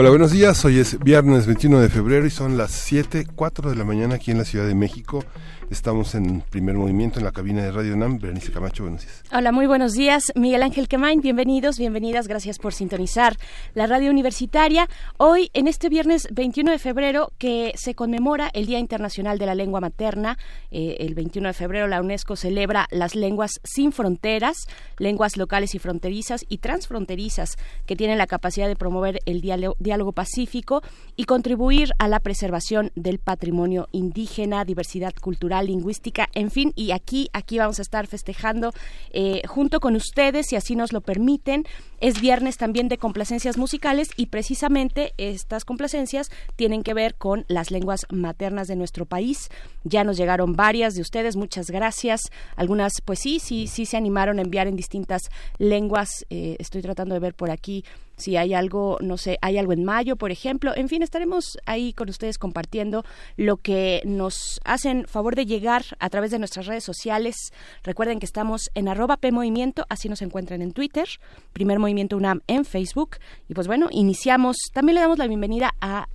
Hola, buenos días. Hoy es viernes 21 de febrero y son las 7, 4 de la mañana aquí en la Ciudad de México. Estamos en primer movimiento en la cabina de Radio NAM. Berenice Camacho, buenos días. Hola, muy buenos días. Miguel Ángel Quemain, bienvenidos, bienvenidas. Gracias por sintonizar la radio universitaria. Hoy, en este viernes 21 de febrero, que se conmemora el Día Internacional de la Lengua Materna. Eh, el 21 de febrero, la UNESCO celebra las lenguas sin fronteras, lenguas locales y fronterizas y transfronterizas que tienen la capacidad de promover el diálogo, diálogo pacífico y contribuir a la preservación del patrimonio indígena, diversidad cultural lingüística, en fin, y aquí, aquí vamos a estar festejando eh, junto con ustedes, si así nos lo permiten. Es viernes también de complacencias musicales y precisamente estas complacencias tienen que ver con las lenguas maternas de nuestro país. Ya nos llegaron varias de ustedes, muchas gracias. Algunas, pues sí, sí, sí se animaron a enviar en distintas lenguas. Eh, estoy tratando de ver por aquí si hay algo, no sé, hay algo en mayo, por ejemplo. En fin, estaremos ahí con ustedes compartiendo lo que nos hacen favor de llegar a través de nuestras redes sociales. Recuerden que estamos en arroba PMovimiento, así nos encuentran en Twitter, Primer Movimiento UNAM en Facebook. Y pues bueno, iniciamos. También le damos la bienvenida a,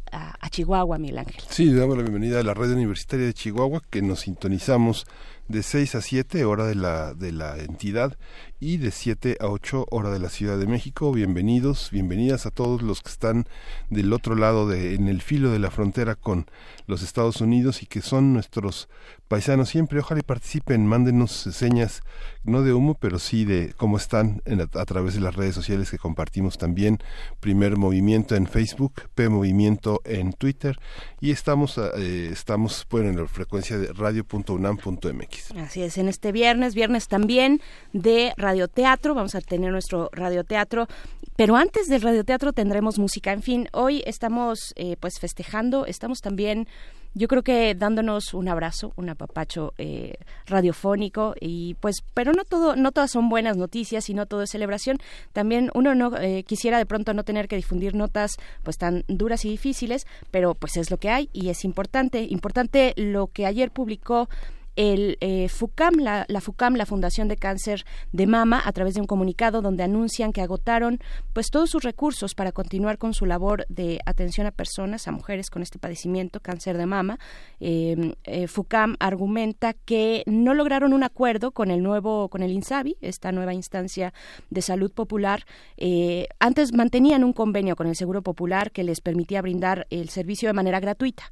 Chihuahua, Miguel Ángel. Sí, le damos la bienvenida a la Red Universitaria de Chihuahua, que nos sintonizamos de 6 a 7 hora de la, de la entidad y de 7 a 8 hora de la Ciudad de México. Bienvenidos, bienvenidas a todos los que están del otro lado de en el filo de la frontera con los Estados Unidos y que son nuestros paisanos siempre. Ojalá y participen, mándenos señas no de humo, pero sí de cómo están a, través de las redes sociales que compartimos también. Primer Movimiento en Facebook, P Movimiento en Twitter y estamos eh, estamos bueno, en la frecuencia de radio.unam.mx. Así es, en este viernes, viernes también de radio radioteatro, vamos a tener nuestro radioteatro, pero antes del radioteatro tendremos música. En fin, hoy estamos eh, pues festejando, estamos también yo creo que dándonos un abrazo, un apapacho eh, radiofónico y pues, pero no todo, no todas son buenas noticias y no todo es celebración. También uno no eh, quisiera de pronto no tener que difundir notas pues tan duras y difíciles, pero pues es lo que hay y es importante, importante lo que ayer publicó el eh, FUCAM, la, FUCAM, la Fundación de Cáncer de Mama, a través de un comunicado donde anuncian que agotaron pues todos sus recursos para continuar con su labor de atención a personas, a mujeres con este padecimiento, cáncer de mama. Em, eh, FUCAM argumenta que no lograron un acuerdo con el nuevo, con el INSABI, esta nueva instancia de salud popular. Eh, antes mantenían un convenio con el Seguro Popular que les permitía brindar el servicio de manera gratuita.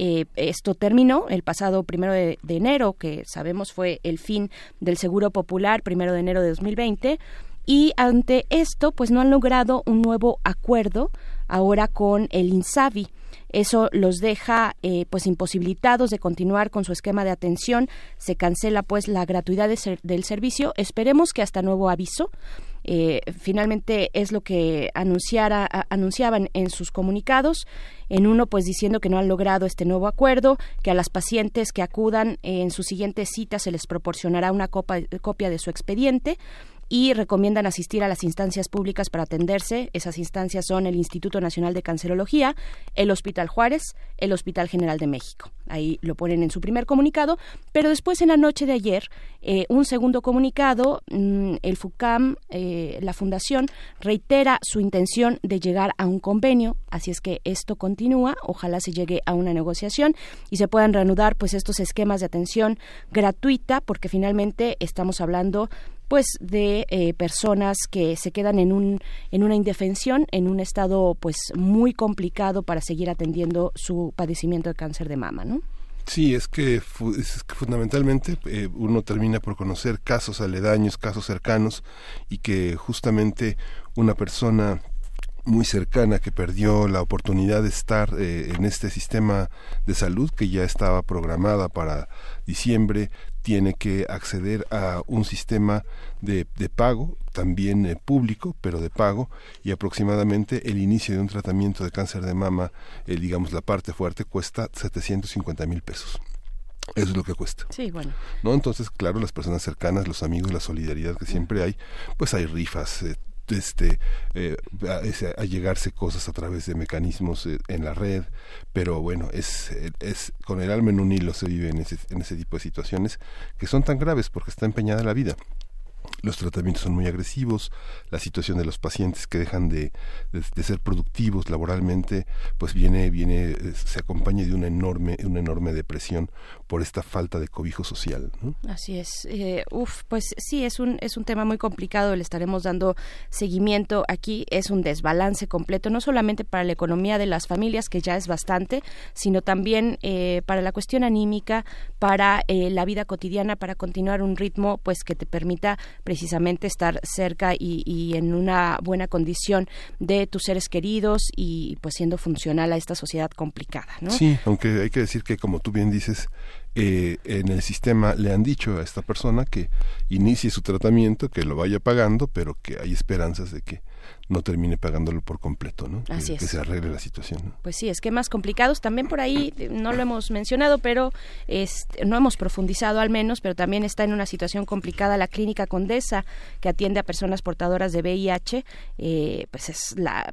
Eh, esto terminó el pasado primero de, enero, que sabemos fue el fin del Seguro Popular, primero de enero de 2020. Y ante esto, pues no han logrado un nuevo acuerdo ahora con el INSABI. Eso los deja eh, pues imposibilitados de continuar con su esquema de atención. Se cancela pues la gratuidad del servicio. Esperemos que hasta nuevo aviso eh, finalmente es lo que anunciara, anunciaban en sus comunicados. En uno, pues diciendo que no han logrado este nuevo acuerdo, que a las pacientes que acudan en su siguiente cita se les proporcionará una copia de su expediente y recomiendan asistir a las instancias públicas para atenderse. Esas instancias son el Instituto Nacional de Cancerología, el Hospital Juárez, el Hospital General de México. Ahí lo ponen en su primer comunicado, pero después en la noche de ayer, eh, un segundo comunicado, mm, el FUCAM, eh, la Fundación, reitera su intención de llegar a un convenio, así es que esto continúa, ojalá se llegue a una negociación y se puedan reanudar pues estos esquemas de atención gratuita, porque finalmente estamos hablando pues de eh, personas que se quedan en un en una indefensión en un estado pues muy complicado para seguir atendiendo su padecimiento de cáncer de mama no Sí, es que, fundamentalmente eh, uno termina por conocer casos aledaños, casos cercanos y que justamente una persona muy cercana que perdió la oportunidad de estar eh, en este sistema de salud que ya estaba programada para diciembre tiene que acceder a un sistema de, de pago, también eh, público, pero de pago, y aproximadamente el inicio de un tratamiento de cáncer de mama, eh, digamos la parte fuerte, cuesta 750 mil pesos. Eso es lo que cuesta. Sí, bueno. ¿No? Entonces, claro, las personas cercanas, los amigos, la solidaridad que siempre hay, pues hay rifas, eh, este eh, a, llegarse cosas a través de mecanismos eh, en la red pero bueno es es con el alma en un hilo se vive en ese en ese tipo de situaciones que son tan graves porque está empeñada la vida los tratamientos son muy agresivos, la situación de los pacientes que dejan de, de, ser productivos laboralmente, pues viene, viene, eh, se acompaña de una enorme, una enorme depresión por esta falta de cobijo social. Así es. Eh, uf, pues sí, es un, es un tema muy complicado, le estaremos dando seguimiento aquí, es un desbalance completo, no solamente para la economía de las familias, que ya es bastante, sino también eh, para la cuestión anímica, para la vida cotidiana, para continuar un ritmo pues que te permita precisamente estar cerca y, en una buena condición de tus seres queridos y pues siendo funcional a esta sociedad complicada, ¿no? Sí, aunque hay que decir que como tú bien dices, eh, en el sistema le han dicho a esta persona que inicie su tratamiento, que lo vaya pagando, pero que hay esperanzas de que no termine pagándolo por completo, ¿no? Así que, se arregle la situación. Pues sí, esquemas complicados. También por ahí, eh, no lo hemos mencionado, pero no hemos profundizado al menos, pero también está en una situación complicada la Clínica Condesa, que atiende a personas portadoras de VIH. Eh, pues es la,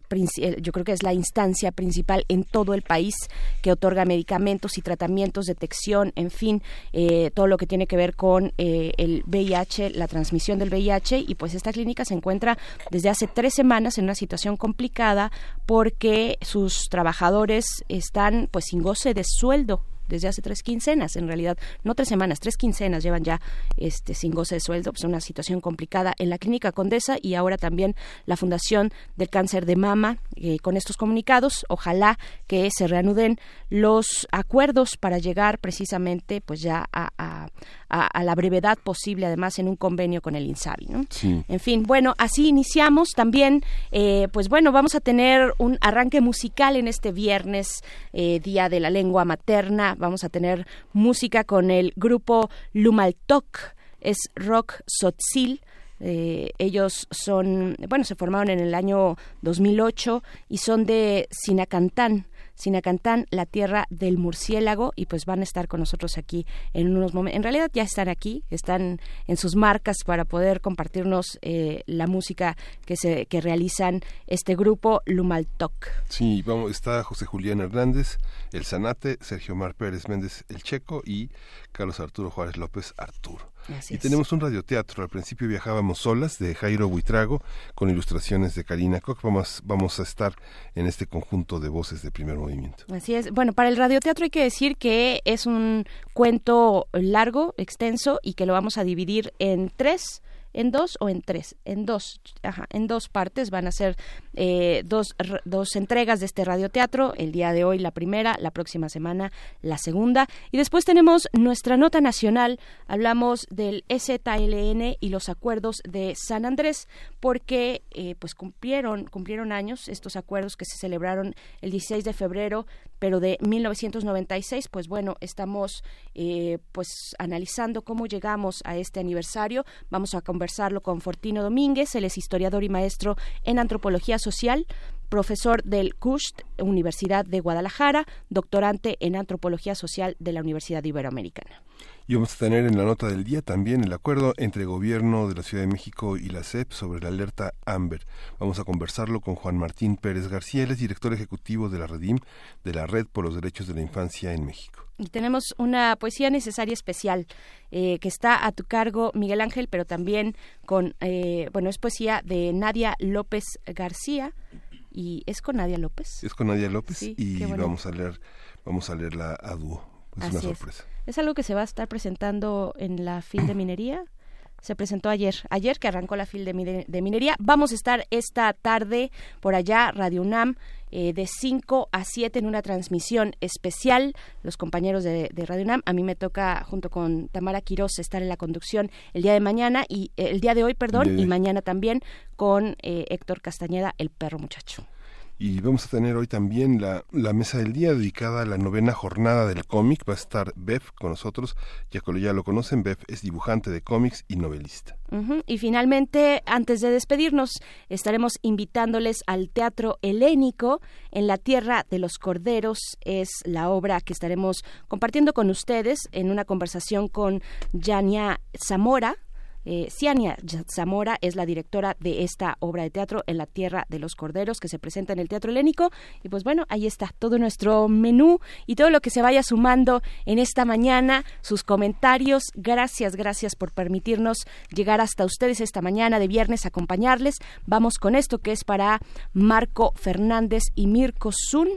yo creo que es la instancia principal en todo el país que otorga medicamentos y tratamientos, detección, en fin, eh, todo lo que tiene que ver con el VIH, la transmisión del VIH. Y pues esta clínica se encuentra desde hace tres semanas en una situación complicada porque sus trabajadores están pues sin goce de sueldo desde hace tres quincenas, en realidad, no tres semanas, tres quincenas llevan ya este sin goce de sueldo, pues una situación complicada en la clínica Condesa y ahora también la Fundación del Cáncer de Mama eh, con estos comunicados, ojalá que se reanuden los acuerdos para llegar precisamente pues ya a, a, la brevedad posible, además en un convenio con el INSABI, ¿no? En fin, bueno, así iniciamos. También, eh, pues bueno, vamos a tener un arranque musical en este viernes, eh, Día de la Lengua Materna, vamos a tener música con el grupo Lumaltok, es rock sotzil, eh, ellos son, bueno, se formaron en el año 2008 y son de Sinacantán, Sinacantán, la tierra del murciélago, y pues van a estar con nosotros aquí en unos momentos. En realidad ya están aquí, están en sus marcas para poder compartirnos eh, la música que se que realizan este grupo Lumaltoc. Sí, vamos, está José Julián Hernández, el Zanate, Sergio Mar Pérez Méndez, el Checo y Carlos Arturo Juárez López Arturo y tenemos un radioteatro. Al principio viajábamos solas de Jairo Buitrago con ilustraciones de Karina Koch. Vamos, vamos a estar en este conjunto de voces de primer movimiento. Así es. Bueno, para el radioteatro hay que decir que es un cuento largo, extenso y que lo vamos a dividir en tres en dos o en tres, en dos, ajá, en dos partes van a ser eh, dos, dos entregas de este radioteatro, el día de hoy la primera, la próxima semana la segunda, y después tenemos nuestra nota nacional, hablamos del EZLN y los acuerdos de San Andrés, porque eh, pues cumplieron, cumplieron años estos acuerdos que se celebraron el 16 de febrero pero de 1996, pues bueno, estamos eh, pues analizando cómo llegamos a este aniversario. Vamos a conversarlo con Fortino Domínguez, él es historiador y maestro en antropología social profesor del CUST, Universidad de Guadalajara, doctorante en antropología social de la Universidad Iberoamericana. Y vamos a tener en la nota del día también el acuerdo entre el gobierno de la Ciudad de México y la CEP sobre la alerta Amber. Vamos a conversarlo con Juan Martín Pérez García, él es director ejecutivo de la Redim, de la Red por los Derechos de la Infancia en México. Y tenemos una poesía necesaria especial eh, que está a tu cargo, Miguel Ángel, pero también con, eh, bueno, es poesía de Nadia López García y es con Nadia López. Es con Nadia López y vamos a leer, vamos a leerla a dúo. Es una sorpresa. Es. algo que se va a estar presentando en la FIL de minería. Se presentó ayer, ayer que arrancó la FIL de, de minería. Vamos a estar esta tarde por allá, Radio UNAM, eh, de 5 a 7 en una transmisión especial. Los compañeros de, Radio UNAM, a mí me toca junto con Tamara Quiroz estar en la conducción el día de mañana y eh, el día de hoy, perdón, y mañana también con eh, Héctor Castañeda, el perro muchacho. Y vamos a tener hoy también la, la mesa del día dedicada a la novena jornada del cómic. Va a estar Bev con nosotros, ya, ya lo conocen, Bev es dibujante de cómics y novelista. Y finalmente, antes de despedirnos, estaremos invitándoles al Teatro Helénico en la Tierra de los Corderos. Es la obra que estaremos compartiendo con ustedes en una conversación con Yania Zamora, eh, Ciania Zamora es la directora de esta obra de teatro en la Tierra de los Corderos que se presenta en el Teatro Helénico. Y pues bueno, ahí está todo nuestro menú y todo lo que se vaya sumando en esta mañana, sus comentarios. Gracias, gracias por permitirnos llegar hasta ustedes esta mañana de viernes, acompañarles. Vamos con esto que es para Marco Fernández y Mirko Zun.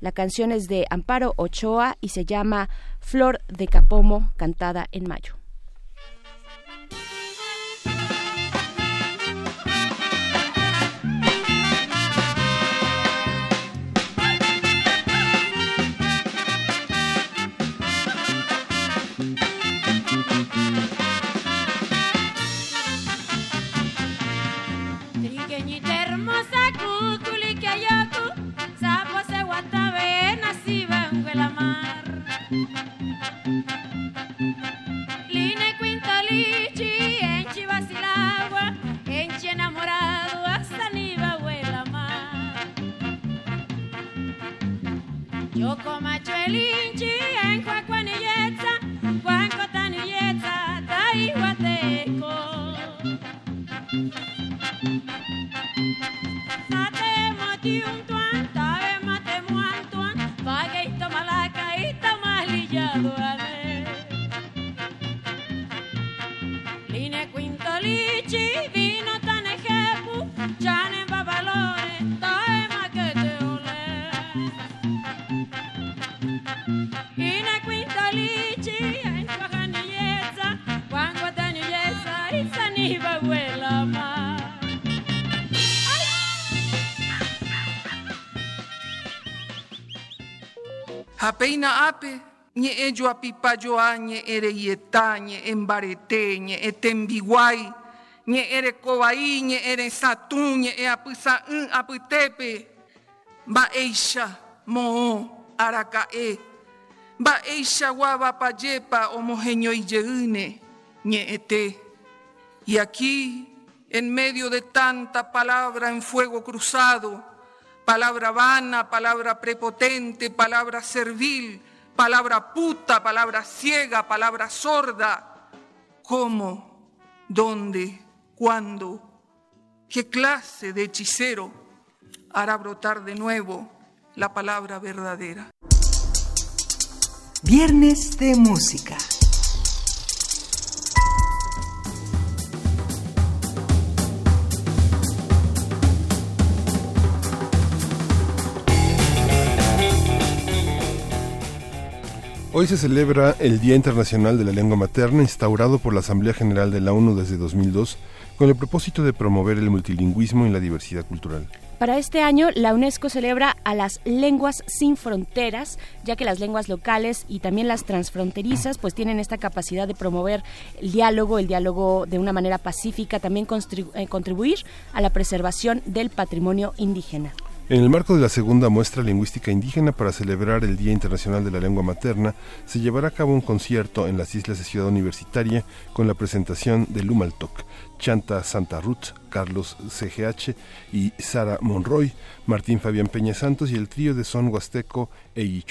La canción es de Amparo Ochoa y se llama Flor de Capomo, cantada en mayo. Hapeina ape, nye ejo apipayoa, nye ere yeta, nye embarete, nye etembiguay, nye ere kobai, nye ere satun, nye e apisa un apitepe, ba eisha, mo arakae, ba eisha guaba payepa, homogenio y yeune, nye ete. Y aquí, en medio de tanta palabra en fuego cruzado, palabra vana, palabra prepotente, palabra servil, palabra puta, palabra ciega, palabra sorda. ¿Cómo? ¿Dónde? ¿Cuándo? ¿Qué clase de hechicero hará brotar de nuevo la palabra verdadera? Viernes de música. Hoy se celebra el Día Internacional de la Lengua Materna, instaurado por la Asamblea General de la ONU desde 2002, con el propósito de promover el multilingüismo y la diversidad cultural. Para este año, la UNESCO celebra a las lenguas sin fronteras, ya que las lenguas locales y también las transfronterizas pues tienen esta capacidad de promover el diálogo, el diálogo de una manera pacífica, también eh, contribuir a la preservación del patrimonio indígena. En el marco de la segunda muestra lingüística indígena para celebrar el Día Internacional de la Lengua Materna, se llevará a cabo un concierto en las islas de Ciudad Universitaria con la presentación de Lumaltoc, Chanta Santa Ruth, Carlos CGH y Sara Monroy, Martín Fabián Peña Santos y el trío de son huasteco Eyi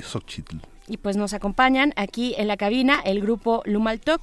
Xochitl. Y pues nos acompañan aquí en la cabina el grupo Lumaltoc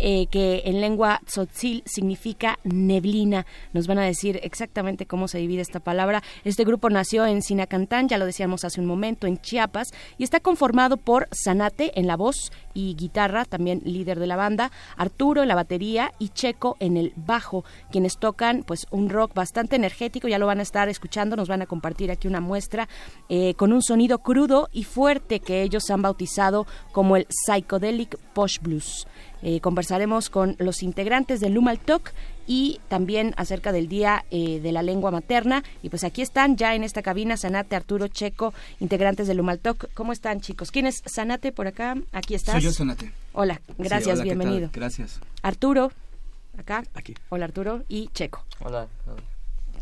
eh, que en lengua tzotzil significa neblina. Nos van a decir exactamente cómo se divide esta palabra. Este grupo nació en Sinacantán, ya lo decíamos hace un momento, en Chiapas, y está conformado por Zanate en la voz y guitarra, también líder de la banda, Arturo en la batería y Checo en el bajo, quienes tocan pues un rock bastante energético, ya lo van a estar escuchando, nos van a compartir aquí una muestra eh, con un sonido crudo y fuerte que ellos han bautizado como el Psychedelic Posh Blues. Eh, conversaremos con los integrantes del Lumaltoc y también acerca del Día eh, de la Lengua Materna. Y pues aquí están ya en esta cabina Sanate, Arturo, Checo, integrantes del Lumaltoc. ¿Cómo están, chicos? ¿Quién es Sanate por acá? Aquí estás. Soy yo, Sanate. Hola, gracias, Sí, hola, ¿qué bienvenido. Gracias. Arturo, acá. Aquí. Hola, Arturo. Y Checo. Hola.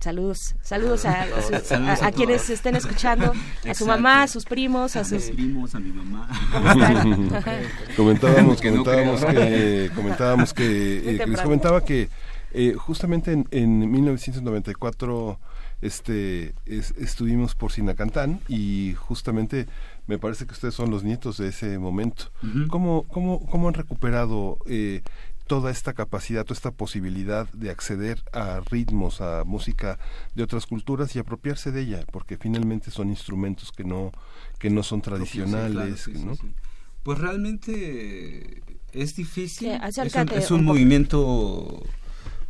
Saludos, saludos a, a su- Saludos a- a a quienes estén escuchando, a su mamá, a sus primos, a sus... mis primos, a mi mamá. Comentábamos Que comentábamos que comentábamos que eh, que les comentaba que eh, justamente en, en 1994 este es- estuvimos por Sinacantán y justamente me parece que ustedes son los nietos de ese momento. ¿Cómo, cómo, cómo han recuperado eh, toda esta capacidad, toda esta posibilidad de acceder a ritmos, a música de otras culturas y apropiarse de ella? Porque finalmente son instrumentos que no, que no son tradicionales, Sí, claro, sí, ¿no? sí, sí. Pues realmente es difícil. Sí, es un, acércate es un un poco. movimiento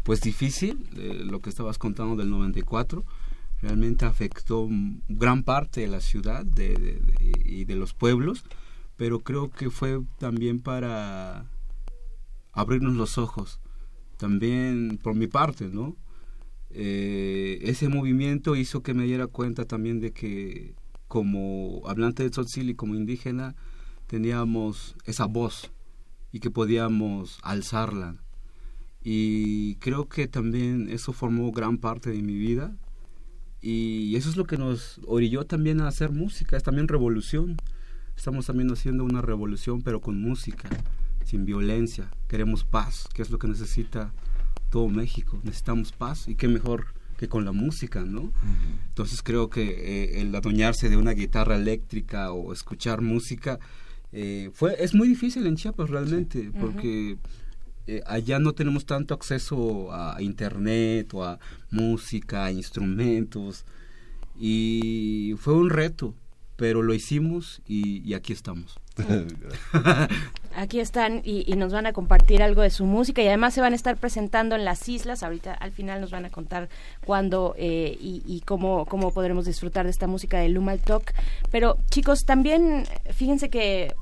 pues difícil, eh, lo que estabas contando del 94. Realmente afectó gran parte de la ciudad de- de- de- y de los pueblos, pero creo que fue también para abrirnos los ojos. También por mi parte, ¿no? Eh, ese movimiento hizo que me diera cuenta también de que como hablante de Tzotzil y como indígena teníamos esa voz y que podíamos alzarla. Y creo que también eso formó gran parte de mi vida y eso es lo que nos orilló también a hacer música, es también revolución. Estamos también haciendo una revolución pero con música, sin violencia. Queremos paz, que es lo que necesita todo México. Necesitamos paz y qué mejor que con la música, ¿no? Entonces creo que eh, el adueñarse de una guitarra eléctrica o escuchar música eh, fue es muy difícil en Chiapas realmente porque eh, allá no tenemos tanto acceso a internet o a música, a instrumentos y fue un reto, pero lo hicimos y, y aquí estamos. Aquí están y, y nos van a compartir algo de su música y además se van a estar presentando en las islas. Ahorita al final nos van a contar cuándo eh, y, y cómo, cómo podremos disfrutar de esta música de Lumal Talk. Pero chicos, también fíjense que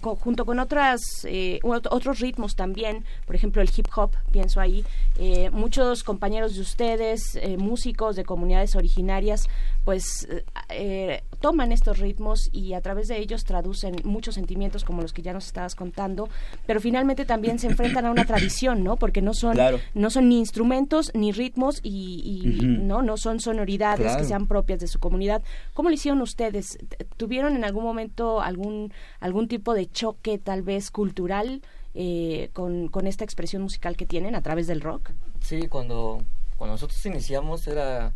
co- junto con otras eh, ot- otros ritmos también, por ejemplo el hip hop, pienso ahí, eh, muchos compañeros de ustedes, eh, músicos de comunidades originarias, pues eh, toman estos ritmos y a través de ellos traducen muchos sentimientos como los que ya nos estabas contando, pero finalmente también se enfrentan a una tradición, ¿no? Porque no son Claro. no son ni instrumentos ni ritmos y, y, Ujú. no no son sonoridades Claro. que sean propias de su comunidad. ¿Cómo lo hicieron ustedes? ¿Tuvieron en algún momento algún algún tipo de choque tal vez cultural eh, con, con esta expresión musical que tienen a través del rock? Sí, cuando, cuando nosotros iniciamos era,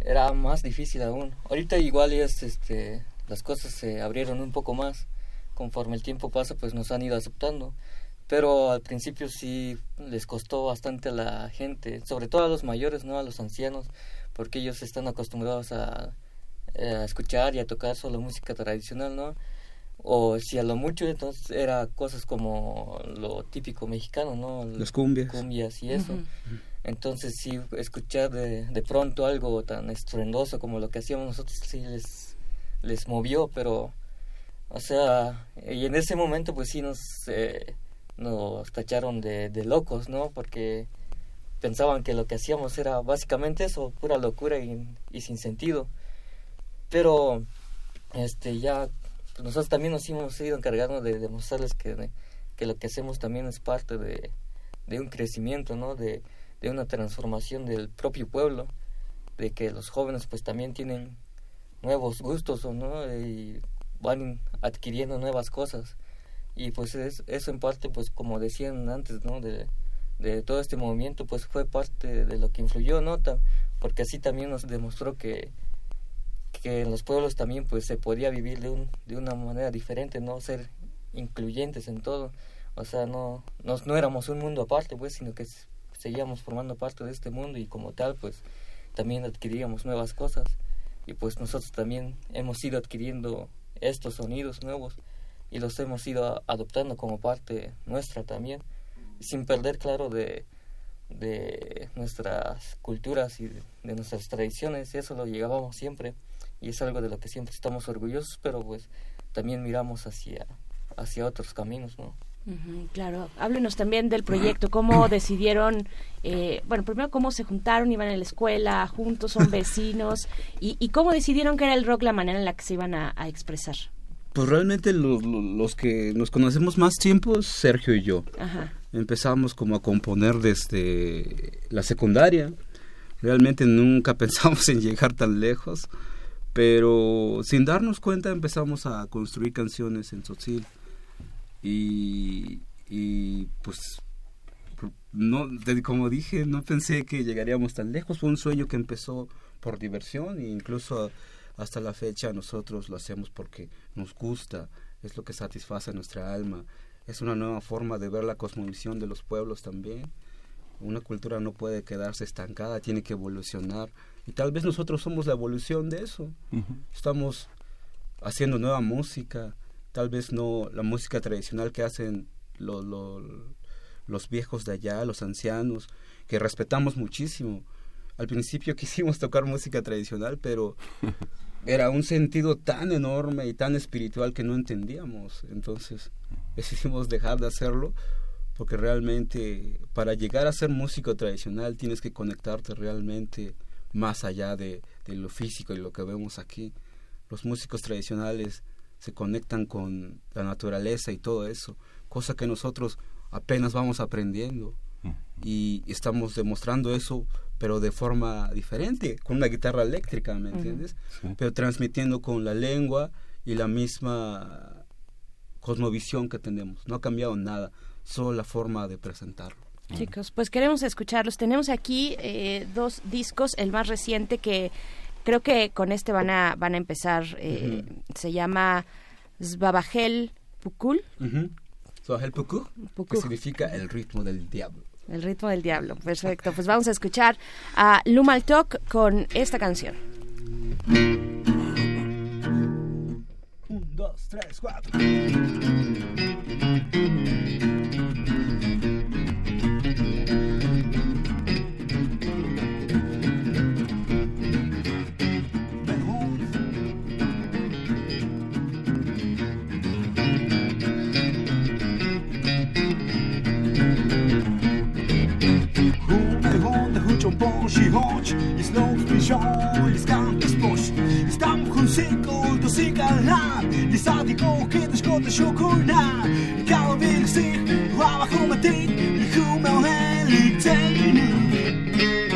era más difícil aún. Ahorita igual es, este, las cosas se abrieron un poco más. Conforme el tiempo pasa, pues nos han ido aceptando. Pero al principio sí les costó bastante a la gente, sobre todo a los mayores, no a los ancianos, porque ellos están acostumbrados a, eh, a escuchar y a tocar solo música tradicional, ¿no? O si a lo mucho, entonces era cosas como lo típico mexicano, ¿no? Las cumbias. Cumbias y eso. Entonces sí, escuchar de, de pronto algo tan estruendoso como lo que hacíamos nosotros sí les, les movió, pero, o sea, y en ese momento pues sí nos, eh, nos tacharon de, de locos, ¿no? Porque pensaban que lo que hacíamos era básicamente eso, pura locura y, y sin sentido. Pero, este, ya, nosotros también nos hemos ido encargando de demostrarles que, que lo que hacemos también es parte de, de un crecimiento, ¿no? De, de una transformación del propio pueblo, de que los jóvenes pues también tienen nuevos gustos, ¿o ¿no? Y van adquiriendo nuevas cosas. Y pues es, eso en parte, pues como decían antes, ¿no? De, de todo este movimiento, pues fue parte de lo que influyó, ¿no? Porque así también nos demostró que, que en los pueblos también pues se podía vivir de, un, de una manera diferente, ¿no? Ser incluyentes en todo. O sea, no, no, no éramos un mundo aparte, pues, sino que seguíamos formando parte de este mundo y como tal, pues, también adquiríamos nuevas cosas. Y pues nosotros también hemos ido adquiriendo estos sonidos nuevos y los hemos ido adoptando como parte nuestra también, sin perder, claro, de, de nuestras culturas y de, de nuestras tradiciones. Eso lo llevábamos siempre y es algo de lo que siempre estamos orgullosos, pero pues también miramos hacia, hacia otros caminos, ¿no? Claro, háblenos también del proyecto, cómo decidieron, eh, bueno, primero cómo se juntaron, iban a la escuela, juntos, son vecinos, y, y cómo decidieron que era el rock la manera en la que se iban a, a expresar. Pues realmente los, los- los que nos conocemos más tiempo, Sergio y yo. Ajá. Empezamos como a componer desde la secundaria, Realmente nunca pensamos en llegar tan lejos, pero sin darnos cuenta empezamos a construir canciones en Tzotzil. Y, y pues no como dije no pensé que llegaríamos tan lejos. Fue un sueño que empezó por diversión e incluso hasta la fecha nosotros lo hacemos porque nos gusta es lo que satisface nuestra alma. Es una nueva forma de ver la cosmovisión de los pueblos también. Una cultura no puede quedarse estancada tiene que evolucionar y tal vez nosotros somos la evolución de eso estamos haciendo nueva música, tal vez no la música tradicional que hacen lo- lo- los viejos de allá, los ancianos, que respetamos muchísimo. Al principio quisimos tocar música tradicional, pero era un sentido tan enorme y tan espiritual que no entendíamos. Entonces decidimos dejar de hacerlo porque realmente para llegar a ser músico tradicional tienes que conectarte realmente más allá de, de lo físico y lo que vemos aquí. Los músicos tradicionales se conectan con la naturaleza y todo eso, cosa que nosotros apenas vamos aprendiendo y estamos demostrando eso pero de forma diferente, con una guitarra eléctrica, ¿me entiendes? Sí. Pero transmitiendo con la lengua y la misma cosmovisión que tenemos. No ha cambiado nada, solo la forma de presentarlo. Chicos, pues queremos escucharlos. Tenemos aquí eh, dos discos, el más reciente que creo que con este van a van a empezar. eh, Se llama Zvabagel Pukul, Ujú. So, el puku, que significa el ritmo del diablo. el ritmo del diablo. Perfecto, pues vamos a escuchar a Lumaltok con esta canción. Un, dos, tres, cuatro. she hodge is no fish all is gone this bush is tam kun single to sink a la is a the go kid is got the shokuna i can't be sick wa wa come take you come on and take me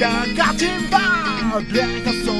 Vida cativa, pega só.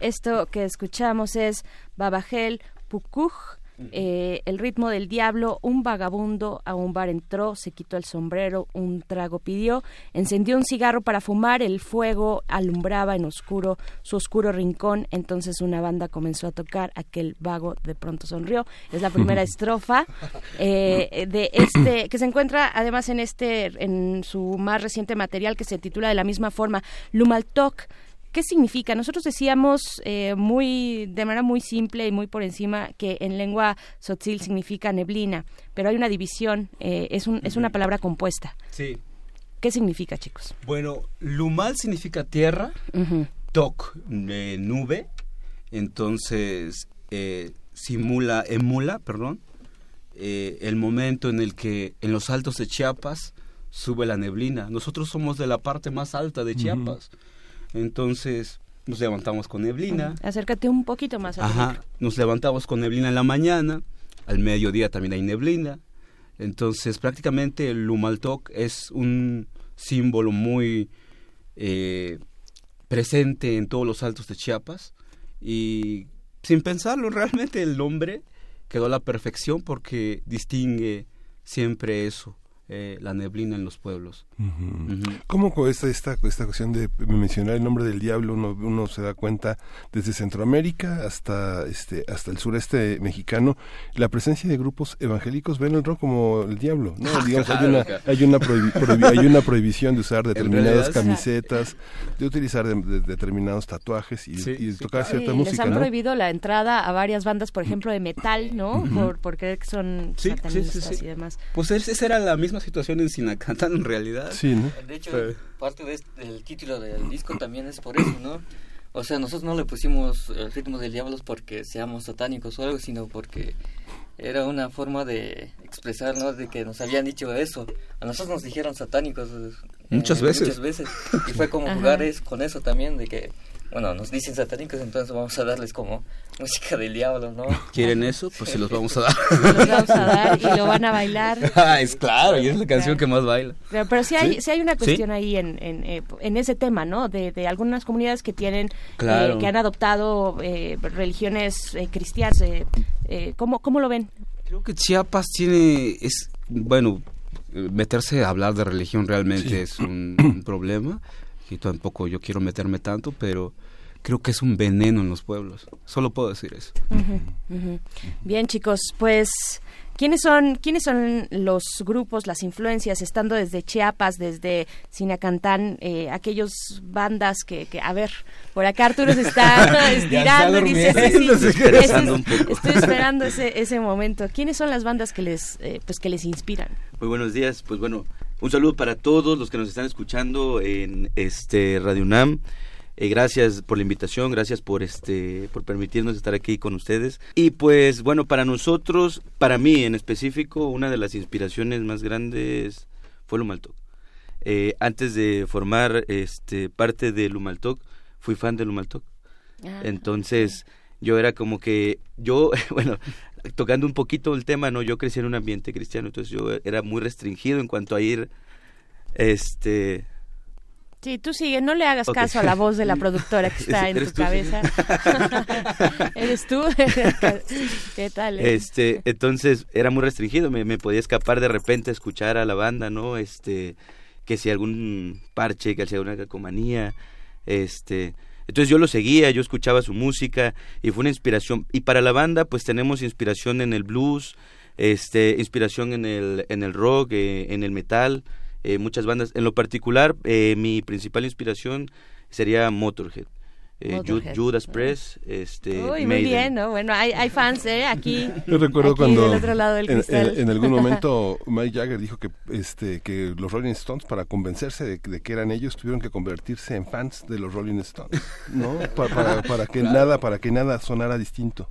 Esto que escuchamos es Babajel Pukuj. eh, el ritmo del diablo, un vagabundo a un bar entró, se quitó el sombrero, un trago pidió, encendió un cigarro para fumar, el fuego alumbraba en oscuro su oscuro rincón, entonces una banda comenzó a tocar, aquel vago de pronto sonrió, es la primera estrofa eh, de este, que se encuentra además en este, en su más reciente material que se titula de la misma forma, Lumaltok, ¿Qué significa? Nosotros decíamos eh, muy de manera muy simple y muy por encima que en lengua tzotzil significa neblina, pero hay una división, eh, es, un, es una palabra compuesta. Sí. ¿Qué significa, chicos? Bueno, Lumal significa tierra. Toc, eh, nube, entonces eh, simula, emula, perdón, eh, el momento en el que en los altos de Chiapas sube la neblina. Nosotros somos de la parte más alta de Chiapas, entonces nos levantamos con neblina. Acércate un poquito más. Ajá, nos levantamos con neblina en la mañana, al mediodía también hay neblina, entonces prácticamente el Lumaltok es un símbolo muy eh, presente en todos los altos de Chiapas y sin pensarlo realmente el nombre quedó a la perfección porque distingue siempre eso, eh, la neblina en los pueblos. ¿Cómo con esta, esta, esta cuestión de mencionar el nombre del diablo uno, uno se da cuenta desde Centroamérica hasta este hasta el sureste mexicano la presencia de grupos evangélicos ven el rock como el diablo no digamos hay una hay una prohibi- prohibi- hay una prohibición de usar determinadas camisetas de utilizar de- de- determinados tatuajes y, Sí, y sí, tocar Sí, cierta les música han ¿no? prohibido la entrada a varias bandas, por ejemplo, de metal, ¿no? por, por creer que son Sí, sí, sí, satanistas sí. y demás. Pues es- esa era la misma situación en Sinacantán en realidad. sí no De hecho, Sí. parte de este- del título del disco también es por eso, ¿no? O sea, nosotros no le pusimos el ritmo del diablo porque seamos satánicos o algo, sino porque era una forma de expresar, ¿no? De que nos habían dicho eso. A nosotros nos dijeron satánicos. eh, Muchas veces. Muchas veces. Y fue como Ajá. jugar es- con eso también, de que, bueno, nos dicen satánicos, entonces vamos a darles como música del diablo, ¿no? ¿Quieren eso? Pues se los vamos a dar. Los vamos a dar y lo van a bailar. Ah, es claro, y es la canción Claro. que más baila. Pero, pero sí hay, Sí. sí hay una Sí. cuestión ahí en, en, eh, en ese tema, ¿no? De, de algunas comunidades que tienen, Claro. eh, que han adoptado eh, religiones eh, cristianas. eh, eh, ¿cómo, ¿Cómo lo ven? Creo que Chiapas tiene, es, bueno, meterse a hablar de religión realmente Sí. es un, un problema. Y tampoco yo quiero meterme tanto, pero creo que es un veneno en los pueblos. Solo puedo decir eso. Bien, chicos, pues ¿quiénes son quiénes son los grupos, las influencias estando desde Chiapas, desde Sinacantán, eh, aquellos bandas que, que a ver, por acá Arturo se está estirando y dice, sí, sí, estoy esperando ese ese momento. ¿Quiénes son las bandas que les eh, pues que les inspiran? Muy buenos días, pues bueno, un saludo para todos los que nos están escuchando en este Radio UNAM. Eh, gracias por la invitación, gracias por este por permitirnos estar aquí con ustedes. Y pues bueno, para nosotros, para mí en específico, una de las inspiraciones más grandes fue Lumaltok. Eh, antes de formar este parte de Lumaltok, fui fan de Lumaltok. Ah, Entonces, yo era como que, yo, bueno, tocando un poquito el tema, ¿no? Yo crecí en un ambiente cristiano, entonces yo era muy restringido en cuanto a ir, este... Sí, tú sigue, no le hagas caso a la voz de la productora que está en tu cabeza. ¿Eres tú? ¿Qué tal? eh? Este, entonces era muy restringido, me, me podía escapar de repente a escuchar a la banda, ¿no? Este, que si algún parche, que si alguna calcomanía, este, entonces yo lo seguía, yo escuchaba su música y fue una inspiración. Y para la banda, pues tenemos inspiración en el blues, este, inspiración en el, en el rock, eh, en el metal, eh, muchas bandas. En lo particular, eh, mi principal inspiración sería Motorhead. eh. Judas Priest, este, Uy, muy Maiden. bien, ¿no? Bueno, hay, hay fans, ¿eh? Aquí. Yo recuerdo aquí cuando del otro lado del en, cristal. en- en algún momento Mike Jagger dijo que este que los Rolling Stones para convencerse de, de que eran ellos tuvieron que convertirse en fans de los Rolling Stones, ¿no? Pa- para, para que nada para que nada sonara distinto,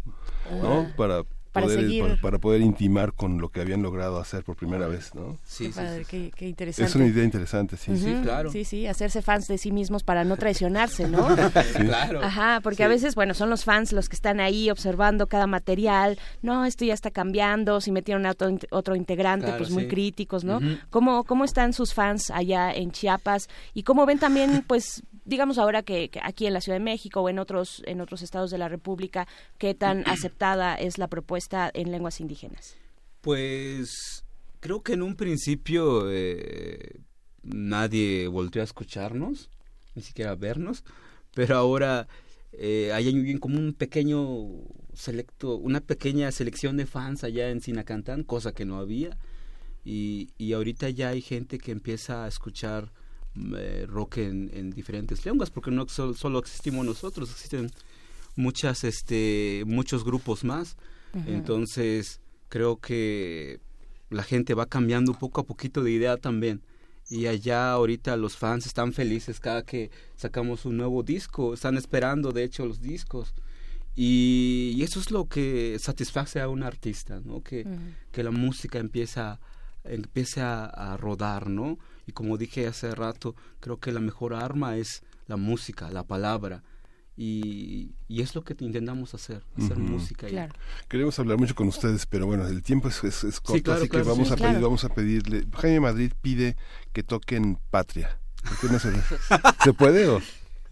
¿no? Para Para poder seguir. para, para poder intimar con lo que habían logrado hacer por primera vez, ¿no? Sí, Qué sí, padre, sí. qué, qué interesante. Es una idea interesante, sí. Sí, claro. Sí, sí, hacerse fans de sí mismos para no traicionarse, ¿no? Claro. Ajá, porque Sí. a veces, bueno, son los fans los que están ahí observando cada material. No, esto ya está cambiando. Si metieron a otro, in- otro integrante, Claro, pues muy sí. críticos, ¿no? ¿Cómo, ¿Cómo están sus fans allá en Chiapas? Y cómo ven también, pues, digamos ahora que, que aquí en la Ciudad de México o en otros en otros estados de la República, qué tan aceptada es la propuesta en lenguas indígenas. Pues creo que en un principio eh, nadie volvió a escucharnos, ni siquiera a vernos, pero ahora eh, hay como un pequeño selecto, una pequeña selección de fans allá en Sinacantán, cosa que no había, y, y ahorita ya hay gente que empieza a escuchar eh, rock en, en diferentes lenguas, porque no sol- solo existimos nosotros, existen muchas, este, muchos grupos más, entonces creo que la gente va cambiando poco a poquito de idea también. Y allá ahorita los fans están felices cada que sacamos un nuevo disco, están esperando de hecho los discos. Y, y eso es lo que satisface a un artista, ¿no? Que, que la música empieza, empiece a, a rodar, ¿no? Y como dije hace rato, creo que la mejor arma es la música, la palabra. Y, y es lo que intentamos hacer, hacer música. y- Queremos hablar mucho con ustedes, pero bueno, el tiempo es, es- es corto, claro, así claro, que vamos sí, a claro. pedir, vamos a pedirle. Jaime Madrid pide que toquen Patria. ¿Por qué no se, ¿Se puede o?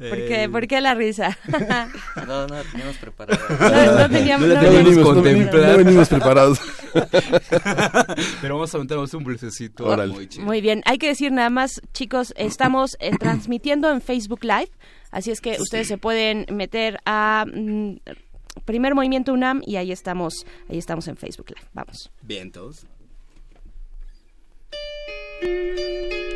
¿Por qué, ¿Por qué la risa? No, no la teníamos preparada. No, no teníamos- la no teníamos venimos- no venimos- no venimos preparados. Pero vamos a meternos un Órale. muy. Muy bien, hay que decir nada más, chicos, estamos eh, transmitiendo en Facebook Live, así es que ustedes se pueden meter a mm, Primer Movimiento UNAM y ahí estamos, ahí estamos en Facebook Live. Vamos. Vientos. Parece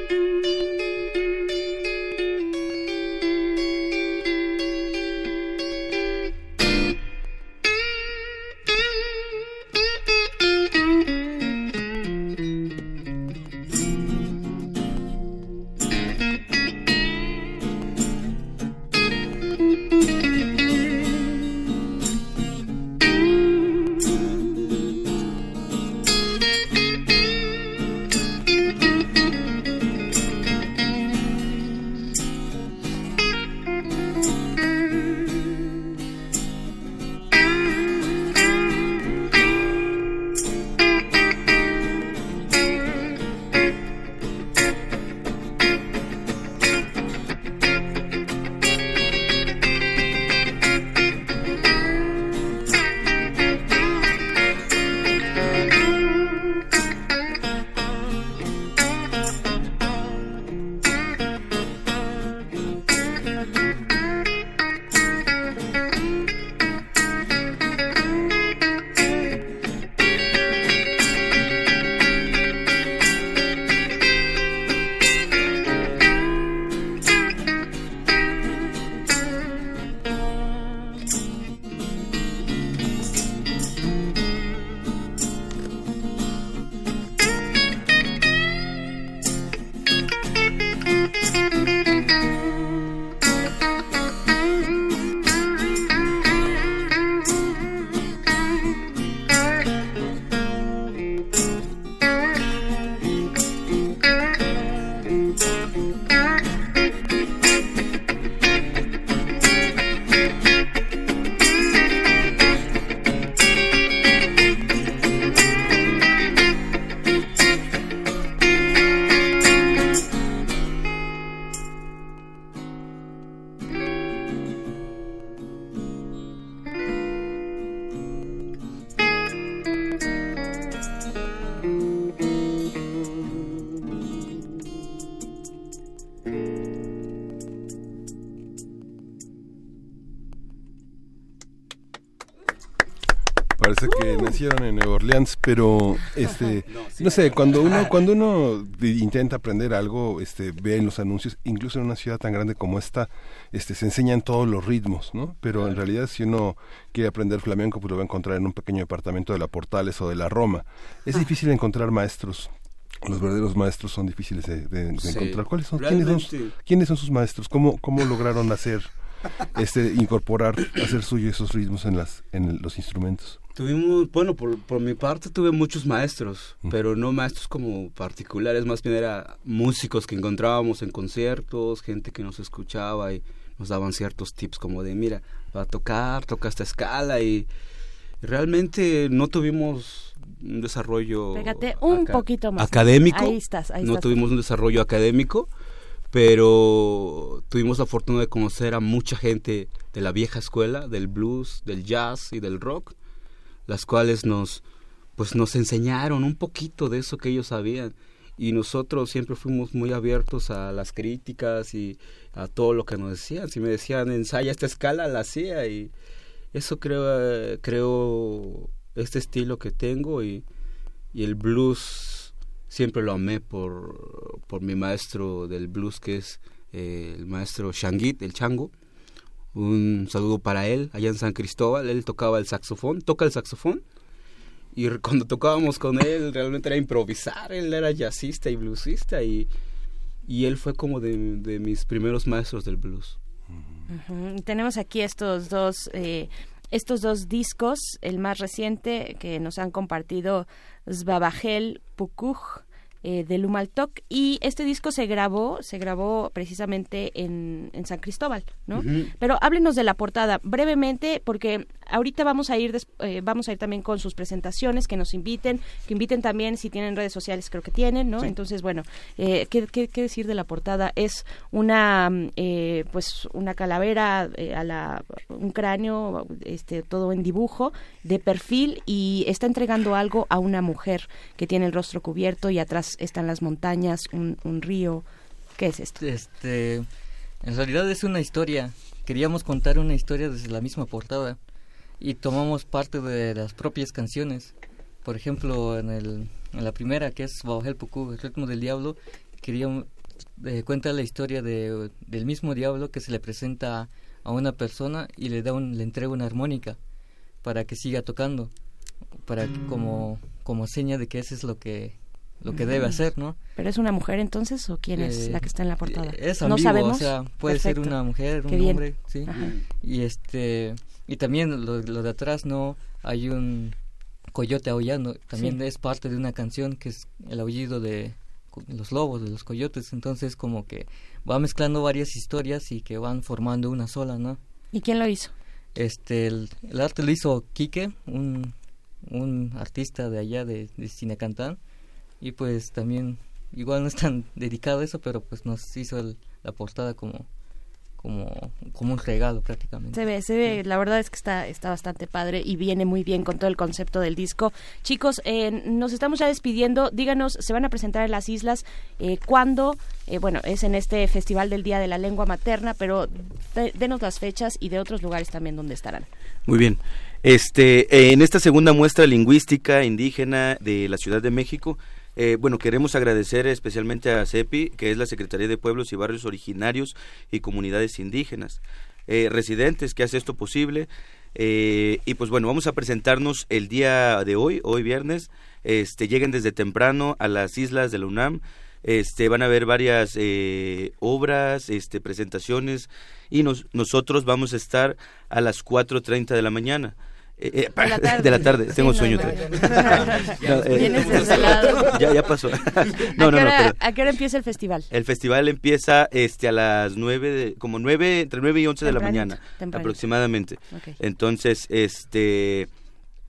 Orleans, pero este, no sé, cuando uno cuando uno intenta aprender algo, este, ve en los anuncios, incluso en una ciudad tan grande como esta, este, se enseñan todos los ritmos, ¿no? Pero en realidad si uno quiere aprender flamenco, pues lo va a encontrar en un pequeño departamento de la Portales o de la Roma. Es difícil encontrar maestros. Los verdaderos maestros son difíciles de, de- de Sí, encontrar. ¿Cuáles son? ¿Quiénes son, quiénes son sus maestros? ¿Cómo, cómo lograron hacer, este, incorporar, hacer suyo esos ritmos en las, en los instrumentos? Tuvimos, bueno, por, por mi parte tuve muchos maestros, pero no maestros como particulares, más bien era músicos que encontrábamos en conciertos, gente que nos escuchaba y nos daban ciertos tips como de, mira, va a tocar, toca esta escala y realmente no tuvimos un desarrollo Pégate un poquito más. académico, Ahí estás, ahí no estás. tuvimos un desarrollo académico, pero tuvimos la fortuna de conocer a mucha gente de la vieja escuela, del blues, del jazz y del rock, las cuales nos pues nos enseñaron un poquito de eso que ellos sabían y nosotros siempre fuimos muy abiertos a las críticas y a todo lo que nos decían. Si me decían ensaya esta escala, la hacía y eso creo, creo este estilo que tengo y, y el blues siempre lo amé por, por mi maestro del blues que es eh, el maestro Shangit, el chango. Un saludo para él allá en San Cristóbal. Él tocaba el saxofón, toca el saxofón y cuando tocábamos con él realmente era improvisar, él era jazzista y bluesista y, y él fue como de, de mis primeros maestros del blues. Tenemos aquí estos dos, eh, estos dos discos, el más reciente que nos han compartido Sbabajel Pukuj eh, de Lumaltok y este disco se grabó, se grabó precisamente en, en San Cristóbal, ¿no? Pero háblenos de la portada brevemente porque ahorita vamos a ir des- eh, vamos a ir también con sus presentaciones que nos inviten, que inviten también si tienen redes sociales creo que tienen, ¿no? Entonces bueno, eh, ¿qué, qué, qué decir de la portada? Es una eh, pues una calavera eh, a la un cráneo este todo en dibujo de perfil y está entregando algo a una mujer que tiene el rostro cubierto y atrás están las montañas, un, río. ¿Qué es esto? Este, en realidad es una historia. Queríamos contar una historia desde la misma portada y tomamos parte de las propias canciones. Por ejemplo, en, el, en la primera, que es Bajo el Pucú, el ritmo del diablo, queríamos eh, cuenta la historia de, del mismo diablo que se le presenta a una persona y le da un, le entrega una armónica para que siga tocando, para que- como como seña de que eso es lo que lo que debe hacer, ¿no? ¿Pero es una mujer entonces o quién es Eh, la que está en la portada? Es no ambiguo, sabemos. o sea, puede ser una mujer, Qué un bien. hombre, sí. Ajá. Y este y también lo, lo de atrás no hay un coyote aullando, también Sí. es parte de una canción que es el aullido de los lobos, de los coyotes, entonces como que va mezclando varias historias y que van formando una sola, ¿no? ¿Y quién lo hizo? Este, el, el arte lo hizo Quique, un, un artista de allá de, de Cinecantán, y pues también, igual no es tan dedicado a eso, pero pues nos hizo el- la portada como, como, como un regalo prácticamente. Se ve, se ve, la verdad es que está, está bastante padre y viene muy bien con todo el concepto del disco. Chicos, eh, nos estamos ya despidiendo. Díganos, ¿se van a presentar en las islas? Eh, ¿Cuándo? Eh, bueno, es en este Festival del Día de la Lengua Materna, pero de- denos las fechas y de otros lugares también donde estarán. Muy bien. Este, en esta segunda muestra lingüística indígena de la Ciudad de México, eh, bueno, queremos agradecer especialmente a CEPI, que es la Secretaría de Pueblos y Barrios Originarios y Comunidades Indígenas, eh, residentes, que hace esto posible. Eh, y pues bueno, vamos a presentarnos el día de hoy, hoy viernes. Este, lleguen desde temprano a las islas de la UNAM. Este, van a ver varias eh, obras, este, presentaciones y nos, nosotros vamos a estar a las 4.30 de la mañana. Eh, eh, De la tarde. de la tarde, Sí, tengo no, sueño. no, no. Eh, ya, ya pasó. ¿A, no, qué no, no, hora, pero ¿A qué hora empieza el festival? el festival empieza este a las nueve, de- como nueve, entre nueve y once de la Tempranito, mañana, tempranito. aproximadamente. Ok. Entonces, este,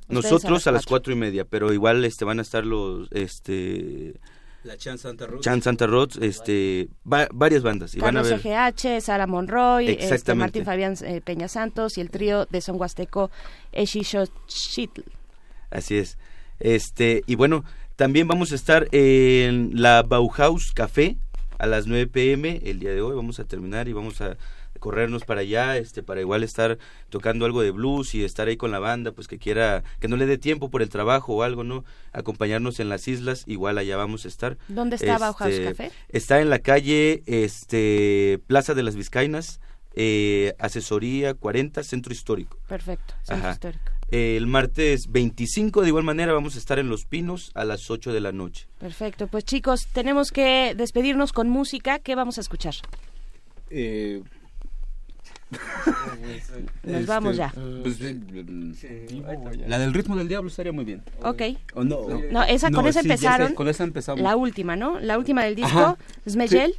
a nosotros las a las cuatro y media, pero igual este van a estar los, este, La Chan Santa Rosa. Chan Santa Rods, este, va- varias bandas y van a Carlos ver. EGH, Sara Monroy, este. Martín Fabián eh, Peña Santos y el trío de son huasteco Exixochitl. Así es. Este, y bueno, también vamos a estar en la Bauhaus Café a las 9 pm el día de hoy. Vamos a terminar y vamos a corrernos para allá, este, para igual estar tocando algo de blues y estar ahí con la banda, pues que quiera, que no le dé tiempo por el trabajo o algo, ¿no? Acompañarnos en las islas, igual allá vamos a estar. ¿Dónde está Bauhaus Este, Café? Está en la calle, este, Plaza de las Vizcainas, eh, Asesoría 40, Centro Histórico. Perfecto, centro Ajá. histórico. El martes 25 de igual manera vamos a estar en Los Pinos a las 8 de la noche. Perfecto, pues chicos, tenemos que despedirnos con música. ¿Qué vamos a escuchar? Eh, Nos vamos ya. pues, eh, la del ritmo del diablo estaría muy bien. Ok. ¿O no? No, esa, con esa sí, ya sé, empezaron. con esa empezamos. La última, ¿no? La última del disco. Ajá. Smeyel. Sí.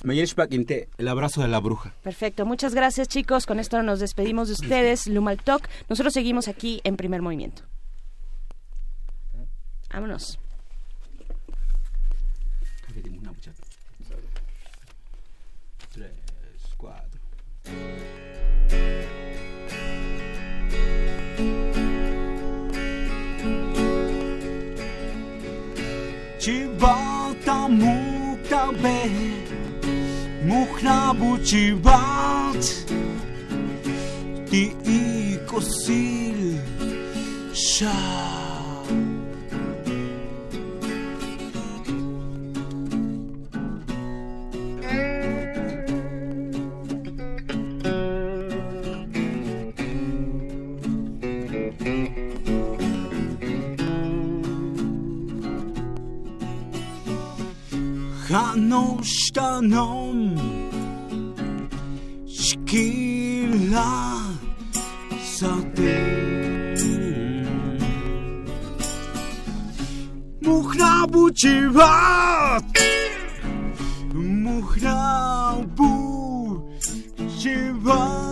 Smeyel Shpakinte, el abrazo de la bruja. Perfecto, muchas gracias chicos. Con esto nos despedimos de ustedes, Lumal Talk. Nosotros seguimos aquí en primer movimiento. Vámonos. Çibalta muktabe Muhnabu çibat Ti ikosil Şah 下の下の仕切らさて Muchrabu chivat Muchrabu chivat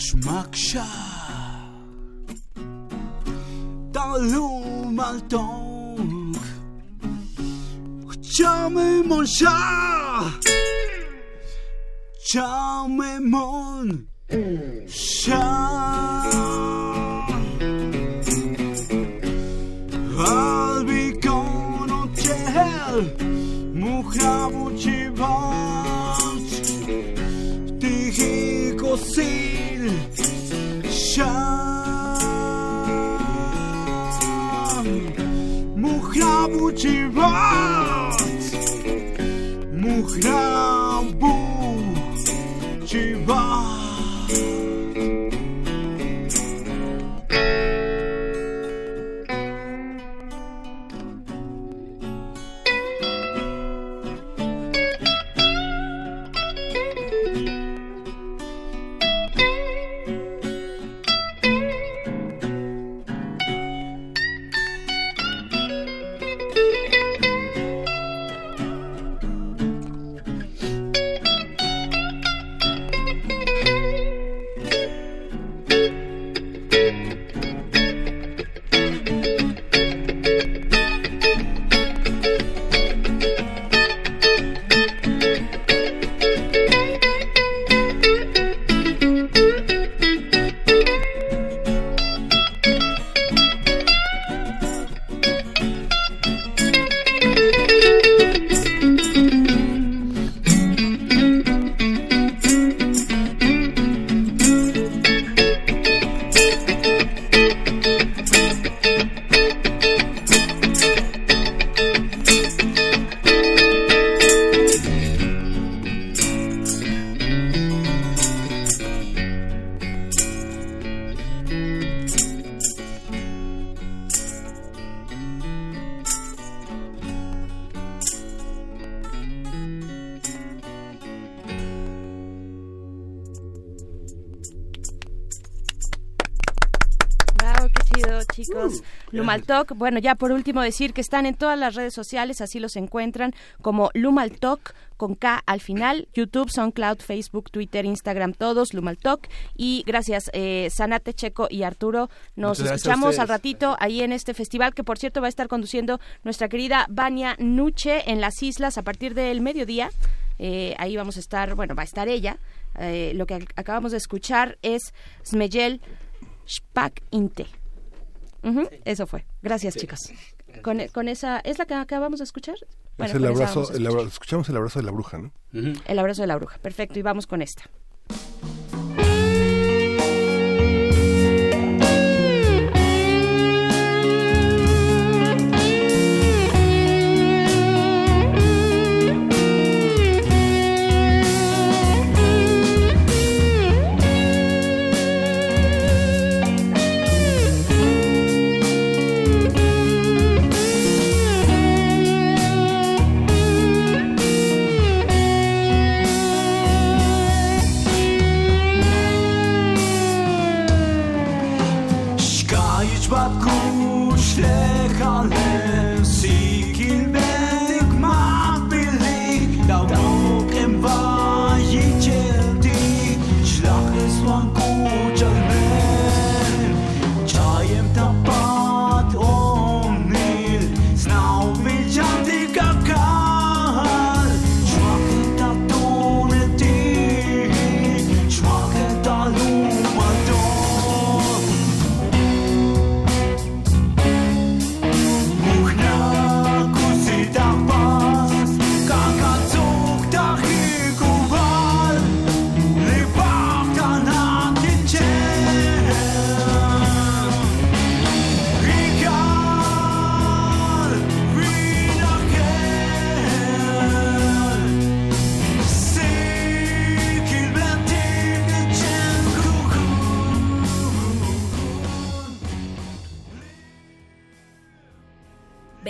Shmaksha, Dar lumea toc Ceame mon Gucci Rocks. Mujer. Bueno, ya por último decir que están en todas las redes sociales, así los encuentran como Lumaltok con K al final, YouTube, SoundCloud, Facebook, Twitter, Instagram, todos, Lumaltok. Y gracias, eh, Sanate, Checo y Arturo. Nos Muchas escuchamos al ratito ahí en este festival que, por cierto, va a estar conduciendo nuestra querida Vania Nuche en las islas a partir del mediodía. Eh, ahí vamos a estar, bueno, va a estar ella. Eh, lo que ac- acabamos de escuchar es Smeyel Spak Inte. Eso fue. Gracias, chicos. Con, con esa, ¿es la que acabamos de escuchar? Bueno, es el abrazo, el escuchamos el abrazo de la bruja, ¿no? El abrazo de la bruja. Perfecto, y vamos con esta.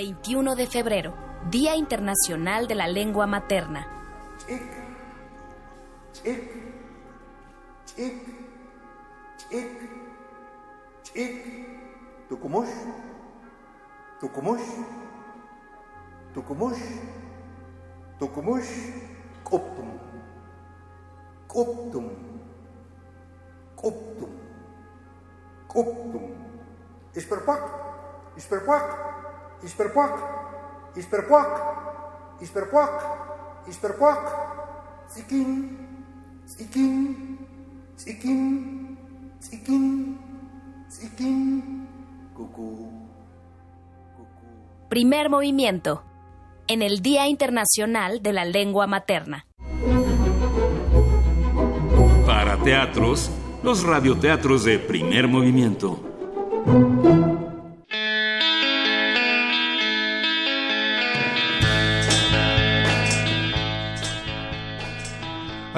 21 de febrero, Día Internacional de la Lengua Materna. Ik, ik, ik, ik, ik, tukumush, tukumush, tukumush, tukumush, koptum, isperpak, isperpak, isperpak, isperpak, Tsikin, tsikin, tsikin, tsikin, tsikin, cucú. Primer movimiento. En el Día Internacional de la Lengua Materna. Para teatros, los radioteatros de primer movimiento.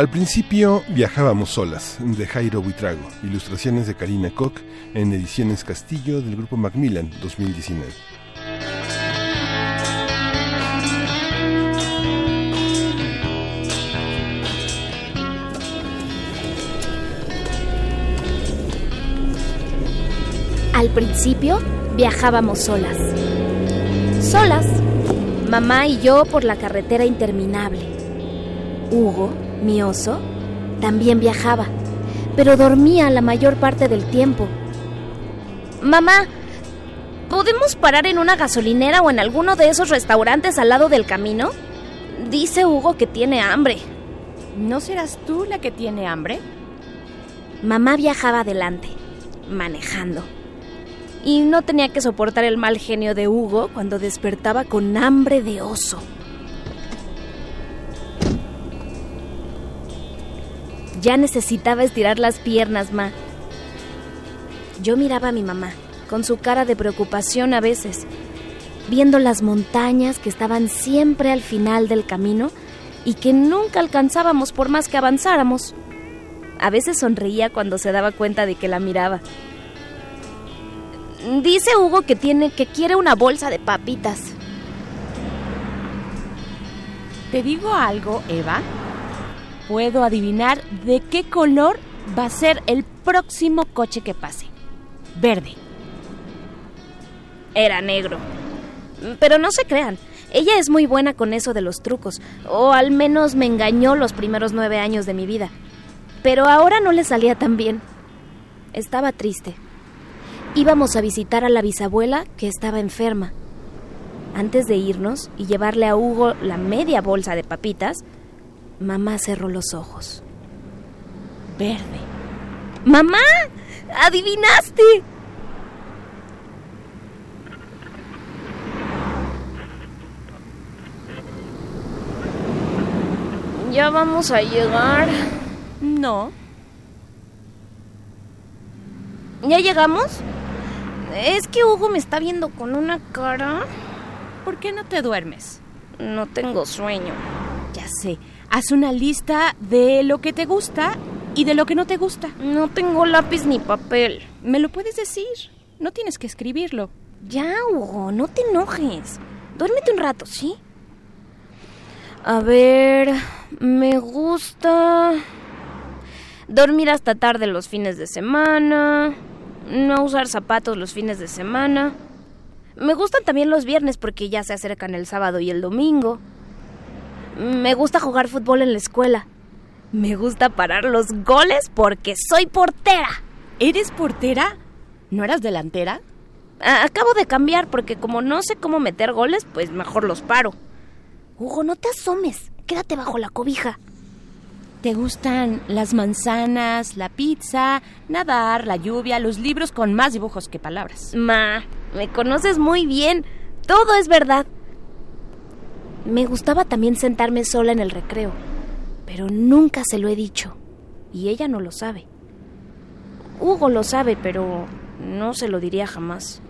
Al principio viajábamos solas, de Jairo Buitrago, ilustraciones de Karina Koch en Ediciones Castillo del Grupo Macmillan 2019. Al principio viajábamos solas. Solas, mamá y yo por la carretera interminable. Hugo, mi oso, también viajaba, pero dormía la mayor parte del tiempo. Mamá, ¿podemos parar en una gasolinera o en alguno de esos restaurantes al lado del camino? Dice Hugo que tiene hambre. ¿No serás tú la que tiene hambre? Mamá viajaba adelante, manejando. Y no tenía que soportar el mal genio de Hugo cuando despertaba con hambre de oso. Ya necesitaba estirar las piernas, ma. Yo miraba a mi mamá, con su cara de preocupación a veces, viendo las montañas que estaban siempre al final del camino y que nunca alcanzábamos por más que avanzáramos. A veces sonreía cuando se daba cuenta de que la miraba. Dice Hugo que tiene que quiere una bolsa de papitas. ¿Te digo algo, Eva? Puedo adivinar de qué color va a ser el próximo coche que pase. Verde. Era negro. Pero no se crean, ella es muy buena con eso de los trucos, o al menos me engañó los primeros nueve años de mi vida. Pero ahora no le salía tan bien. Estaba triste. Íbamos a visitar a la bisabuela que estaba enferma. Antes de irnos y llevarle a Hugo la media bolsa de papitas, mamá cerró los ojos. Verde. ¡Mamá! ¡Adivinaste! ¿Ya vamos a llegar? No. ¿Ya llegamos? Es que Hugo me está viendo con una cara. ¿Por qué no te duermes? No tengo sueño. Ya sé. Haz una lista de lo que te gusta y de lo que no te gusta. No tengo lápiz ni papel. Me lo puedes decir. No tienes que escribirlo. Ya, Hugo, no te enojes. Duérmete un rato, ¿sí? A ver, me gusta dormir hasta tarde los fines de semana, no usar zapatos los fines de semana. Me gustan también los viernes porque ya se acercan el sábado y el domingo. Me gusta jugar fútbol en la escuela. Me gusta parar los goles porque soy portera. ¿Eres portera? ¿No eras delantera? A- Acabo de cambiar porque como no sé cómo meter goles, pues mejor los paro. Hugo, no te asomes. Quédate bajo la cobija. ¿Te gustan las manzanas, la pizza, nadar, la lluvia, los libros con más dibujos que palabras? Ma, me conoces muy bien. Todo es verdad. Me gustaba también sentarme sola en el recreo, pero nunca se lo he dicho. Y ella no lo sabe. Hugo lo sabe, pero no se lo diría jamás.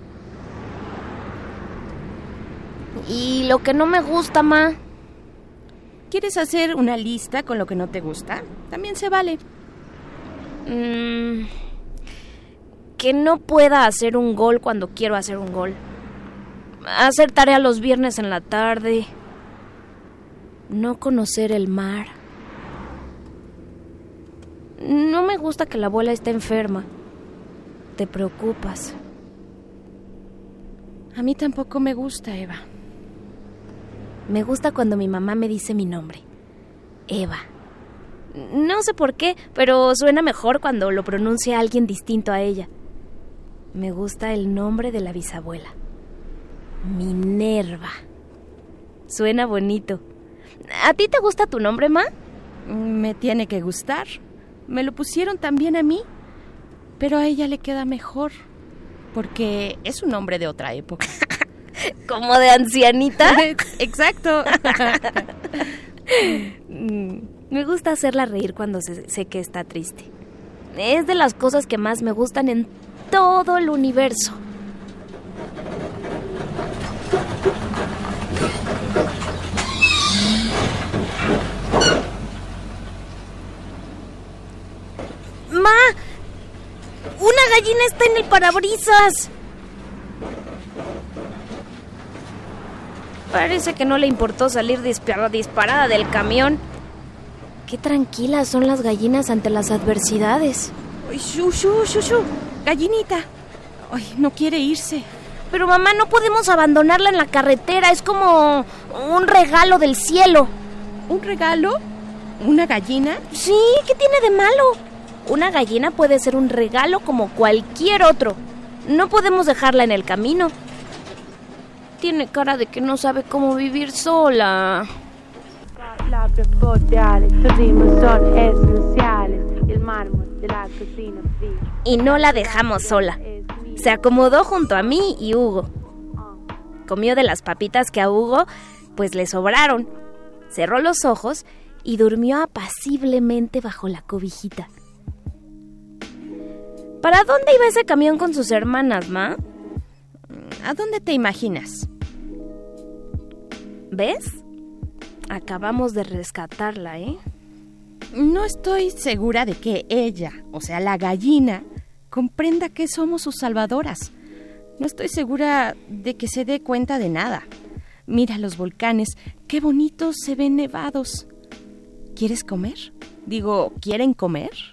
Y lo que no me gusta, ma, ¿Quieres hacer una lista con lo que no te gusta? También se vale. mm, que no pueda hacer un gol cuando quiero hacer un gol. hacer tarea los viernes en la tarde, no conocer el mar. No me gusta que la abuela esté enferma. Te preocupas. A mí tampoco me gusta, Eva. Me gusta cuando mi mamá me dice mi nombre. Eva. No sé por qué, pero suena mejor cuando lo pronuncia alguien distinto a ella. Me gusta el nombre de la bisabuela. Minerva. Suena bonito. ¿A ti te gusta tu nombre, Ma? Me tiene que gustar. Me lo pusieron también a mí, pero a ella le queda mejor, porque es un nombre de otra época. ¿Como de ancianita? Exacto. Mm, me gusta hacerla reír cuando se- sé que está triste. Es de las cosas que más me gustan en todo el universo. ¡Ma! ¡Una gallina está en el parabrisas! Parece que no le importó salir dispara- disparada del camión. Qué tranquilas son las gallinas ante las adversidades. Ay, shu, shu, shu, shu. Gallinita. Ay, no quiere irse. Pero mamá, no podemos abandonarla en la carretera. Es como un regalo del cielo. ¿Un regalo? ¿Una gallina? Sí, ¿qué tiene de malo? Una gallina puede ser un regalo como cualquier otro. No podemos dejarla en el camino. Tiene cara de que no sabe cómo vivir sola. Laboratories tuvimos son esenciales. El mármol de la cocina fría. Y no la dejamos sola. Se acomodó junto a mí y Hugo. Comió de las papitas que a Hugo pues le sobraron. Cerró los ojos y durmió apaciblemente bajo la cobijita. ¿Para dónde iba ese camión con sus hermanas, Ma? ¿A dónde te imaginas? ¿Ves? Acabamos de rescatarla, ¿eh? No estoy segura de que ella, o sea, la gallina, comprenda que somos sus salvadoras. No estoy segura de que se dé cuenta de nada. Mira los volcanes, qué bonitos se ven nevados. ¿Quieres comer? Digo, ¿quieren comer?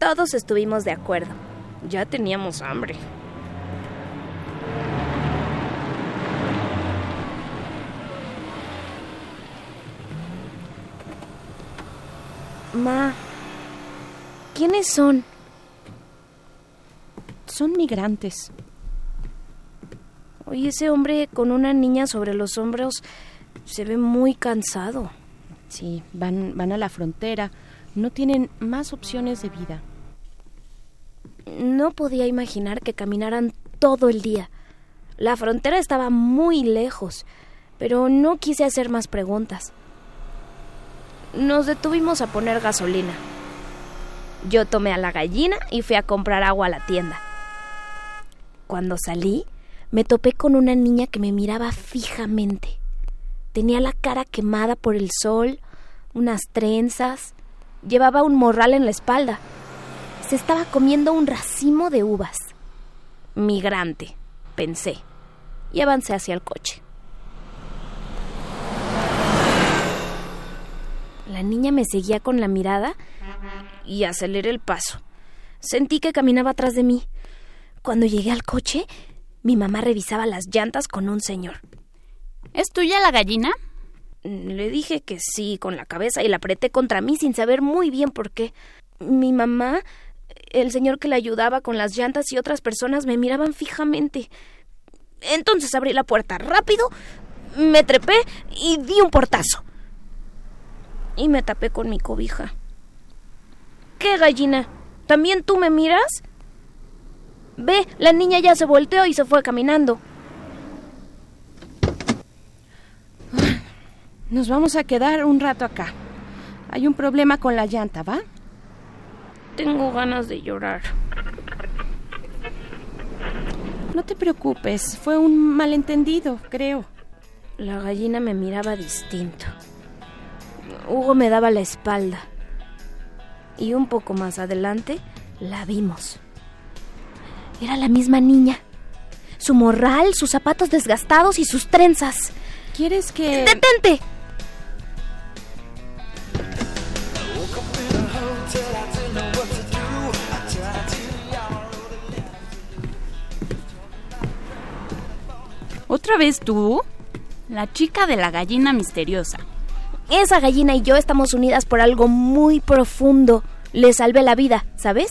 Todos estuvimos de acuerdo. Ya teníamos hambre. Ma, ¿quiénes son? Son migrantes. Oye, ese hombre con una niña sobre los hombros se ve muy cansado. Sí, van, van a la frontera. No tienen más opciones de vida. No podía imaginar que caminaran todo el día. La frontera estaba muy lejos, pero no quise hacer más preguntas. Nos detuvimos a poner gasolina. Yo tomé a la gallina y fui a comprar agua a la tienda. Cuando salí, me topé con una niña que me miraba fijamente. Tenía la cara quemada por el sol, unas trenzas, llevaba un morral en la espalda. Se estaba comiendo un racimo de uvas. Migrante, pensé, y avancé hacia el coche. La niña me seguía con la mirada y aceleré el paso. Sentí que caminaba atrás de mí. Cuando llegué al coche, mi mamá revisaba las llantas con un señor. ¿Es tuya la gallina? Le dije que sí con la cabeza y la apreté contra mí sin saber muy bien por qué. Mi mamá, el señor que la ayudaba con las llantas y otras personas me miraban fijamente. Entonces abrí la puerta rápido, me trepé y di un portazo. Y me tapé con mi cobija. ¿Qué gallina? ¿También tú me miras? Ve, la niña ya se volteó y se fue caminando. Nos vamos a quedar un rato acá. Hay un problema con la llanta, ¿va? Tengo ganas de llorar. No te preocupes, fue un malentendido, creo. La gallina me miraba distinto. Hugo me daba la espalda. Y un poco más adelante la vimos. Era la misma niña. su morral, sus zapatos desgastados y sus trenzas. ¿Quieres que...? ¡Detente! ¿Otra vez tú? La chica de la gallina misteriosa. Esa gallina y yo estamos unidas por algo muy profundo. Le salvé la vida, ¿sabes?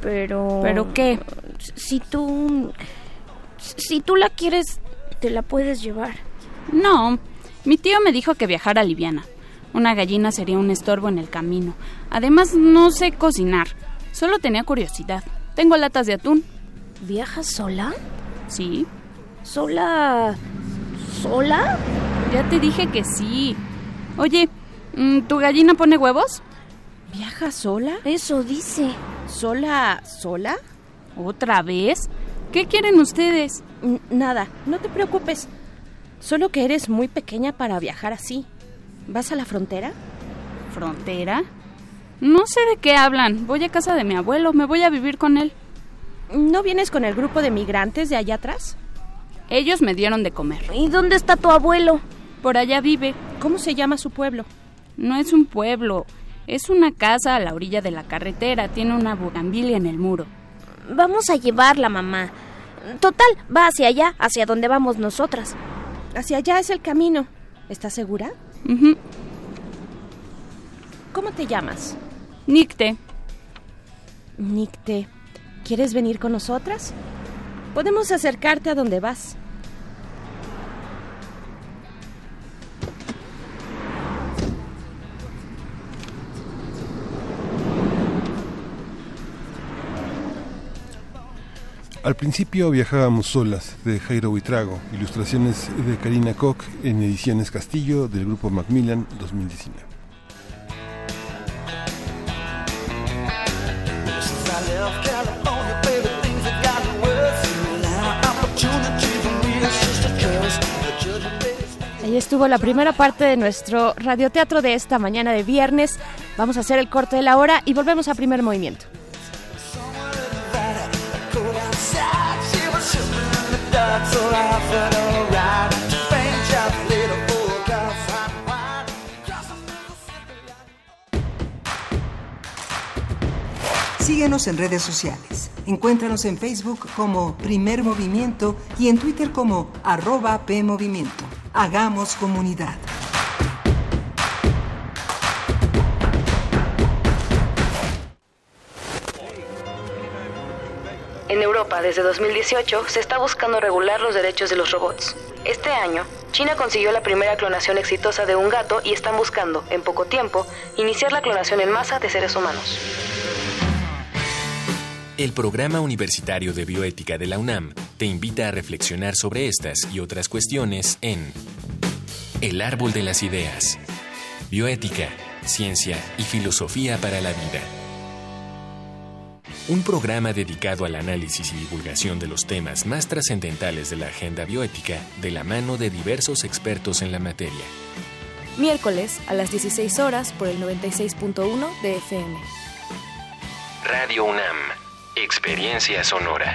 Pero... ¿Pero qué? Si tú... Si tú la quieres, te la puedes llevar. No, mi tío me dijo que viajara liviana. Una gallina sería un estorbo en el camino. Además, no sé cocinar. Solo tenía curiosidad. Tengo latas de atún. ¿Viajas sola? Sí. ¿Sola? ¿Sola? Ya te dije que sí. Oye, mm, ¿tu gallina pone huevos? ¿Viaja sola? Eso dice. ¿Sola? ¿Sola? ¿Otra vez? ¿Qué quieren ustedes? N- nada, no te preocupes. Solo que eres muy pequeña para viajar así. ¿Vas a la frontera? ¿Frontera? No sé de qué hablan. Voy a casa de mi abuelo. Me voy a vivir con él. ¿No vienes con el grupo de migrantes de allá atrás? Ellos me dieron de comer. ¿Y dónde está tu abuelo? Por allá vive. ¿Cómo se llama su pueblo? No es un pueblo. Es una casa a la orilla de la carretera. Tiene una bugambilia en el muro. Vamos a llevarla, mamá. Total, va hacia allá, hacia donde vamos nosotras. Hacia allá es el camino. ¿Estás segura? Ujú. ¿Cómo te llamas? Nicte. Nicte. ¿Quieres venir con nosotras? Podemos acercarte a donde vas. Al principio viajábamos solas, de Jairo Buitrago, ilustraciones de Karina Koch en ediciones Castillo del grupo Macmillan 2019. Ahí estuvo la primera parte de nuestro radioteatro de esta mañana de viernes. Vamos a hacer el corte de la hora y volvemos a primer movimiento. Síguenos en redes sociales. Encuéntranos en Facebook como Primer Movimiento y en Twitter como arroba PMovimiento. Hagamos comunidad. En Europa, desde 2018, se está buscando regular los derechos de los robots. Este año, China consiguió la primera clonación exitosa de un gato y están buscando, en poco tiempo, iniciar la clonación en masa de seres humanos. El Programa Universitario de Bioética de la UNAM te invita a reflexionar sobre estas y otras cuestiones en El Árbol de las Ideas. Bioética, ciencia y filosofía para la vida. Un programa dedicado al análisis y divulgación de los temas más trascendentales de la agenda bioética de la mano de diversos expertos en la materia. Miércoles a las 16 horas por el 96.1 de FM. Radio UNAM. Experiencia sonora.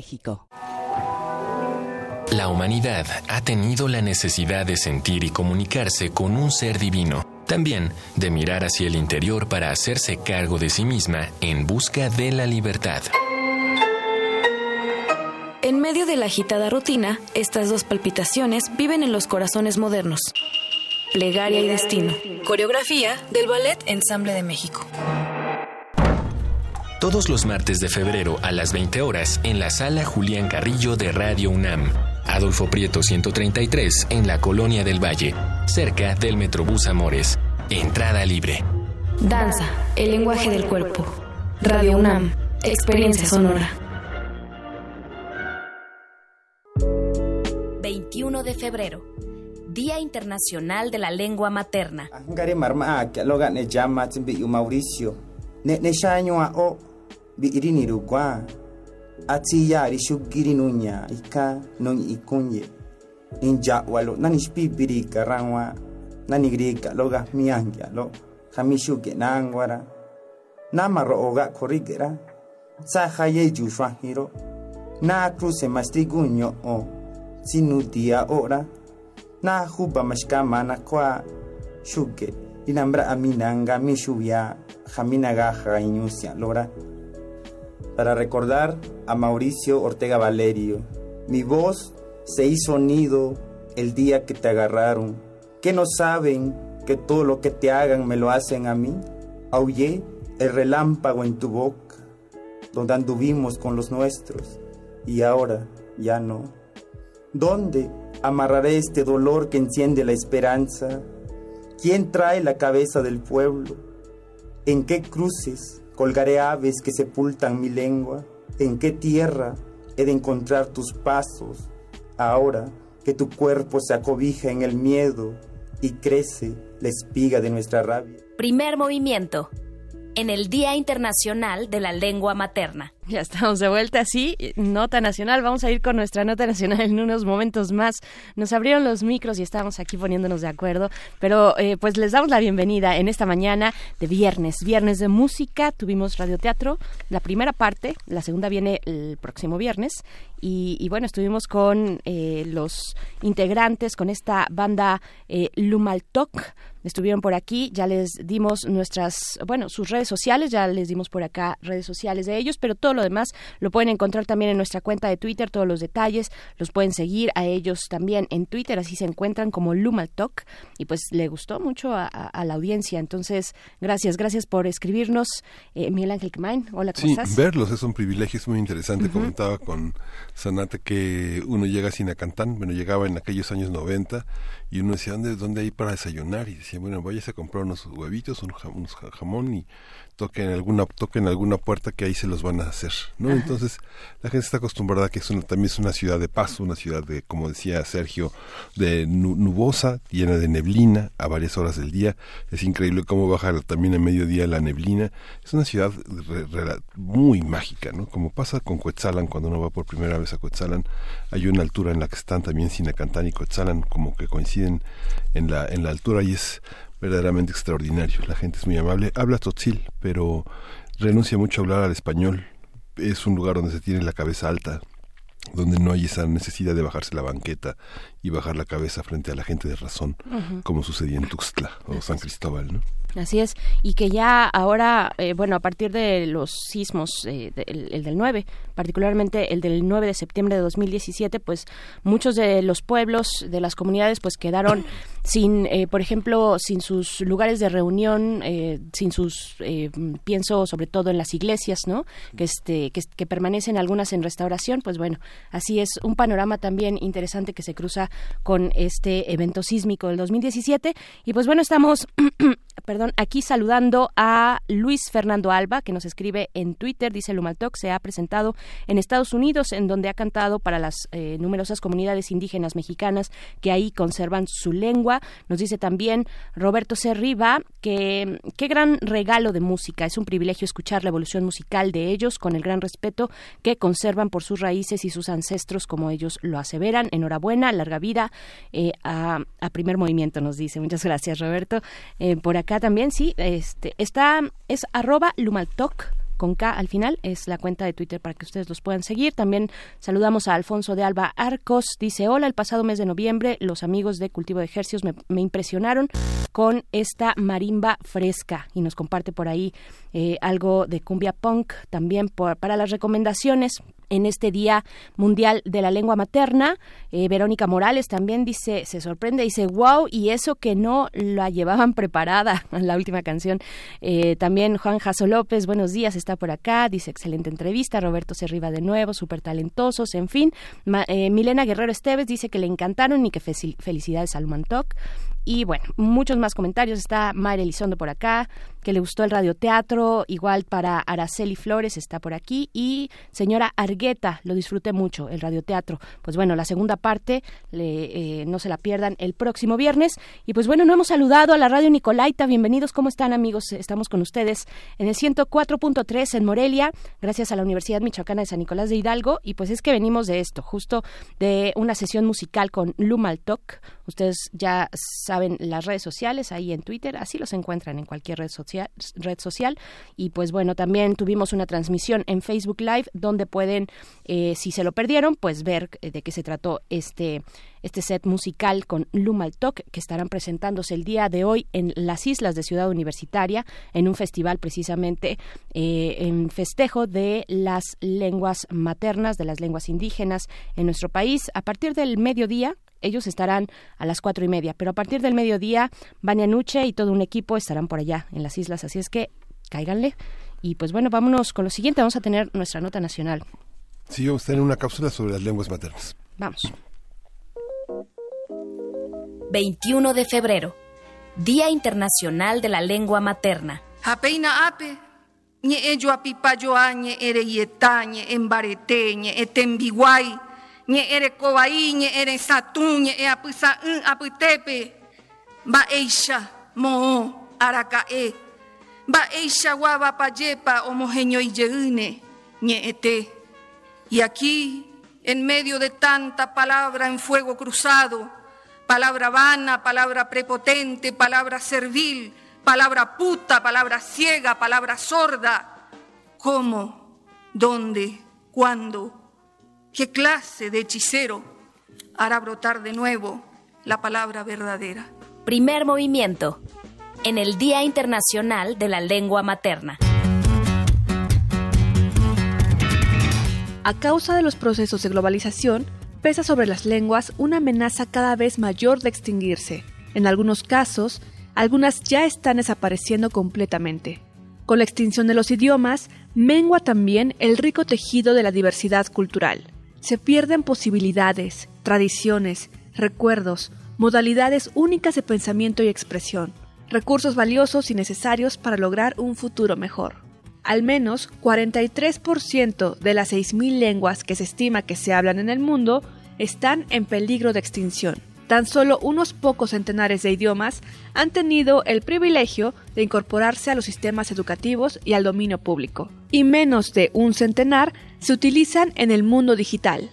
La humanidad ha tenido la necesidad de sentir y comunicarse con un ser divino, también de mirar hacia el interior para hacerse cargo de sí misma en busca de la libertad. En medio de la agitada rutina, estas dos palpitaciones viven en los corazones modernos. Plegaria y Destino. Coreografía del Ballet Ensamble de México. Todos los martes de febrero a las 20 horas en la sala Julián Carrillo de Radio UNAM. Adolfo Prieto 133 en la Colonia del Valle, cerca del Metrobús Amores. Entrada libre. Danza, el lenguaje del cuerpo. Radio UNAM, experiencia sonora. 21 de febrero, Día Internacional de la Lengua Materna. mauricio bi'irinirugwa atiyaari xugirinuña ika noñi'ikuñe nintya'walo nanixpiipiriikarãgua nanigrika'lo gasmiajnkya'lo hami xuke'na'anguara namaro'oga' koríke'ra sajaye yuxuajiro na'acruce maxtigun ño'o sinutiya o'ra. Najupa maxkamana kua'a xuke' rinambra'a minanka mi xuvia hami nagaja lora. Para recordar a Mauricio Ortega Valerio mi voz se hizo nido el día que te agarraron que no saben que todo lo que te hagan me lo hacen a mí aullé el relámpago en tu boca donde anduvimos con los nuestros y ahora ya no ¿Dónde amarraré este dolor que enciende la esperanza? ¿Quién trae la cabeza del pueblo? ¿En qué cruces colgaré aves que sepultan mi lengua? ¿En qué tierra he de encontrar tus pasos? Ahora que tu cuerpo se acobija en el miedo y crece la espiga de nuestra rabia. Primer movimiento. En el Día Internacional de la Lengua Materna. Ya estamos de vuelta, sí, nota nacional. Vamos a ir con nuestra nota nacional en unos momentos más. Nos abrieron los micros y estábamos aquí poniéndonos de acuerdo, pero eh, pues les damos la bienvenida en esta mañana de viernes, viernes de música. Tuvimos radioteatro, la primera parte, la segunda viene el próximo viernes y, bueno, estuvimos con eh, los integrantes, con esta banda eh, Lumaltok. Estuvieron por aquí, ya les dimos nuestras, bueno, sus redes sociales, ya les dimos por acá redes sociales de ellos, pero todo lo demás lo pueden encontrar también en nuestra cuenta de Twitter, todos los detalles, los pueden seguir a ellos también en Twitter, así se encuentran como Lumaltok y pues le gustó mucho a, a- a la audiencia, entonces gracias, gracias por escribirnos, eh, Miguel Ángel Kmain, hola, ¿cómo Sí, estás? verlos es un privilegio, es muy interesante. Comentaba con Sanate que uno llega a Sinacantán, bueno, llegaba en aquellos años 90 y uno decía, ¿dónde, dónde hay para desayunar? Y decía, bueno, váyase a comprar unos huevitos, un jamón y toquen alguna, toquen alguna puerta que ahí se los van a hacer, ¿no? Ajá. Entonces, la gente está acostumbrada a que es una, también es una ciudad de paz, una ciudad de, como decía Sergio, de nu- nubosa, llena de neblina a varias horas del día. Es increíble cómo baja también a mediodía la neblina. Es una ciudad re- muy mágica, ¿no? Como pasa con Coetzalan, cuando uno va por primera vez a Coetzalan, hay una altura en la que están también Sinacantán y Coetzalan, como que coinciden en la, en la altura y es verdaderamente extraordinario. La gente es muy amable. Habla tzotzil, pero renuncia mucho a hablar al español. Es un lugar donde se tiene la cabeza alta, donde no hay esa necesidad de bajarse la banqueta y bajar la cabeza frente a la gente de razón, como sucedía en Tuxtla o San Cristóbal, ¿no? Así es, y que ya ahora, eh, bueno, a partir de los sismos, eh, de- el, el del 9, particularmente el del 9 de septiembre de 2017, pues muchos de los pueblos, de las comunidades, pues quedaron sin, eh, por ejemplo, sin sus lugares de reunión, eh, sin sus, eh, pienso sobre todo en las iglesias, ¿no? Que, este, que, que permanecen algunas en restauración, pues bueno, así es un panorama también interesante que se cruza con este evento sísmico del 2017. Y pues bueno, estamos perdón, aquí saludando a Luis Fernando Alba, que nos escribe en Twitter, dice Lumaltoc, se ha presentado en Estados Unidos, en donde ha cantado para las eh, numerosas comunidades indígenas mexicanas que ahí conservan su lengua. Nos dice también Roberto Cerriba que qué gran regalo de música, es un privilegio escuchar la evolución musical de ellos con el gran respeto que conservan por sus raíces y sus ancestros, como ellos lo aseveran. Enhorabuena, larga vida eh, a, primer movimiento, nos dice. Muchas gracias, Roberto. Eh, por acá también, sí, este, está, es arroba lumaltoc con K al final, es la cuenta de Twitter para que ustedes los puedan seguir. También saludamos a Alfonso de Alba Arcos, dice, hola, el pasado mes de noviembre los amigos de Cultivo de Ejercios me, me impresionaron con esta marimba fresca y nos comparte por ahí eh, algo de cumbia punk también por- para las recomendaciones en este Día Mundial de la Lengua Materna. Eh, Verónica Morales también dice, se sorprende, dice, wow, y eso que no la llevaban preparada, la última canción. Eh, también Juan Jaso López, buenos días, está por acá, dice, excelente entrevista, Roberto se arriba de nuevo, súper talentosos, en fin. Eh, Milena Guerrero Esteves dice que le encantaron y que fe- felicidades al Mantoc. Y bueno, muchos más comentarios. Está Mayra Elizondo por acá, que le gustó el radioteatro. Igual para Araceli Flores está por aquí. Y señora Argueta, lo disfruté mucho, el radioteatro. Pues bueno, la segunda parte, eh, no se la pierdan el próximo viernes. Y pues bueno, no hemos saludado a la radio Nicolaita. Bienvenidos, ¿cómo están amigos? Estamos con ustedes en el 104.3 en Morelia, gracias a la Universidad Michoacana de San Nicolás de Hidalgo. Y pues es que venimos de esto, justo de una sesión musical con Lumaltok. Ustedes ya saben las redes sociales ahí en Twitter, así los encuentran en cualquier red social, red social. Y pues bueno, también tuvimos una transmisión en Facebook Live donde pueden, eh, si se lo perdieron, pues ver eh, de qué se trató este, este set musical con Lumaltok que estarán presentándose el día de hoy en las islas de Ciudad Universitaria en un festival precisamente eh, en festejo de las lenguas maternas, de las lenguas indígenas en nuestro país. A partir del mediodía, ellos estarán a las cuatro y media, pero a partir del mediodía, Vania Nuche y todo un equipo estarán por allá en las islas, así es que cáiganle. Y pues bueno, vámonos con lo siguiente, vamos a tener nuestra nota nacional. Sí, vamos a tener una cápsula sobre las lenguas maternas. Vamos. 21 de febrero, Día Internacional de la Lengua Materna. Hapeina ape, ñe ello apipayoa, ñe etembiguay, ñe ere cobaí, ñe ere satú, ñe e apisa un apitepe, ba eisha, mo, aracae, ba eisha guaba payepa, homogenio y ñe ete. Y aquí, en medio de tanta palabra en fuego cruzado, palabra vana, palabra prepotente, palabra servil, palabra puta, palabra ciega, palabra sorda. ¿Cómo? ¿Dónde? ¿Cuándo? ¿Qué clase de hechicero hará brotar de nuevo la palabra verdadera? Primer movimiento. En el Día Internacional de la Lengua Materna. A causa de los procesos de globalización, pesa sobre las lenguas una amenaza cada vez mayor de extinguirse. En algunos casos, algunas ya están desapareciendo completamente. Con la extinción de los idiomas, mengua también el rico tejido de la diversidad cultural. Se pierden posibilidades, tradiciones, recuerdos, modalidades únicas de pensamiento y expresión, recursos valiosos y necesarios para lograr un futuro mejor. Al menos 43% de las 6.000 lenguas que se estima que se hablan en el mundo están en peligro de extinción. Tan solo unos pocos centenares de idiomas han tenido el privilegio de incorporarse a los sistemas educativos y al dominio público, y menos de un centenar se utilizan en el mundo digital.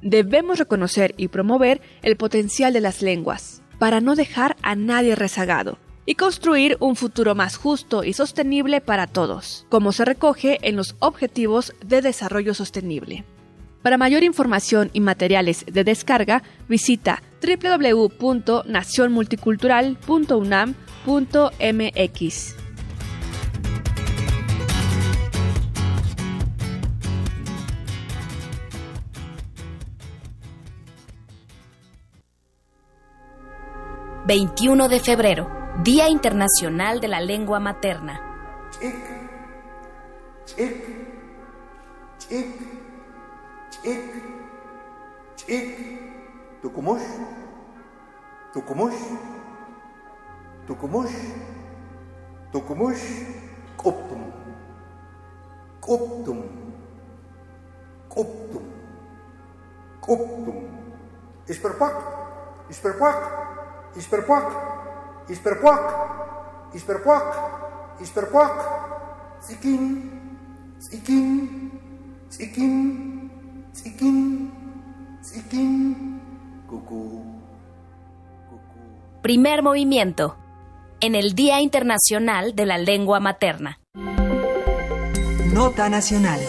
Debemos reconocer y promover el potencial de las lenguas, para no dejar a nadie rezagado, y construir un futuro más justo y sostenible para todos, como se recoge en los Objetivos de Desarrollo Sostenible. Para mayor información y materiales de descarga, visita www.nacionmulticultural.unam.mx. ...21 de febrero... ...Día Internacional de la Lengua Materna... Ik, ik, ik, Tucumush, Koptum, Koptum, Koptum, Isperpak, Isperpak, Isperpak, Isperpak, Isperpak, Isperpak, Sikin, Sikin, Sikin, Sikin, Sikin, Cucú. Primer movimiento. En el Día Internacional de la Lengua Materna. Nota Nacional.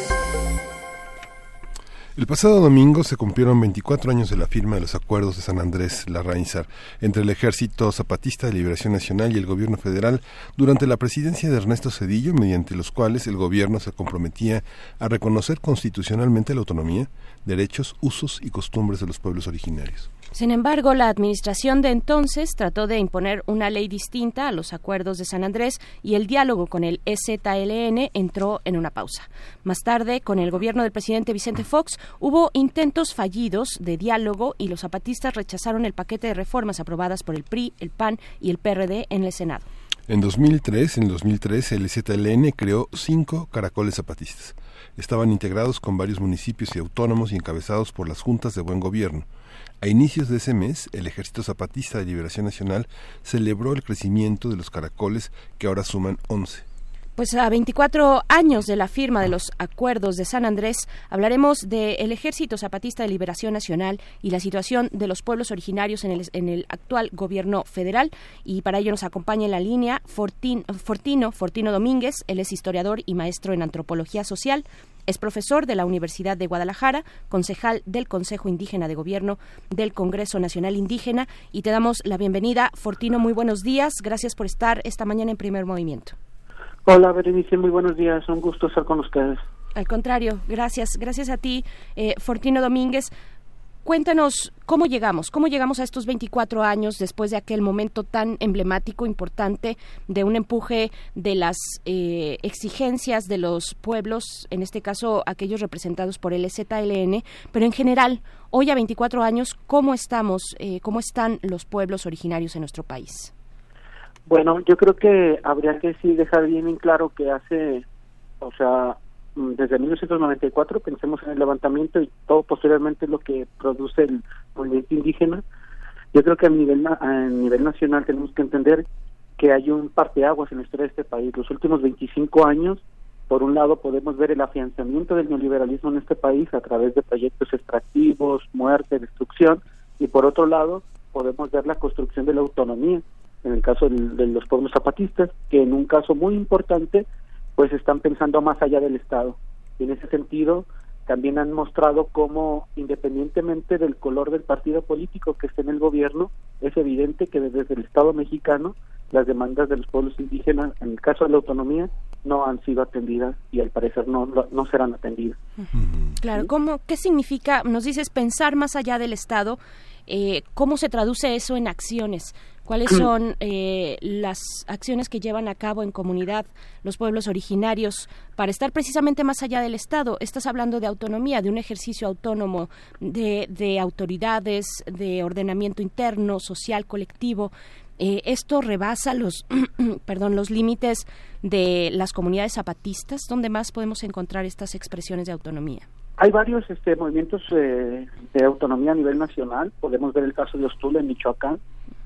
El pasado domingo se cumplieron 24 años de la firma de los acuerdos de San Andrés Larrainzar entre el Ejército Zapatista de Liberación Nacional y el Gobierno Federal durante la presidencia de Ernesto Cedillo, mediante los cuales el gobierno se comprometía a reconocer constitucionalmente la autonomía, derechos, usos y costumbres de los pueblos originarios. Sin embargo, la administración de entonces trató de imponer una ley distinta a los acuerdos de San Andrés y el diálogo con el EZLN entró en una pausa. Más tarde, con el gobierno del presidente Vicente Fox, hubo intentos fallidos de diálogo y los zapatistas rechazaron el paquete de reformas aprobadas por el PRI, el PAN y el PRD en el Senado. En 2003, en 2003, el EZLN creó cinco caracoles zapatistas. Estaban integrados con varios municipios y autónomos y encabezados por las juntas de buen gobierno. A inicios de ese mes, el Ejército Zapatista de Liberación Nacional celebró el crecimiento de los caracoles que ahora suman 11. Pues a 24 años de la firma de los acuerdos de San Andrés, hablaremos del Ejército Zapatista de Liberación Nacional y la situación de los pueblos originarios en el, en el actual gobierno federal. Y para ello nos acompaña en la línea Fortino, Fortino Domínguez. Él es historiador y maestro en antropología social. Es profesor de la Universidad de Guadalajara, concejal del Consejo Indígena de Gobierno del Congreso Nacional Indígena y te damos la bienvenida. Fortino, muy buenos días. Gracias por estar esta mañana en primer movimiento. Hola, Berenice, muy buenos días. Un gusto estar con ustedes. Al contrario, gracias. Gracias a ti, eh, Fortino Domínguez. Cuéntanos cómo llegamos, cómo llegamos a estos 24 años después de aquel momento tan emblemático, importante, de un empuje de las eh, exigencias de los pueblos, en este caso aquellos representados por el ZLN, pero en general, hoy a 24 años, ¿cómo estamos, eh, cómo están los pueblos originarios en nuestro país? Bueno, yo creo que habría que sí dejar bien en claro que hace, o sea, mm, desde 1994 pensemos en el levantamiento y todo posteriormente lo que produce el movimiento indígena. Yo creo que a nivel a nivel nacional tenemos que entender que hay un parteaguas en la historia de este país. Los últimos 25 años, por un lado, podemos ver el afianzamiento del neoliberalismo en este país a través de proyectos extractivos, muerte, destrucción, y por otro lado, podemos ver la construcción de la autonomía en el caso de los pueblos zapatistas, que en un caso muy importante, pues están pensando más allá del Estado. Y en ese sentido, también han mostrado cómo, independientemente del color del partido político que esté en el gobierno, es evidente que desde el Estado mexicano las demandas de los pueblos indígenas, en el caso de la autonomía, no han sido atendidas y al parecer no, no serán atendidas. Claro, ¿cómo, ¿qué significa, nos dices, pensar más allá del Estado? Eh, ¿Cómo se traduce eso en acciones? ¿Cuáles son eh, las acciones que llevan a cabo en comunidad los pueblos originarios para estar precisamente más allá del Estado? Estás hablando de autonomía, de un ejercicio autónomo, de, de autoridades, de ordenamiento interno, social, colectivo. Eh, esto rebasa los, perdón, los límites de las comunidades zapatistas. ¿Dónde más podemos encontrar estas expresiones de autonomía? Hay varios este, movimientos eh, de autonomía a nivel nacional. Podemos ver el caso de Ostula en Michoacán,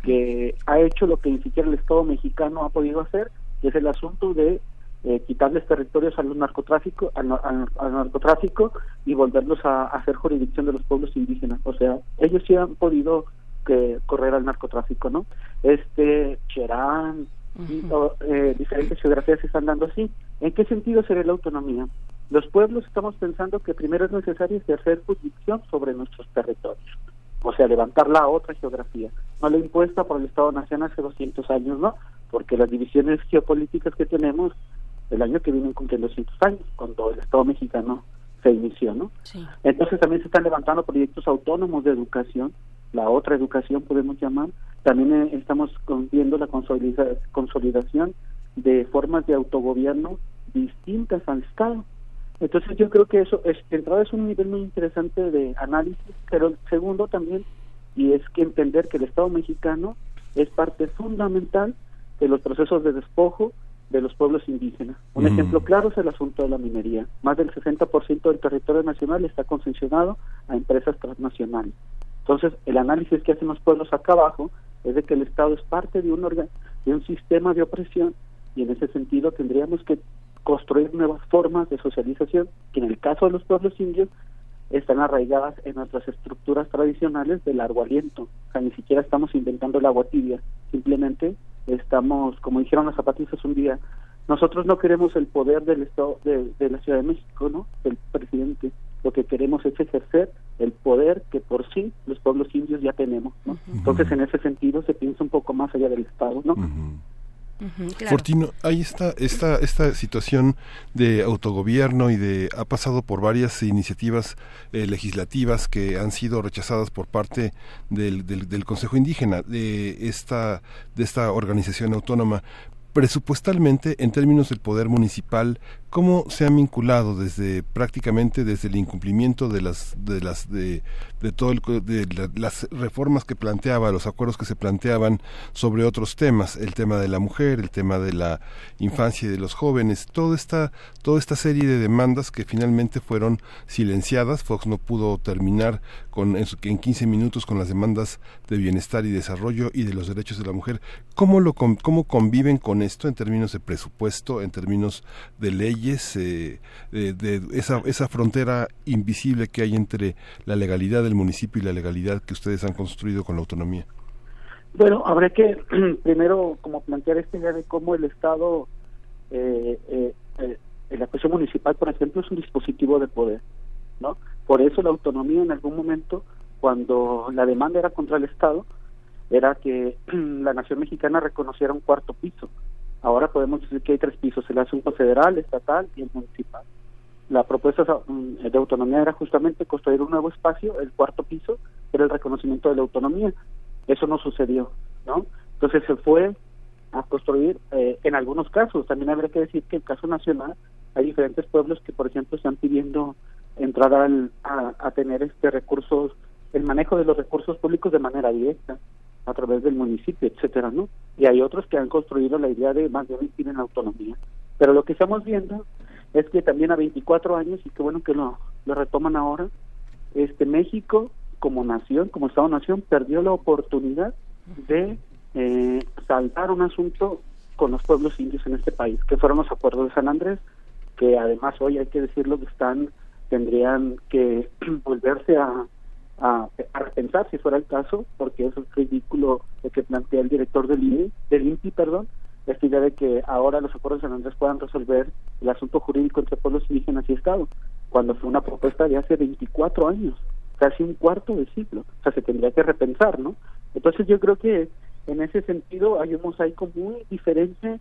que ha hecho lo que ni siquiera el Estado mexicano ha podido hacer, que es el asunto de eh, quitarles territorios al narcotráfico, al, narcotráfico y volverlos a, hacer jurisdicción de los pueblos indígenas. O sea, ellos sí han podido que correr al narcotráfico, ¿no? Este Cherán, y, eh, diferentes geografías se están dando así. ¿En qué sentido sería la autonomía? Los pueblos estamos pensando que primero es necesario ejercer jurisdicción sobre nuestros territorios o sea, levantarla a otra geografía, no la impuesta por el Estado Nacional hace 200 años, ¿no? Porque las divisiones geopolíticas que tenemos el año que vienen cumplen 200 años, cuando el Estado mexicano se inició, ¿no? Entonces también se están levantando proyectos autónomos de educación, la otra educación podemos llamar, también eh, estamos viendo la consolidación de formas de autogobierno distintas al Estado entonces yo creo que eso, es, de entrada es un nivel muy interesante de análisis, pero el segundo también, y es que entender que el Estado mexicano es parte fundamental de los procesos de despojo de los pueblos indígenas. Un ejemplo claro es el asunto de la minería. Más del 60% del territorio nacional está concesionado a empresas transnacionales. Entonces, el análisis que hacen los pueblos acá abajo es de que el Estado es parte de un, de un sistema de opresión y en ese sentido tendríamos que construir nuevas formas de socialización que en el caso de los pueblos indios están arraigadas en nuestras estructuras tradicionales de largo aliento. O sea, ni siquiera estamos inventando el agua tibia, simplemente estamos, como dijeron los zapatistas un día, nosotros no queremos el poder del Estado de, la Ciudad de México, ¿no? Del presidente. Lo que queremos es ejercer el poder que por sí los pueblos indios ya tenemos, ¿no? Entonces, en ese sentido se piensa un poco más allá del Estado, ¿no? Fortino, ahí está esta, esta situación de autogobierno y de ha pasado por varias iniciativas eh, legislativas que han sido rechazadas por parte del, del, del Consejo Indígena de esta de esta organización autónoma. Presupuestalmente en términos del poder municipal cómo se han vinculado desde prácticamente desde el incumplimiento de las de las de, de todo el, de la, las reformas que planteaba los acuerdos que se planteaban sobre otros temas el tema de la mujer el tema de la infancia y de los jóvenes. Toda esta toda esta serie de demandas que finalmente fueron silenciadas. Fox no pudo terminar con en, en 15 minutos con las demandas de bienestar y desarrollo y de los derechos de la mujer. Cómo lo cómo conviven con esto en términos de presupuesto en términos de leyes eh, de, de, esa, esa frontera invisible que hay entre la legalidad del municipio y la legalidad que ustedes han construido con la autonomía? Bueno, habrá que primero como plantear esta idea de cómo el Estado, eh, eh, eh, la cuestión municipal, por ejemplo, es un dispositivo de poder, ¿no? Por eso la autonomía en algún momento, cuando la demanda era contra el Estado, era que la nación mexicana reconociera un cuarto piso, Ahora podemos decir que hay tres pisos, el asunto federal, estatal y el municipal. La propuesta de autonomía era justamente construir un nuevo espacio, el cuarto piso, era el reconocimiento de la autonomía. Eso no sucedió, ¿no? Entonces se fue a construir, eh, en algunos casos, también habría que decir que en el caso nacional hay diferentes pueblos que, por ejemplo, están pidiendo entrar al, a, a tener este recursos, el manejo de los recursos públicos de manera directa a través del municipio, etcétera, ¿no? Y hay otros que han construido la idea de más bien tienen autonomía. Pero lo que estamos viendo es que también a 24 años, y qué bueno que lo, lo retoman ahora, este México como nación, como Estado-nación, perdió la oportunidad de eh, saltar un asunto con los pueblos indios en este país, que fueron los acuerdos de San Andrés, que además hoy hay que decirlo que están, tendrían que volverse a a, repensar si fuera el caso, porque es ridículo lo que plantea el director del INPI, del INPI perdón, esta idea de que ahora los acuerdos de San Andrés puedan resolver el asunto jurídico entre pueblos indígenas y Estado, cuando fue una propuesta de hace 24 años, casi un cuarto de siglo. O sea, se tendría que repensar, ¿no? Entonces yo creo que en ese sentido hay un mosaico muy diferente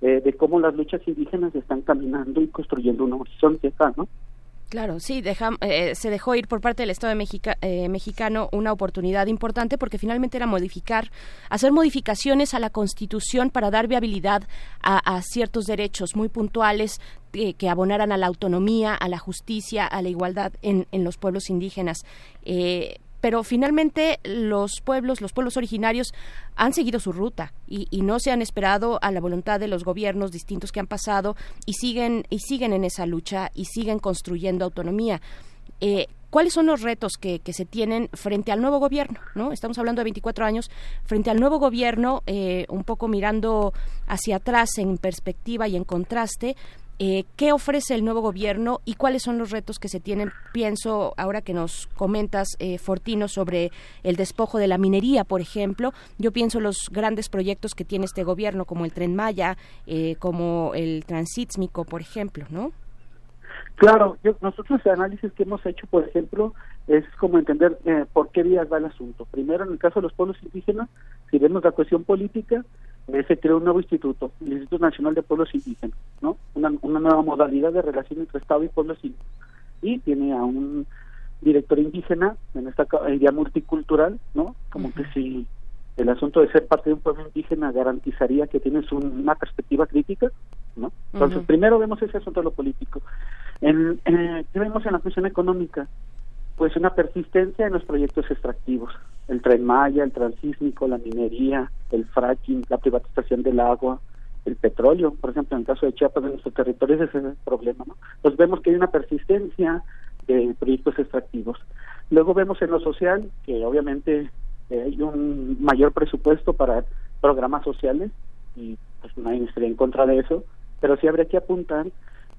eh, de cómo las luchas indígenas están caminando y construyendo un horizonte acá, ¿no? Claro, sí, eh, se dejó ir por parte del Estado eh, mexicano una oportunidad importante porque finalmente era modificar, hacer modificaciones a la Constitución para dar viabilidad a, ciertos derechos muy puntuales eh, que abonaran a la autonomía, a la justicia, a la igualdad en, en los pueblos indígenas. Pero finalmente los pueblos, los pueblos originarios han seguido su ruta y, y, no se han esperado a la voluntad de los gobiernos distintos que han pasado y siguen y siguen en esa lucha y siguen construyendo autonomía. Eh, ¿Cuáles son los retos que, que, se tienen frente al nuevo gobierno? ¿no? Estamos hablando de 24 años, frente al nuevo gobierno, eh, un poco mirando hacia atrás en perspectiva y en contraste, eh, qué ofrece el nuevo gobierno y cuáles son los retos que se tienen. Pienso, ahora que nos comentas, eh, Fortino, sobre el despojo de la minería, por ejemplo, yo pienso los grandes proyectos que tiene este gobierno, como el Tren Maya, eh, como el Transísmico, por ejemplo, ¿no? Claro, yo, nosotros el análisis que hemos hecho, por ejemplo, es como entender eh, por qué vías va el asunto. Primero, en el caso de los pueblos indígenas, si vemos la cuestión política, se creó un nuevo instituto, el Instituto Nacional de Pueblos Indígenas, ¿no? Una, una nueva modalidad de relación entre Estado y pueblos indígenas. Y tiene a un director indígena en esta idea multicultural, ¿no? Como uh -huh. que si el asunto de ser parte de un pueblo indígena garantizaría que tienes un, una perspectiva crítica, ¿no? Entonces, uh -huh. primero vemos ese asunto de lo político. En, eh, ¿Qué vemos en la cuestión económica? Pues una persistencia en los proyectos extractivos, el tren Maya, el transísmico, la minería, el fracking, la privatización del agua, el petróleo, por ejemplo, en el caso de Chiapas, en nuestro territorio, ese es el problema, ¿no? Pues vemos que hay una persistencia de proyectos extractivos. Luego vemos en lo social que obviamente eh, hay un mayor presupuesto para programas sociales y pues nadie estaría en contra de eso, pero sí habría que apuntar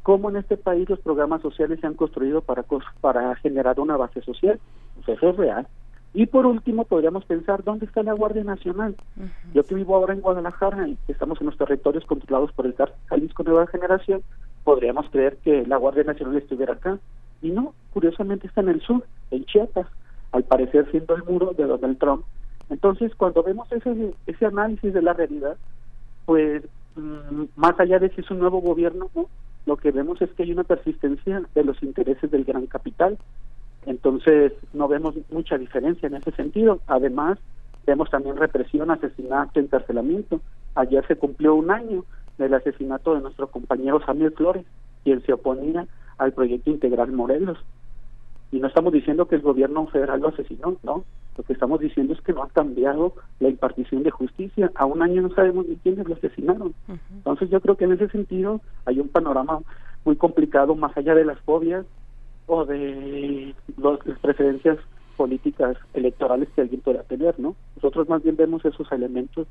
cómo en este país los programas sociales se han construido para, para generar una base social. Sea, eso es real. Y por último, podríamos pensar, ¿dónde está la Guardia Nacional? Uh -huh. Yo que vivo ahora en Guadalajara y estamos en los territorios controlados por el Jalisco Nueva Generación, podríamos creer que la Guardia Nacional estuviera acá. Y no, curiosamente está en el sur, en Chiapas, al parecer siendo el muro de Donald Trump. Entonces, cuando vemos ese, ese análisis de la realidad, pues mm, más allá de si es un nuevo gobierno, ¿no? lo que vemos es que hay una persistencia de los intereses del gran capital. Entonces, no vemos mucha diferencia en ese sentido. Además, vemos también represión, asesinato, encarcelamiento. Ayer se cumplió un año del asesinato de nuestro compañero Samuel Flores, quien se oponía al proyecto integral Morelos. Y no estamos diciendo que el gobierno federal lo asesinó, no. Lo que estamos diciendo es que no ha cambiado la impartición de justicia. A un año no sabemos ni quiénes lo asesinaron. Entonces yo creo que en ese sentido hay un panorama muy complicado más allá de las fobias o de las preferencias políticas electorales que alguien pueda tener, ¿no? Nosotros más bien vemos esos elementos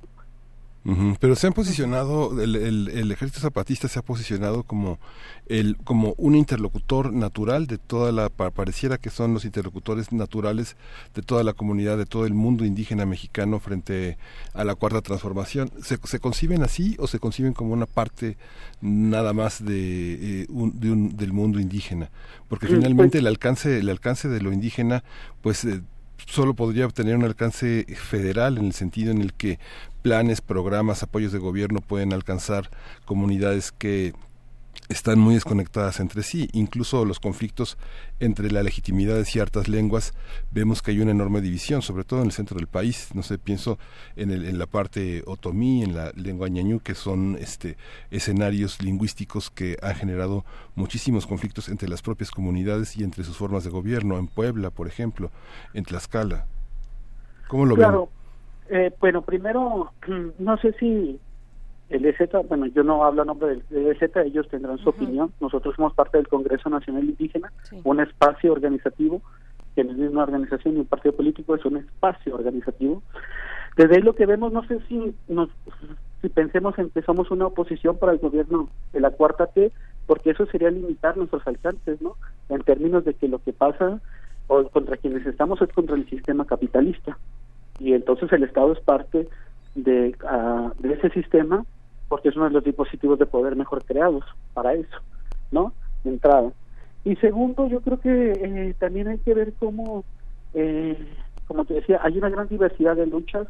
Pero se han posicionado, el, el- el ejército zapatista se ha posicionado como el como un interlocutor natural de toda la, pa- pareciera que son los interlocutores naturales de toda la comunidad, de todo el mundo indígena mexicano frente a la cuarta transformación. ¿Se, se conciben así o se conciben como una parte nada más de, eh, un- de un- del mundo indígena? Porque Mm, finalmente pues- el alcance, el alcance de lo indígena, pues eh, solo podría obtener un alcance federal en el sentido en el que planes, programas, apoyos de gobierno pueden alcanzar comunidades que están muy desconectadas entre sí. Incluso los conflictos entre la legitimidad de ciertas lenguas, vemos que hay una enorme división, sobre todo en el centro del país. No sé, pienso en, el- en la parte otomí, en la lengua ñañú, que son este, escenarios lingüísticos que han generado muchísimos conflictos entre las propias comunidades y entre sus formas de gobierno. En Puebla, por ejemplo, en Tlaxcala. ¿Cómo lo? Claro, eh, bueno, primero, no sé si el EZ, bueno, yo no hablo a nombre del, EZ, ellos tendrán su opinión. Nosotros somos parte del Congreso Nacional Indígena, un espacio organizativo, que no es una organización ni un partido político, es un espacio organizativo. Desde ahí lo que vemos, no sé si nos si pensemos en que somos una oposición para el gobierno de la cuarta T, porque eso sería limitar nuestros alcances, ¿no? En términos de que lo que pasa o contra quienes estamos es contra el sistema capitalista y entonces el Estado es parte de, ah, de ese sistema porque es uno de los dispositivos de poder mejor creados para eso, ¿no? De entrada. Y segundo, yo creo que eh, también hay que ver cómo, eh, como te decía, hay una gran diversidad de luchas.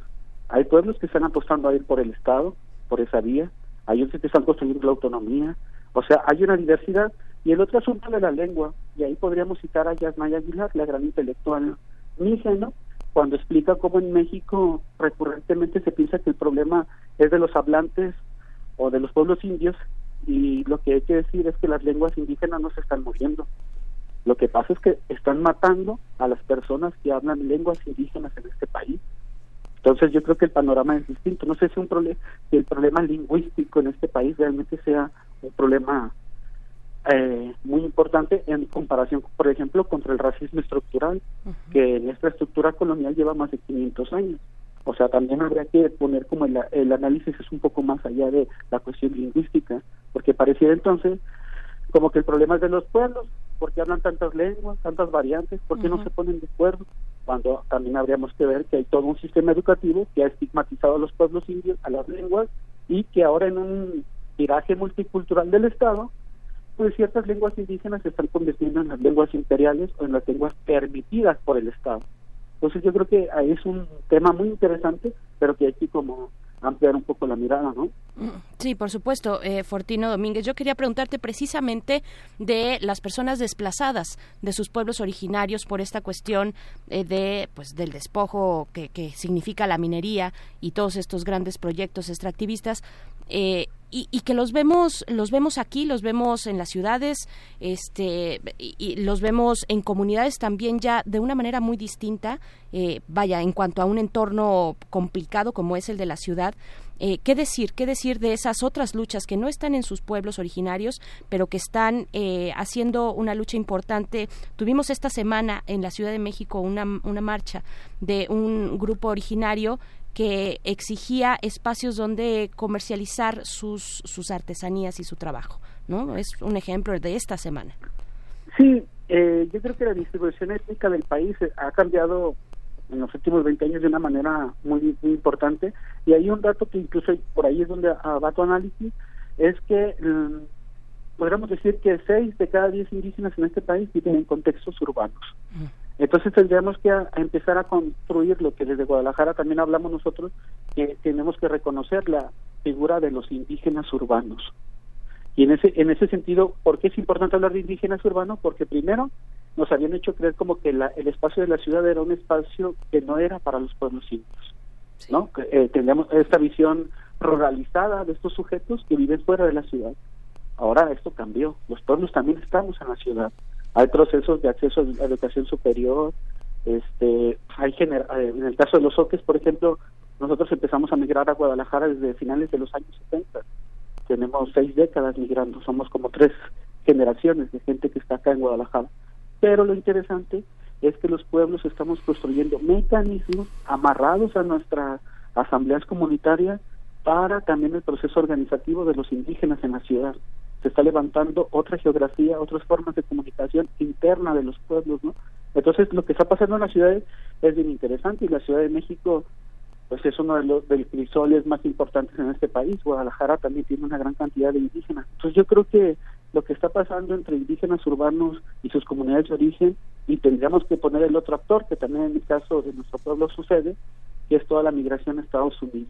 Hay pueblos que están apostando a ir por el Estado, por esa vía. Hay otros que están construyendo la autonomía. O sea, hay una diversidad. Y el otro asunto de la lengua, y ahí podríamos citar a Yasmaya Aguilar, la gran intelectual ¿no? cuando explica cómo en México recurrentemente se piensa que el problema es de los hablantes o de los pueblos indios y lo que hay que decir es que las lenguas indígenas no se están muriendo. Lo que pasa es que están matando a las personas que hablan lenguas indígenas en este país. Entonces yo creo que el panorama es distinto. No sé si un si el problema lingüístico en este país realmente sea un problema eh, muy importante en comparación, por ejemplo, contra el racismo estructural, que en esta estructura colonial lleva más de 500 años. O sea, también habría que poner como el, el análisis es un poco más allá de la cuestión lingüística, porque pareciera entonces como que el problema es de los pueblos, porque hablan tantas lenguas, tantas variantes, ¿por qué no se ponen de acuerdo? Cuando también habríamos que ver que hay todo un sistema educativo que ha estigmatizado a los pueblos indios, a las lenguas, y que ahora en un tiraje multicultural del Estado, pues ciertas lenguas indígenas se están convirtiendo en las lenguas imperiales o en las lenguas permitidas por el Estado. Entonces yo creo que ahí es un tema muy interesante, pero que hay que como ampliar un poco la mirada, ¿no? Sí, por supuesto, eh, Fortino Domínguez. Yo quería preguntarte precisamente de las personas desplazadas de sus pueblos originarios por esta cuestión eh, de, pues, del despojo que, que significa la minería y todos estos grandes proyectos extractivistas. eh, y, y que los vemos los vemos aquí los vemos en las ciudades este y, los vemos en comunidades también ya de una manera muy distinta eh, vaya en cuanto a un entorno complicado como es el de la ciudad eh, qué decir qué decir de esas otras luchas que no están en sus pueblos originarios pero que están eh, haciendo una lucha importante. Tuvimos esta semana en la Ciudad de México una, una marcha de un grupo originario que exigía espacios donde comercializar sus, sus artesanías y su trabajo, ¿no? Es un ejemplo de esta semana. Sí, eh, yo creo que la distribución étnica del país eh, ha cambiado en los últimos 20 años de una manera muy, muy importante y hay un dato que incluso por ahí es donde va tu análisis, es que mm, podríamos decir que seis de cada diez indígenas en este país viven en contextos urbanos. Entonces tendríamos que a- a empezar a construir lo que desde Guadalajara también hablamos nosotros, que tenemos que reconocer la figura de los indígenas urbanos. Y en ese, en ese sentido, ¿por qué es importante hablar de indígenas urbanos? Porque primero nos habían hecho creer como que la- el espacio de la ciudad era un espacio que no era para los pueblos indios. ¿no? Que, eh, teníamos esta visión ruralizada de estos sujetos que viven fuera de la ciudad. Ahora esto cambió. Los pueblos también estamos en la ciudad. Hay procesos de acceso a educación superior. Este, hay gener- eh, en el caso de los oques, por ejemplo, nosotros empezamos a migrar a Guadalajara desde finales de los años 70. Tenemos seis décadas migrando. Somos como tres generaciones de gente que está acá en Guadalajara. Pero lo interesante es que los pueblos estamos construyendo mecanismos amarrados a nuestras asambleas comunitarias para también el proceso organizativo de los indígenas en la ciudad. Se está levantando otra geografía, otras formas de comunicación interna de los pueblos, ¿no? Entonces, lo que está pasando en las ciudades es bien interesante y la Ciudad de México pues es uno de los crisoles más importantes en este país. Guadalajara también tiene una gran cantidad de indígenas. Entonces yo creo que lo que está pasando entre indígenas urbanos y sus comunidades de origen, y tendríamos que poner el otro actor, que también en el caso de nuestro pueblo sucede, que es toda la migración a Estados Unidos.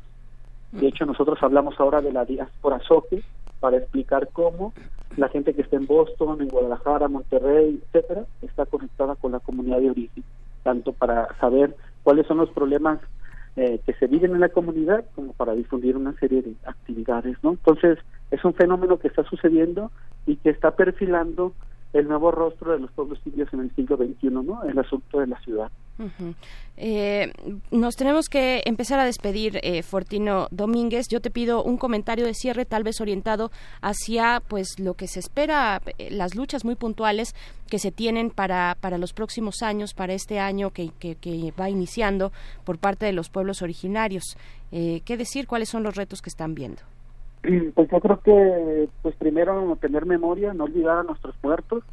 De hecho, nosotros hablamos ahora de la diáspora soque para explicar cómo la gente que está en Boston, en Guadalajara, Monterrey, etcétera, está conectada con la comunidad de origen, tanto para saber cuáles son los problemas eh, que se viven en la comunidad como para difundir una serie de actividades, ¿no? Entonces, es un fenómeno que está sucediendo y que está perfilando el nuevo rostro de los pueblos indios en el siglo XXI, ¿no? El asunto de la ciudad. Eh, nos tenemos que empezar a despedir, eh, Fortino Domínguez. Yo te pido un comentario de cierre, tal vez orientado hacia, pues, lo que se espera, eh, las luchas muy puntuales que se tienen para, para los próximos años, para este año que, que, que va iniciando por parte de los pueblos originarios. Eh, ¿Qué decir? ¿Cuáles son los retos que están viendo? Pues yo creo que, pues primero tener memoria, no olvidar a nuestros muertos,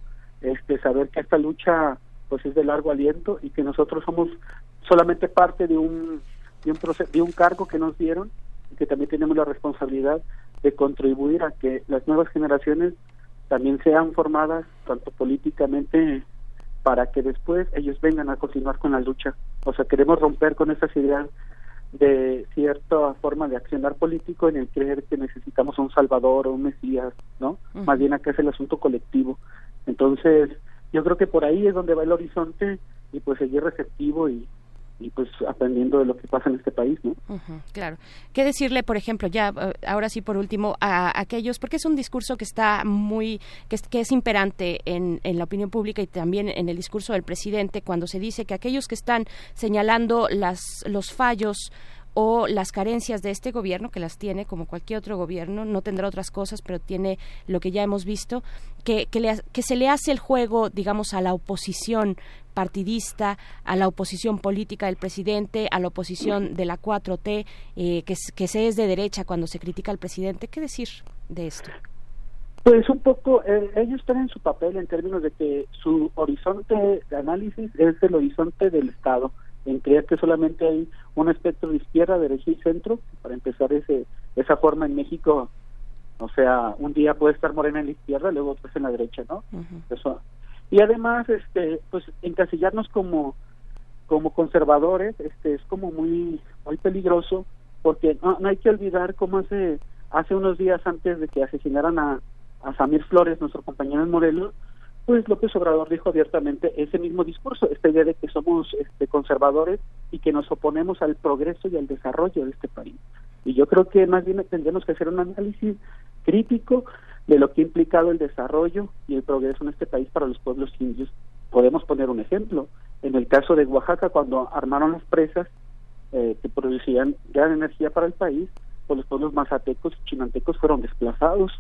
este, saber que esta lucha pues es de largo aliento y que nosotros somos solamente parte de un de un proceso, de un cargo que nos dieron y que también tenemos la responsabilidad de contribuir a que las nuevas generaciones también sean formadas tanto políticamente para que después ellos vengan a continuar con la lucha. O sea, queremos romper con esas ideas de cierta forma de accionar político en el creer que necesitamos un salvador o un mesías, ¿no? Más bien acá es el asunto colectivo. Entonces, yo creo que por ahí es donde va el horizonte y pues seguir receptivo y, y pues aprendiendo de lo que pasa en este país, ¿no? Claro. ¿Qué decirle, por ejemplo, ya eh, ahora sí por último, a aquellos, porque es un discurso que está muy, que es, que es imperante en, en la opinión pública y también en el discurso del presidente cuando se dice que aquellos que están señalando las, los fallos o las carencias de este gobierno, que las tiene como cualquier otro gobierno, no tendrá otras cosas, pero tiene lo que ya hemos visto, que, que, que se le hace el juego, digamos, a la oposición partidista, a la oposición política del presidente, a la oposición de la 4T, eh, que, que se es de derecha cuando se critica al presidente. ¿Qué decir de esto? Pues un poco, eh, ellos están en su papel en términos de que su horizonte de análisis es el horizonte del Estado, en creer que solamente hay un espectro de izquierda, derecha y centro, para empezar ese esa forma en México, o sea, un día puede estar Morena en la izquierda, luego otro en la derecha, ¿no? Eso. Y además, este, pues encasillarnos como como conservadores, este, es como muy muy peligroso, porque no, no hay que olvidar cómo hace hace unos días antes de que asesinaran a, a Samir Flores, nuestro compañero en Morelos, pues López Obrador dijo abiertamente ese mismo discurso, esta idea de que somos este, conservadores y que nos oponemos al progreso y al desarrollo de este país. Y yo creo que más bien tendremos que hacer un análisis crítico de lo que ha implicado el desarrollo y el progreso en este país para los pueblos indios. Podemos poner un ejemplo. En el caso de Oaxaca, cuando armaron las presas eh, que producían gran energía para el país, pues los pueblos mazatecos y chinantecos fueron desplazados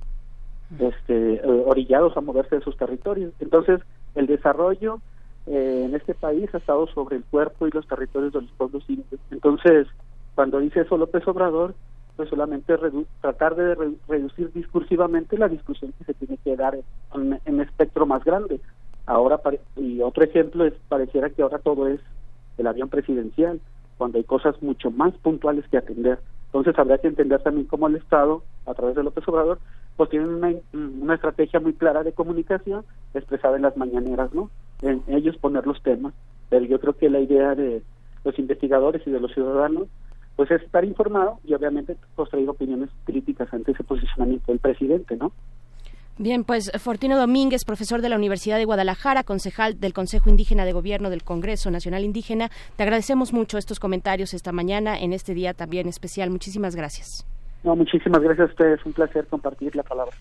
este, eh, orillados a moverse de sus territorios. Entonces, el desarrollo eh, en este país ha estado sobre el cuerpo y los territorios de los pueblos indios. Entonces, cuando dice eso López Obrador, pues solamente tratar de re- reducir discursivamente la discusión que se tiene que dar en, en espectro más grande. Ahora, y otro ejemplo es, pareciera que ahora todo es el avión presidencial, cuando hay cosas mucho más puntuales que atender. Entonces, habrá que entender también cómo el Estado, a través de López Obrador, pues tienen una, una estrategia muy clara de comunicación expresada en las mañaneras, ¿no? En ellos poner los temas, pero yo creo que la idea de los investigadores y de los ciudadanos pues es estar informado y obviamente traer opiniones críticas ante ese posicionamiento del presidente, ¿no? Bien, pues Fortino Domínguez, profesor de la Universidad de Guadalajara, concejal del Consejo Indígena de Gobierno del Congreso Nacional Indígena, te agradecemos mucho estos comentarios esta mañana en este día también especial. Muchísimas gracias. No, muchísimas gracias a ustedes. Un placer compartir la palabra.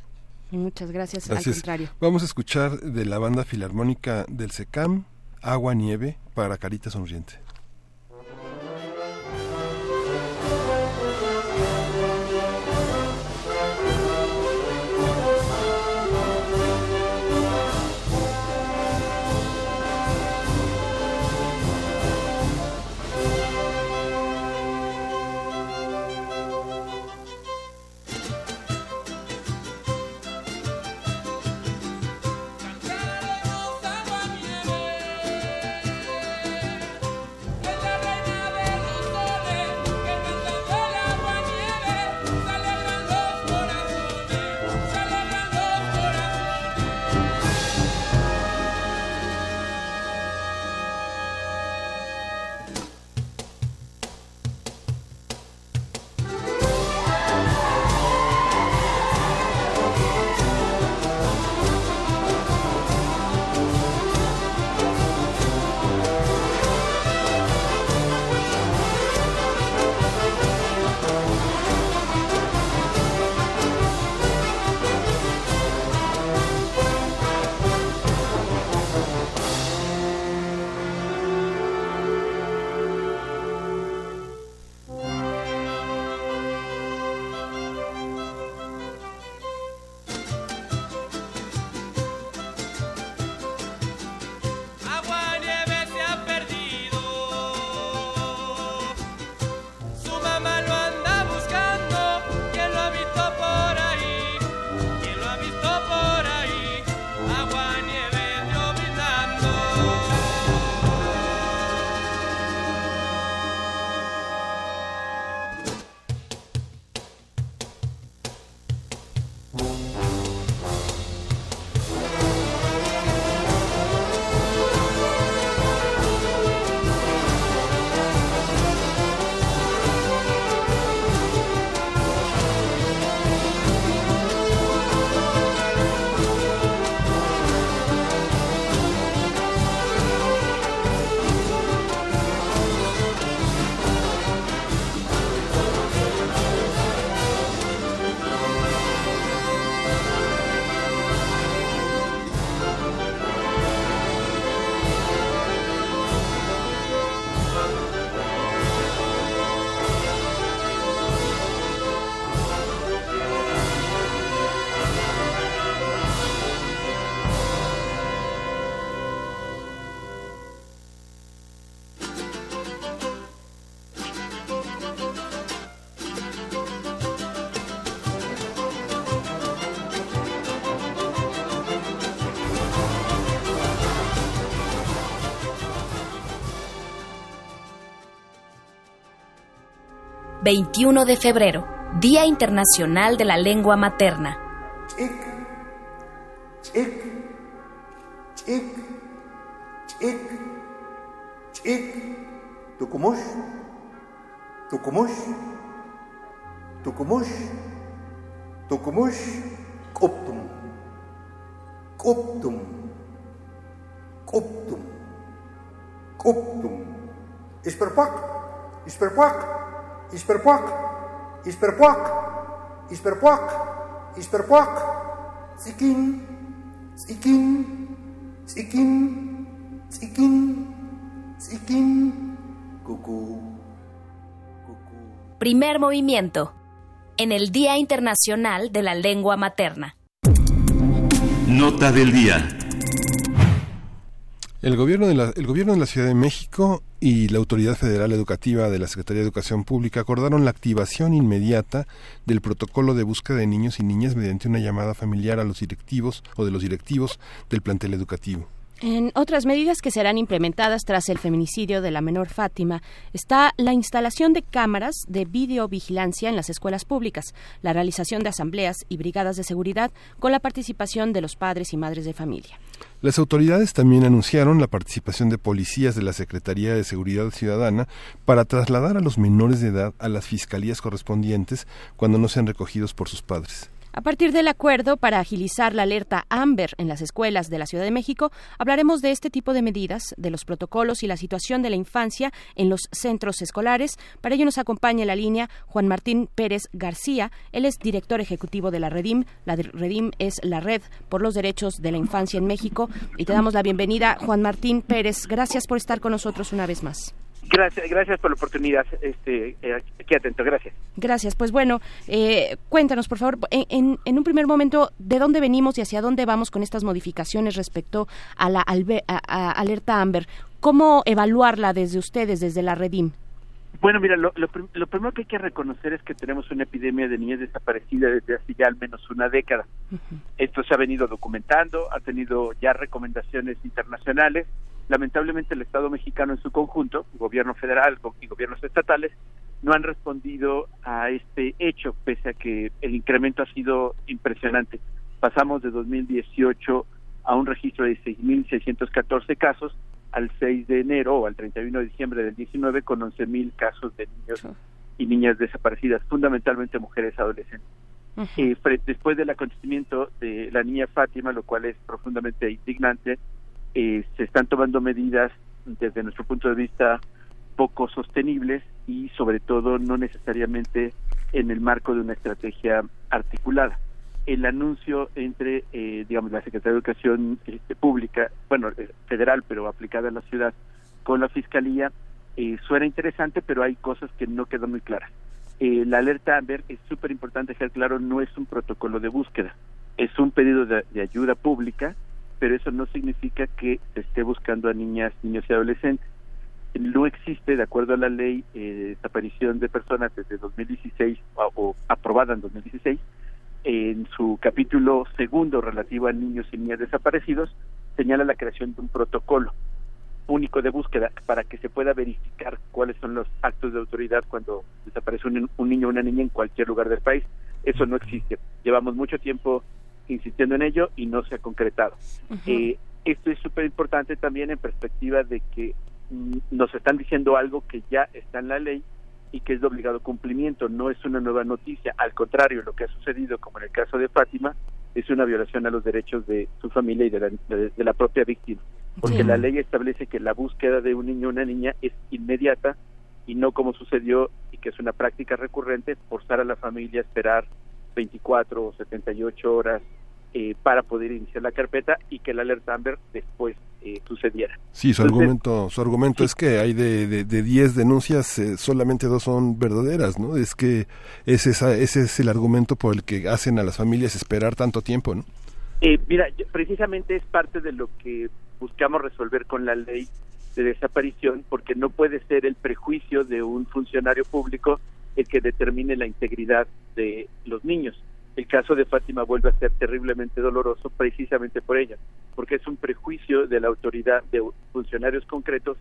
Muchas gracias, Gracias. al contrario. Vamos a escuchar de la banda filarmónica del SECAM, Agua Nieve para Carita Sonriente. 21 de febrero, Día Internacional de la Lengua Materna. Chick, chick, chick. Tucumush, coptum, coptum, coptum, coptum. Isperpuac, isperpuac, isperpuac, isperpuac, isperpuac, isperpuac. Tsikin, tsikin, tsikin, tsikin, tsikin. Cucú. Primer movimiento. En el Día Internacional de la Lengua Materna. Nota del día. El gobierno, de la, gobierno de la Ciudad de México y la Autoridad Federal Educativa de la Secretaría de Educación Pública acordaron la activación inmediata del protocolo de búsqueda de niños y niñas mediante una llamada familiar a los directivos o de los directivos del plantel educativo. En otras medidas que serán implementadas tras el feminicidio de la menor Fátima está la instalación de cámaras de videovigilancia en las escuelas públicas, la realización de asambleas y brigadas de seguridad con la participación de los padres y madres de familia. Las autoridades también anunciaron la participación de policías de la Secretaría de Seguridad Ciudadana para trasladar a los menores de edad a las fiscalías correspondientes cuando no sean recogidos por sus padres. A partir del acuerdo para agilizar la alerta AMBER en las escuelas de la Ciudad de México, hablaremos de este tipo de medidas, de los protocolos y la situación de la infancia en los centros escolares. Para ello nos acompaña en la línea Juan Martín Pérez García. Él es director ejecutivo de la Redim. La Redim es la Red por los Derechos de la Infancia en México. Y te damos la bienvenida, Juan Martín Pérez. Gracias por estar con nosotros una vez más. Gracias, gracias por la oportunidad. Este, eh, aquí atento, gracias. Gracias. Pues bueno, eh, cuéntanos, por favor, en, en, un primer momento, ¿de dónde venimos y hacia dónde vamos con estas modificaciones respecto a la albe, a, a alerta AMBER? ¿Cómo evaluarla desde ustedes, desde la Redim? Bueno, mira, lo, lo, lo, primero que hay que reconocer es que tenemos una epidemia de niñas desaparecidas desde hace ya al menos una década. Uh -huh. Esto se ha venido documentando, ha tenido ya recomendaciones internacionales. Lamentablemente el Estado mexicano en su conjunto, gobierno federal y gobiernos estatales, no han respondido a este hecho, pese a que el incremento ha sido impresionante. Pasamos de 2018 a un registro de 6.614 casos al 6 de enero o al 31 de diciembre del 19 con 11.000 casos de niños y niñas desaparecidas, fundamentalmente mujeres adolescentes. Uh -huh. eh, después del acontecimiento de la niña Fátima, lo cual es profundamente indignante, eh, se están tomando medidas desde nuestro punto de vista poco sostenibles y sobre todo no necesariamente en el marco de una estrategia articulada. El anuncio entre, eh, digamos, la Secretaría de Educación este, Pública, bueno, eh, federal, pero aplicada a la ciudad, con la Fiscalía, eh, suena interesante, pero hay cosas que no quedan muy claras. Eh, la alerta AMBER es súper importante dejar claro, no es un protocolo de búsqueda, es un pedido de, de ayuda pública, pero eso no significa que se esté buscando a niñas, niños y adolescentes no existe, de acuerdo a la ley eh, de desaparición de personas desde 2016 o, o, aprobada en 2016, en su capítulo segundo relativo a niños y niñas desaparecidos, señala la creación de un protocolo único de búsqueda para que se pueda verificar cuáles son los actos de autoridad cuando desaparece un, un niño o una niña en cualquier lugar del país. Eso no existe. Llevamos mucho tiempo insistiendo en ello y no se ha concretado. Uh -huh. eh, esto es súper importante también en perspectiva de que nos están diciendo algo que ya está en la ley y que es de obligado cumplimiento, no es una nueva noticia, al contrario, lo que ha sucedido, como en el caso de Fátima, es una violación a los derechos de su familia y de la, de, de la propia víctima, porque sí. la ley establece que la búsqueda de un niño o una niña es inmediata y no como sucedió y que es una práctica recurrente, forzar a la familia a esperar 24 o 78 horas eh, para poder iniciar la carpeta y que la alerta Amber después eh, sucediera. Sí, su Entonces, argumento, su argumento sí. es que hay de, de, de 10 denuncias, eh, solamente dos son verdaderas, ¿no? Es que es esa, ese es el argumento por el que hacen a las familias esperar tanto tiempo, ¿no? Eh, mira, precisamente es parte de lo que buscamos resolver con la ley de desaparición, porque no puede ser el prejuicio de un funcionario público el que determine la integridad de los niños el caso de Fátima vuelve a ser terriblemente doloroso precisamente por ella, porque es un prejuicio de la autoridad de funcionarios concretos,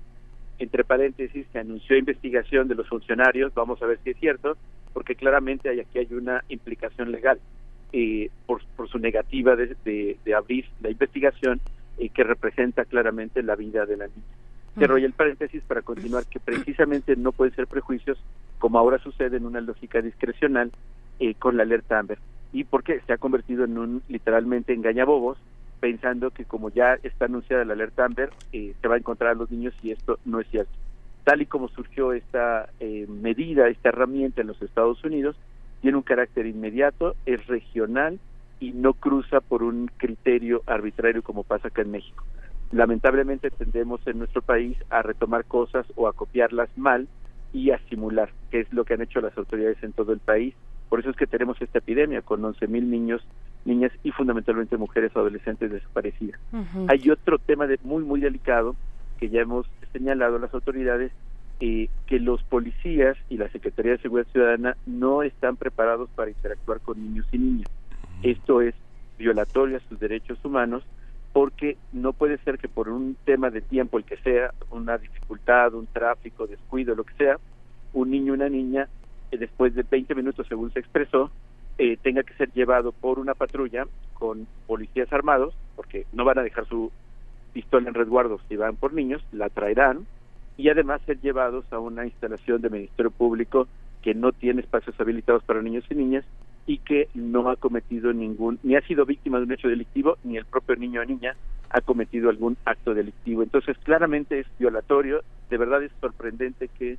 entre paréntesis, se anunció investigación de los funcionarios, vamos a ver si es cierto, porque claramente hay, aquí hay una implicación legal eh, por, por, su negativa de, de, de, abrir la investigación eh, que representa claramente la vida de la niña. Cierro y el paréntesis para continuar que precisamente no pueden ser prejuicios, como ahora sucede en una lógica discrecional eh, con la alerta Amber. Y porque se ha convertido en un literalmente engañabobos pensando que como ya está anunciada la alerta Amber eh, se va a encontrar a los niños y esto no es cierto. Tal y como surgió esta eh, medida esta herramienta en los Estados Unidos tiene un carácter inmediato es regional y no cruza por un criterio arbitrario como pasa acá en México. Lamentablemente tendemos en nuestro país a retomar cosas o a copiarlas mal y a simular, que es lo que han hecho las autoridades en todo el país por eso es que tenemos esta epidemia con 11 mil niños, niñas y fundamentalmente mujeres adolescentes desaparecidas. Uh -huh. Hay otro tema de, muy, muy delicado que ya hemos señalado a las autoridades, eh, que los policías y la Secretaría de Seguridad Ciudadana no están preparados para interactuar con niños y niñas. Esto es violatorio a sus derechos humanos porque no puede ser que por un tema de tiempo, el que sea, una dificultad, un tráfico, descuido, lo que sea, un niño una niña, eh, después de 20 minutos, según se expresó, eh, tenga que ser llevado por una patrulla con policías armados, porque no van a dejar su pistola en resguardo si van por niños, la traerán y además ser llevados a una instalación de Ministerio Público que no tiene espacios habilitados para niños y niñas y que no ha cometido ningún, ni ha sido víctima de un hecho delictivo, ni el propio niño o niña ha cometido algún acto delictivo. Entonces, claramente es violatorio, de verdad es sorprendente que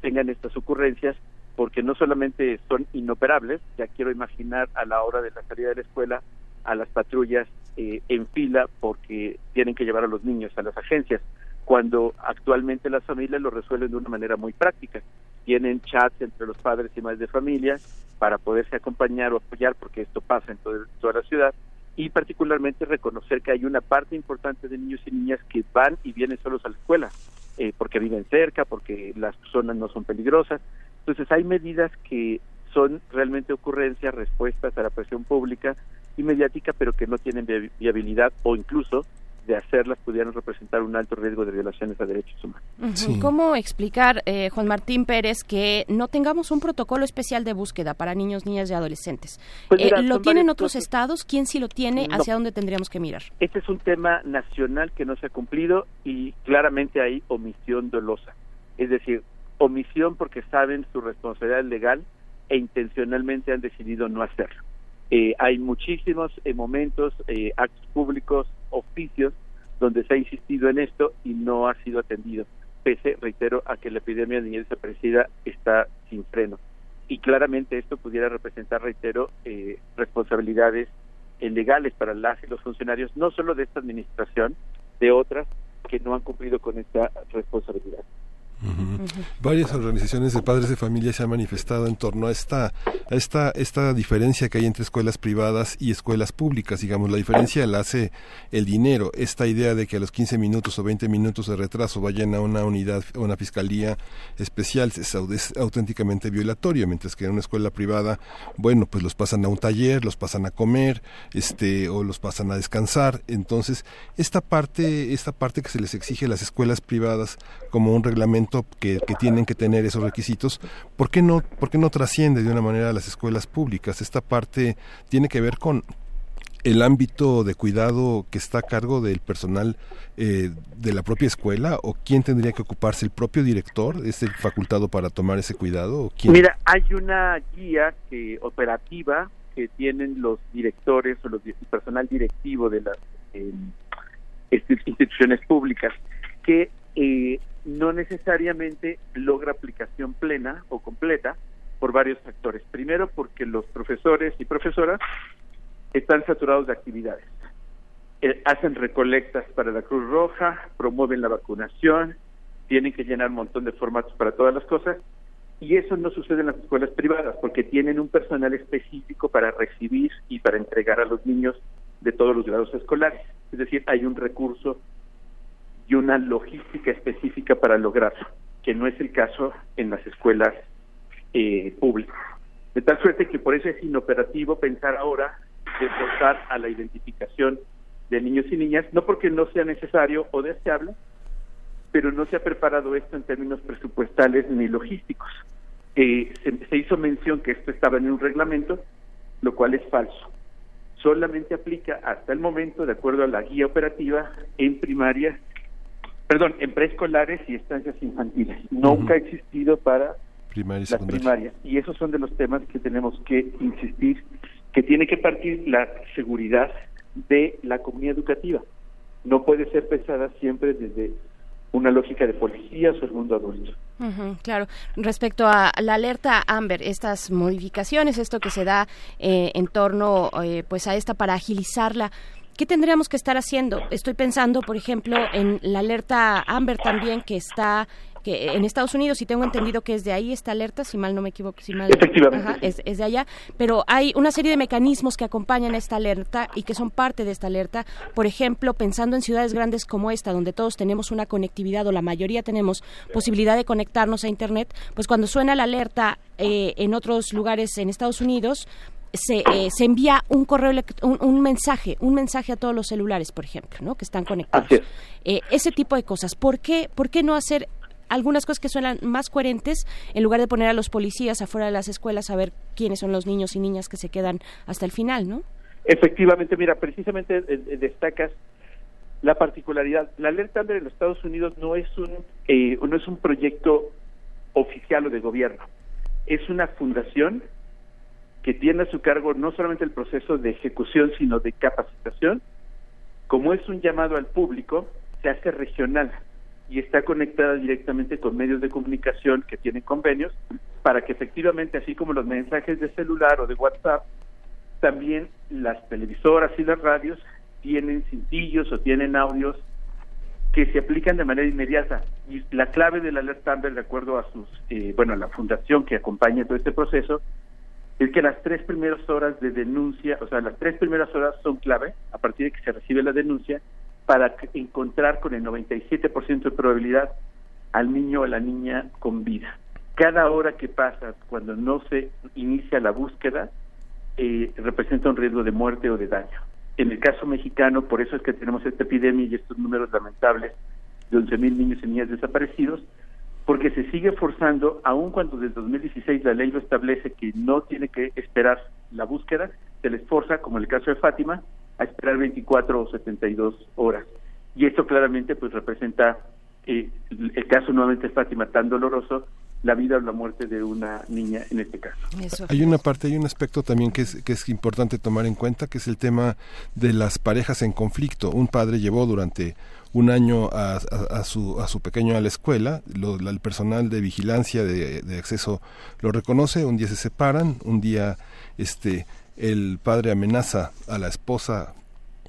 tengan estas ocurrencias, porque no solamente son inoperables, ya quiero imaginar a la hora de la salida de la escuela a las patrullas eh, en fila porque tienen que llevar a los niños a las agencias, cuando actualmente las familias lo resuelven de una manera muy práctica. Tienen chats entre los padres y madres de familia para poderse acompañar o apoyar, porque esto pasa en toda la ciudad, y particularmente reconocer que hay una parte importante de niños y niñas que van y vienen solos a la escuela, eh, porque viven cerca, porque las zonas no son peligrosas. Entonces hay medidas que son realmente ocurrencias, respuestas a la presión pública y mediática, pero que no tienen vi- viabilidad o incluso de hacerlas pudieran representar un alto riesgo de violaciones a derechos humanos. ¿Cómo explicar, eh, Juan Martín Pérez, que no tengamos un protocolo especial de búsqueda para niños, niñas y adolescentes? Pues Eh, ¿Lo tienen otros cosas. estados? ¿Quién sí lo tiene? No. ¿Hacia dónde tendríamos que mirar? Este es un tema nacional que no se ha cumplido y claramente hay omisión dolosa. Es decir, omisión porque saben su responsabilidad legal e intencionalmente han decidido no hacerlo. Eh, hay muchísimos eh, momentos, eh, actos públicos, oficios, donde se ha insistido en esto y no ha sido atendido, pese, reitero, a que la epidemia de niñez desaparecida está sin freno. Y claramente esto pudiera representar, reitero, eh, responsabilidades eh, legales para las y los funcionarios, no solo de esta administración, de otras que no han cumplido con esta responsabilidad. Varias organizaciones de padres de familia se han manifestado en torno a esta, a esta, esta diferencia que hay entre escuelas privadas y escuelas públicas. Digamos, la diferencia la hace el dinero. Esta idea de que a los 15 minutos o 20 minutos de retraso vayan a una unidad, a una fiscalía especial, es, au- es auténticamente violatorio, mientras que en una escuela privada, bueno, pues los pasan a un taller, los pasan a comer, este, o los pasan a descansar. Entonces, esta parte, esta parte que se les exige a las escuelas privadas como un reglamento que, que tienen que tener esos requisitos, ¿por qué no, por qué no trasciende de una manera a las escuelas públicas? Esta parte tiene que ver con el ámbito de cuidado que está a cargo del personal eh, de la propia escuela o quién tendría que ocuparse el propio director es el facultado para tomar ese cuidado o quién Mira, hay una guía que, operativa que tienen los directores o los el personal directivo de las insti- instituciones públicas que eh, no necesariamente logra aplicación plena o completa por varios factores. Primero, porque los profesores y profesoras están saturados de actividades. Eh, hacen recolectas para la Cruz Roja, promueven la vacunación, tienen que llenar un montón de formatos para todas las cosas y eso no sucede en las escuelas privadas porque tienen un personal específico para recibir y para entregar a los niños de todos los grados escolares. Es decir, hay un recurso y una logística específica para lograrlo, que no es el caso en las escuelas eh, públicas. De tal suerte que por eso es inoperativo pensar ahora de forzar a la identificación de niños y niñas, no porque no sea necesario o deseable, pero no se ha preparado esto en términos presupuestales ni logísticos. Eh, se, se hizo mención que esto estaba en un reglamento, lo cual es falso. Solamente aplica hasta el momento, de acuerdo a la guía operativa, en primarias, perdón, en preescolares y estancias infantiles. Nunca ha existido para primaria y las secundaria. primarias. Y esos son de los temas que tenemos que insistir, que tiene que partir la seguridad de la comunidad educativa. No puede ser pensada siempre desde una lógica de policías o el mundo adulto. Claro. Respecto a la alerta Amber, estas modificaciones, esto que se da eh, en torno eh, pues a esta para agilizarla, ¿qué tendríamos que estar haciendo? Estoy pensando, por ejemplo, en la alerta Amber también que está que en Estados Unidos y tengo entendido que es de ahí esta alerta, si mal no me equivoco, si mal Efectivamente. Ajá, es, es de allá, pero hay una serie de mecanismos que acompañan esta alerta y que son parte de esta alerta. Por ejemplo, pensando en ciudades grandes como esta, donde todos tenemos una conectividad o la mayoría tenemos posibilidad de conectarnos a Internet, pues cuando suena la alerta eh, en otros lugares en Estados Unidos, se, eh, se envía un correo, un, un mensaje, un mensaje a todos los celulares, por ejemplo, ¿no? Que están conectados. Eh, ese tipo de cosas. ¿Por qué, ¿Por qué no hacer algunas cosas que suenan más coherentes en lugar de poner a los policías afuera de las escuelas a ver quiénes son los niños y niñas que se quedan hasta el final, ¿no? Efectivamente, mira, precisamente eh, eh, destacas la particularidad. La alerta Amber en los Estados Unidos no es un eh, no es un proyecto oficial o de gobierno, es una fundación que tiene a su cargo no solamente el proceso de ejecución, sino de capacitación. Como es un llamado al público, se hace regional y está conectada directamente con medios de comunicación que tienen convenios para que efectivamente, así como los mensajes de celular o de WhatsApp, también las televisoras y las radios tienen cintillos o tienen audios que se aplican de manera inmediata. Y la clave de la alerta Amber, de acuerdo a sus, eh, bueno, a la fundación que acompaña todo este proceso, es que las tres primeras horas de denuncia, o sea, las tres primeras horas son clave a partir de que se recibe la denuncia para encontrar con el 97% de probabilidad al niño o a la niña con vida. Cada hora que pasa cuando no se inicia la búsqueda eh, representa un riesgo de muerte o de daño. En el caso mexicano, por eso es que tenemos esta epidemia y estos números lamentables de 11.000 niños y niñas desaparecidos, porque se sigue forzando, aun cuando desde 2016 la ley lo establece que no tiene que esperar la búsqueda, se les forza, como en el caso de Fátima, a esperar 24 o 72 horas. Y esto claramente pues representa eh, el caso nuevamente de Fátima tan doloroso, la vida o la muerte de una niña en este caso. Hay una parte, hay un aspecto también que es, que es importante tomar en cuenta, que es el tema de las parejas en conflicto. Un padre llevó durante un año a, su, a su pequeño a la escuela, lo- la- el personal de vigilancia de, de acceso lo reconoce, un día se separan, un día este el padre amenaza a la esposa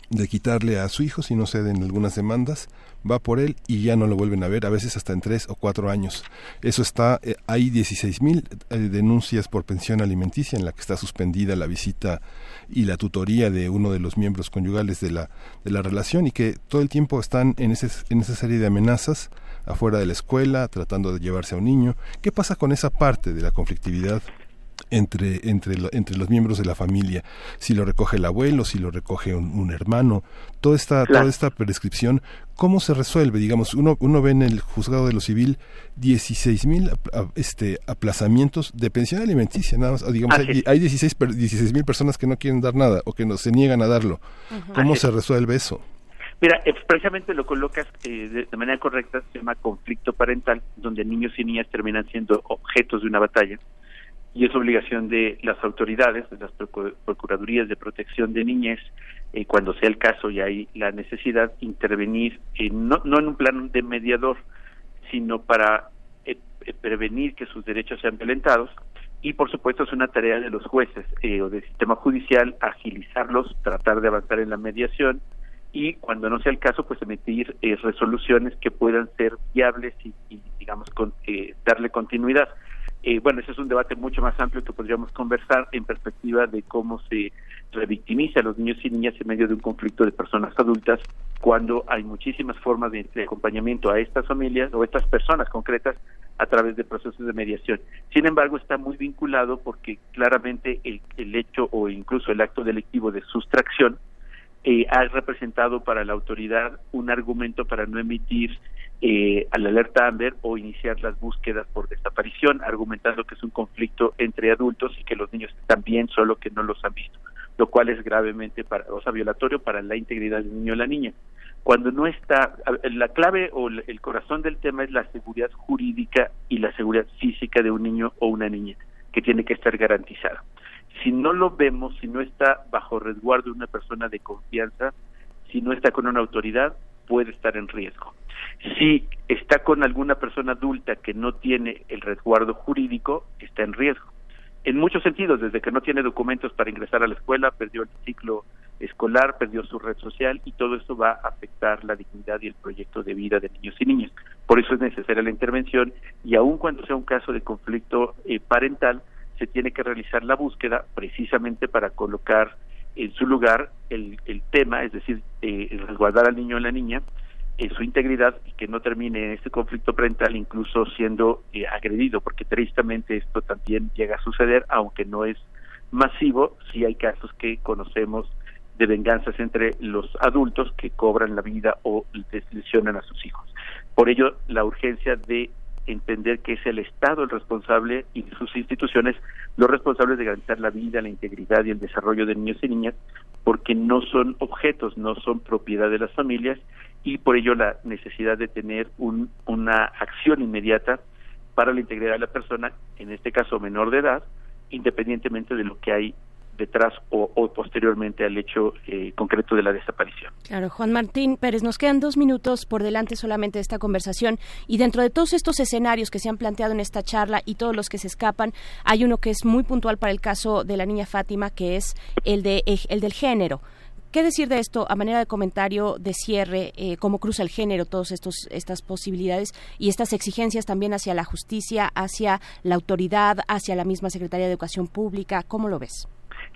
de quitarle a su hijo si no ceden algunas demandas, va por él y ya no lo vuelven a ver, a veces hasta en tres o cuatro años. Eso está, eh, hay 16 mil denuncias por pensión alimenticia en la que está suspendida la visita y la tutoría de uno de los miembros conyugales de la, de la relación y que todo el tiempo están en, ese, en esa serie de amenazas afuera de la escuela, tratando de llevarse a un niño. ¿Qué pasa con esa parte de la conflictividad entre, entre, entre los miembros de la familia, si lo recoge el abuelo, si lo recoge un, un hermano, toda esta, Claro. toda esta prescripción, ¿cómo se resuelve? Digamos, uno, uno ve en el juzgado de lo civil 16 mil este, aplazamientos de pensión alimenticia, nada más, digamos, Así hay, hay 16 mil personas que no quieren dar nada o que no, se niegan a darlo. ¿Cómo Así se es. resuelve eso? Mira, eh, precisamente lo colocas eh, de, de manera correcta, se llama conflicto parental, donde niños y niñas terminan siendo objetos de una batalla. Y es obligación de las autoridades, de las procu- procuradurías de protección de niñez, eh, cuando sea el caso y hay la necesidad, intervenir, eh, no, no en un plan de mediador, sino para eh, eh, prevenir que sus derechos sean violentados. Y por supuesto es una tarea de los jueces eh, o del sistema judicial agilizarlos, tratar de avanzar en la mediación y cuando no sea el caso, pues emitir eh, resoluciones que puedan ser viables y, digamos, con, darle continuidad. Eh, bueno, ese es un debate mucho más amplio que podríamos conversar en perspectiva de cómo se revictimiza a los niños y niñas en medio de un conflicto de personas adultas cuando hay muchísimas formas de, acompañamiento a estas familias o a estas personas concretas a través de procesos de mediación. Sin embargo, está muy vinculado porque claramente el, el hecho o incluso el acto delictivo de sustracción eh, ha representado para la autoridad un argumento para no emitir eh, a la alerta Amber o iniciar las búsquedas por desaparición, argumentando que es un conflicto entre adultos y que los niños están bien, solo que no los han visto, lo cual es gravemente, para, o sea, violatorio para la integridad del niño o la niña. Cuando no está, la clave o el corazón del tema es la seguridad jurídica y la seguridad física de un niño o una niña, que tiene que estar garantizada si no lo vemos, si no está bajo resguardo de una persona de confianza, si no está con una autoridad, puede estar en riesgo. Si está con alguna persona adulta que no tiene el resguardo jurídico, está en riesgo. En muchos sentidos, desde que no tiene documentos para ingresar a la escuela, perdió el ciclo escolar, perdió su red social y todo eso va a afectar la dignidad y el proyecto de vida de niños y niñas. Por eso es necesaria la intervención y aun cuando sea un caso de conflicto eh, parental, se tiene que realizar la búsqueda precisamente para colocar en su lugar el, el tema, es decir, eh, resguardar al niño o la niña en su integridad y que no termine este conflicto parental incluso siendo eh, agredido, porque tristemente esto también llega a suceder, aunque no es masivo, sí hay casos que conocemos de venganzas entre los adultos que cobran la vida o lesionan a sus hijos. Por ello, la urgencia de entender que es el Estado el responsable y sus instituciones los responsables de garantizar la vida, la integridad y el desarrollo de niños y niñas, porque no son objetos, no son propiedad de las familias y por ello la necesidad de tener un, una acción inmediata para la integridad de la persona, en este caso menor de edad, independientemente de lo que hay detrás o, posteriormente al hecho eh, concreto de la desaparición. Claro, Juan Martín Pérez, nos quedan dos minutos por delante solamente de esta conversación y dentro de todos estos escenarios que se han planteado en esta charla y todos los que se escapan, hay uno que es muy puntual para el caso de la niña Fátima, que es el, de, el del género. ¿Qué decir de esto a manera de comentario de cierre? Eh, ¿Cómo cruza el género todas estas posibilidades y estas exigencias también hacia la justicia, hacia la autoridad, hacia la misma Secretaría de Educación Pública? ¿Cómo lo ves?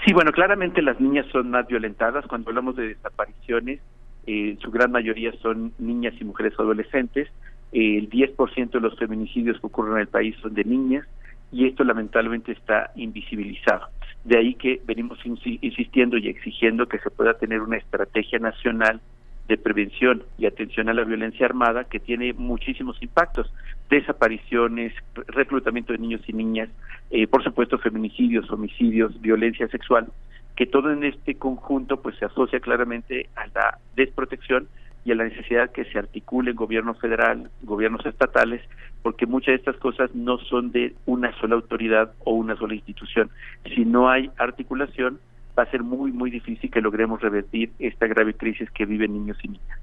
Sí, bueno, claramente las niñas son más violentadas. Cuando hablamos de desapariciones, eh, su gran mayoría son niñas y mujeres adolescentes. Eh, el 10% de los feminicidios que ocurren en el país son de niñas y esto lamentablemente está invisibilizado. De ahí que venimos insistiendo y exigiendo que se pueda tener una estrategia nacional de prevención y atención a la violencia armada que tiene muchísimos impactos, desapariciones, reclutamiento de niños y niñas, eh, por supuesto feminicidios, homicidios, violencia sexual, que todo en este conjunto pues se asocia claramente a la desprotección y a la necesidad que se articule gobierno federal, gobiernos estatales, porque muchas de estas cosas no son de una sola autoridad o una sola institución. Si no hay articulación, va a ser muy, muy difícil que logremos revertir esta grave crisis que viven niños y niñas.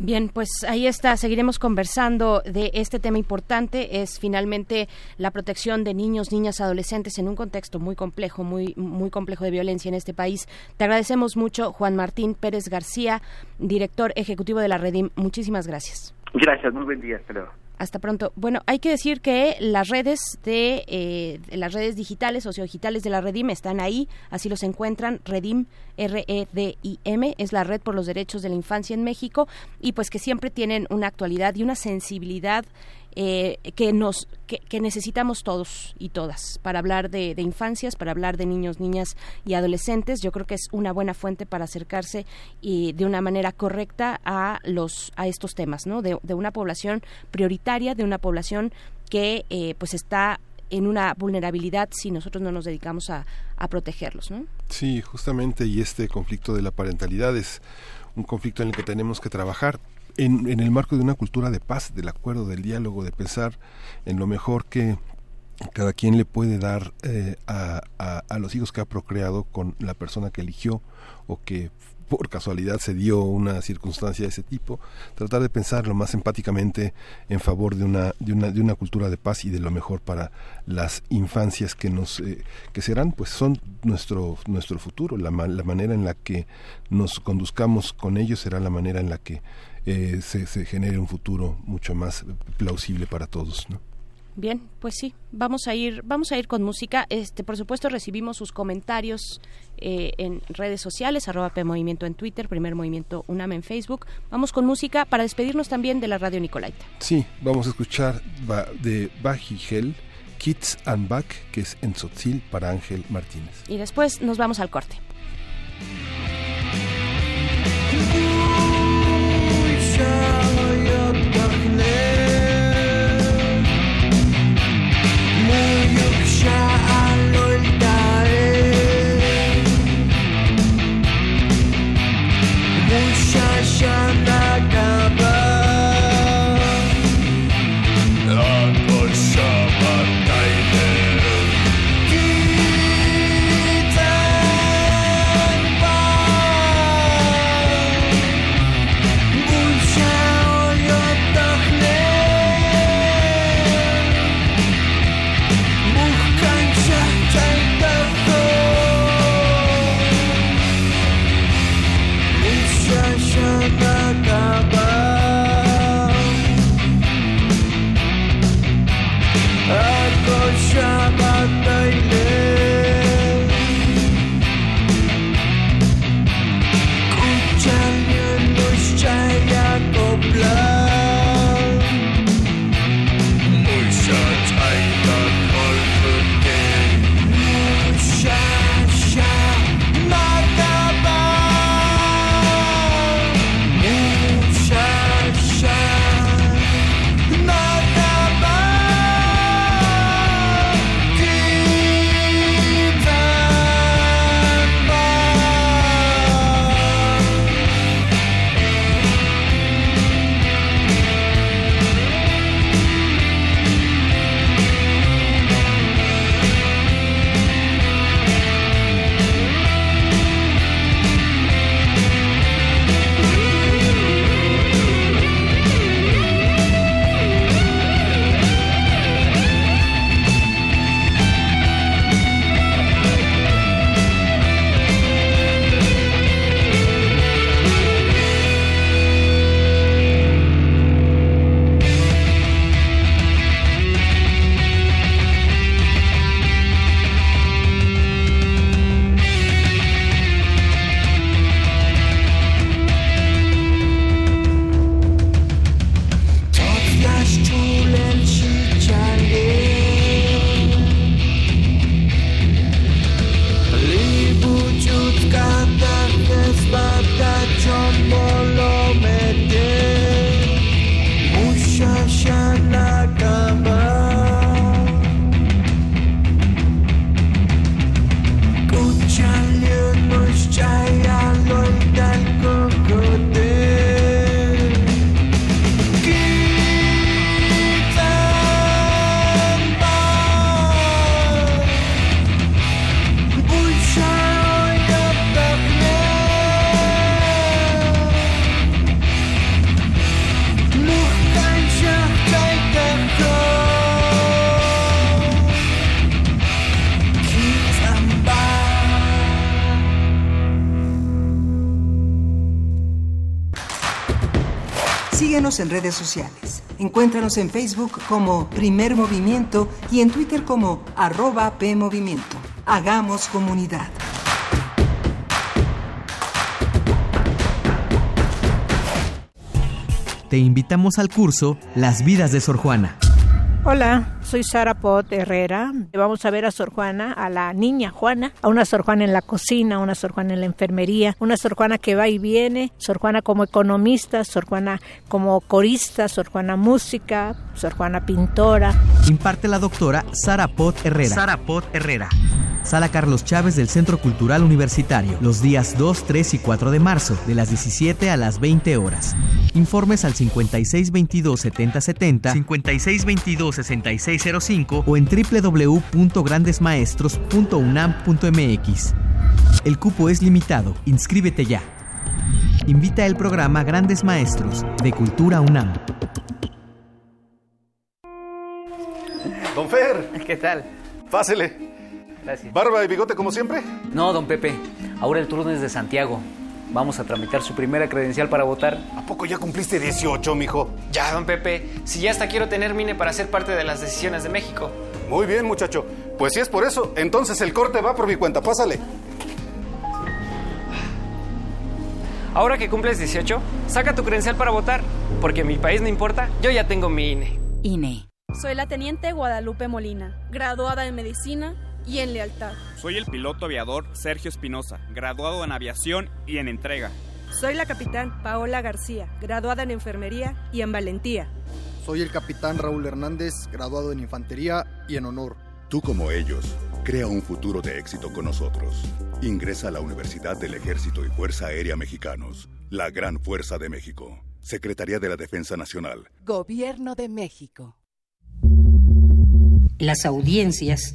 Bien, pues ahí está. Seguiremos conversando de este tema importante. Es finalmente la protección de niños, niñas, adolescentes en un contexto muy complejo, muy muy complejo de violencia en este país. Te agradecemos mucho, Juan Martín Pérez García, director ejecutivo de la Redim. Muchísimas gracias. Gracias. Muy buen día. Hasta luego. Hasta pronto. Bueno, hay que decir que las redes de, eh, las redes digitales, sociodigitales de la Redim están ahí, así los encuentran. Redim, R-E-D-I-M, es la red por los derechos de la infancia en México y pues que siempre tienen una actualidad y una sensibilidad eh, que nos que, necesitamos todos y todas para hablar de, infancias, para hablar de niños, niñas y adolescentes. Yo creo que es una buena fuente para acercarse y de una manera correcta a los a estos temas, ¿no? De, una población prioritaria, de una población que eh, pues está en una vulnerabilidad si nosotros no nos dedicamos a, a protegerlos, ¿no? Sí, justamente, y este conflicto de la parentalidad es un conflicto en el que tenemos que trabajar en, el marco de una cultura de paz, del acuerdo, del diálogo, de pensar en lo mejor que cada quien le puede dar eh, a, a, los hijos que ha procreado con la persona que eligió o que por casualidad se dio una circunstancia de ese tipo, tratar de pensar lo más empáticamente en favor de una, de una, de una cultura de paz y de lo mejor para las infancias que nos eh, que serán pues son nuestro nuestro futuro. La, la manera en la que nos conduzcamos con ellos será la manera en la que eh, se, se, genere un futuro mucho más plausible para todos. ¿no? Bien, pues sí, vamos a ir, vamos a ir con música. Este, por supuesto, recibimos sus comentarios eh, en redes sociales, arroba P Movimiento en Twitter, Primer Movimiento UNAM en Facebook. Vamos con música para despedirnos también de la radio Nicolaita. Sí, vamos a escuchar de Bajigel, Kids and Back, que es en Sotzil para Ángel Martínez. Y después nos vamos al corte. Bye. Síguenos en redes sociales. Encuéntranos en Facebook como Primer Movimiento y en Twitter como arroba PMovimiento. Hagamos comunidad. Te invitamos al curso Las vidas de Sor Juana. Hola, soy Sara Pot Herrera. Vamos a ver a Sor Juana, a la niña Juana, a una Sor Juana en la cocina, una Sor Juana en la enfermería, una Sor Juana que va y viene, Sor Juana como economista, Sor Juana como corista, Sor Juana música, Sor Juana pintora. Imparte la doctora Sara Pot Herrera. Sara Pot Herrera. Sala Carlos Chávez del Centro Cultural Universitario, los días 2, 3 y 4 de marzo, de las 17 a las 20 horas. Informes al 5622 7070, 5622 6605 o en www.grandesmaestros.unam.mx. El cupo es limitado, inscríbete ya. Invita el programa Grandes Maestros de Cultura UNAM. Don Fer. ¿Qué tal? Pásele. Gracias. ¿Barba y bigote como siempre? No, don Pepe. Ahora el turno es de Santiago. Vamos a tramitar su primera credencial para votar. ¿A poco ya cumpliste 18, mijo? Ya, don Pepe. Si ya hasta quiero tener mine para ser parte de las decisiones de México. Muy bien, muchacho. Pues si es por eso, entonces el corte va por mi cuenta. Pásale. Ahora que cumples 18, saca tu credencial para votar. Porque mi país no importa, yo ya tengo mi INE. INE. Soy la teniente Guadalupe Molina, graduada en medicina y en lealtad. Soy el piloto aviador Sergio Espinosa, graduado en aviación y en entrega. Soy la capitán Paola García, graduada en enfermería y en valentía. Soy el capitán Raúl Hernández, graduado en infantería y en honor. Tú como ellos, crea un futuro de éxito con nosotros. Ingresa a la Universidad del Ejército y Fuerza Aérea Mexicanos, la Gran Fuerza de México. Secretaría de la Defensa Nacional. Gobierno de México. Las audiencias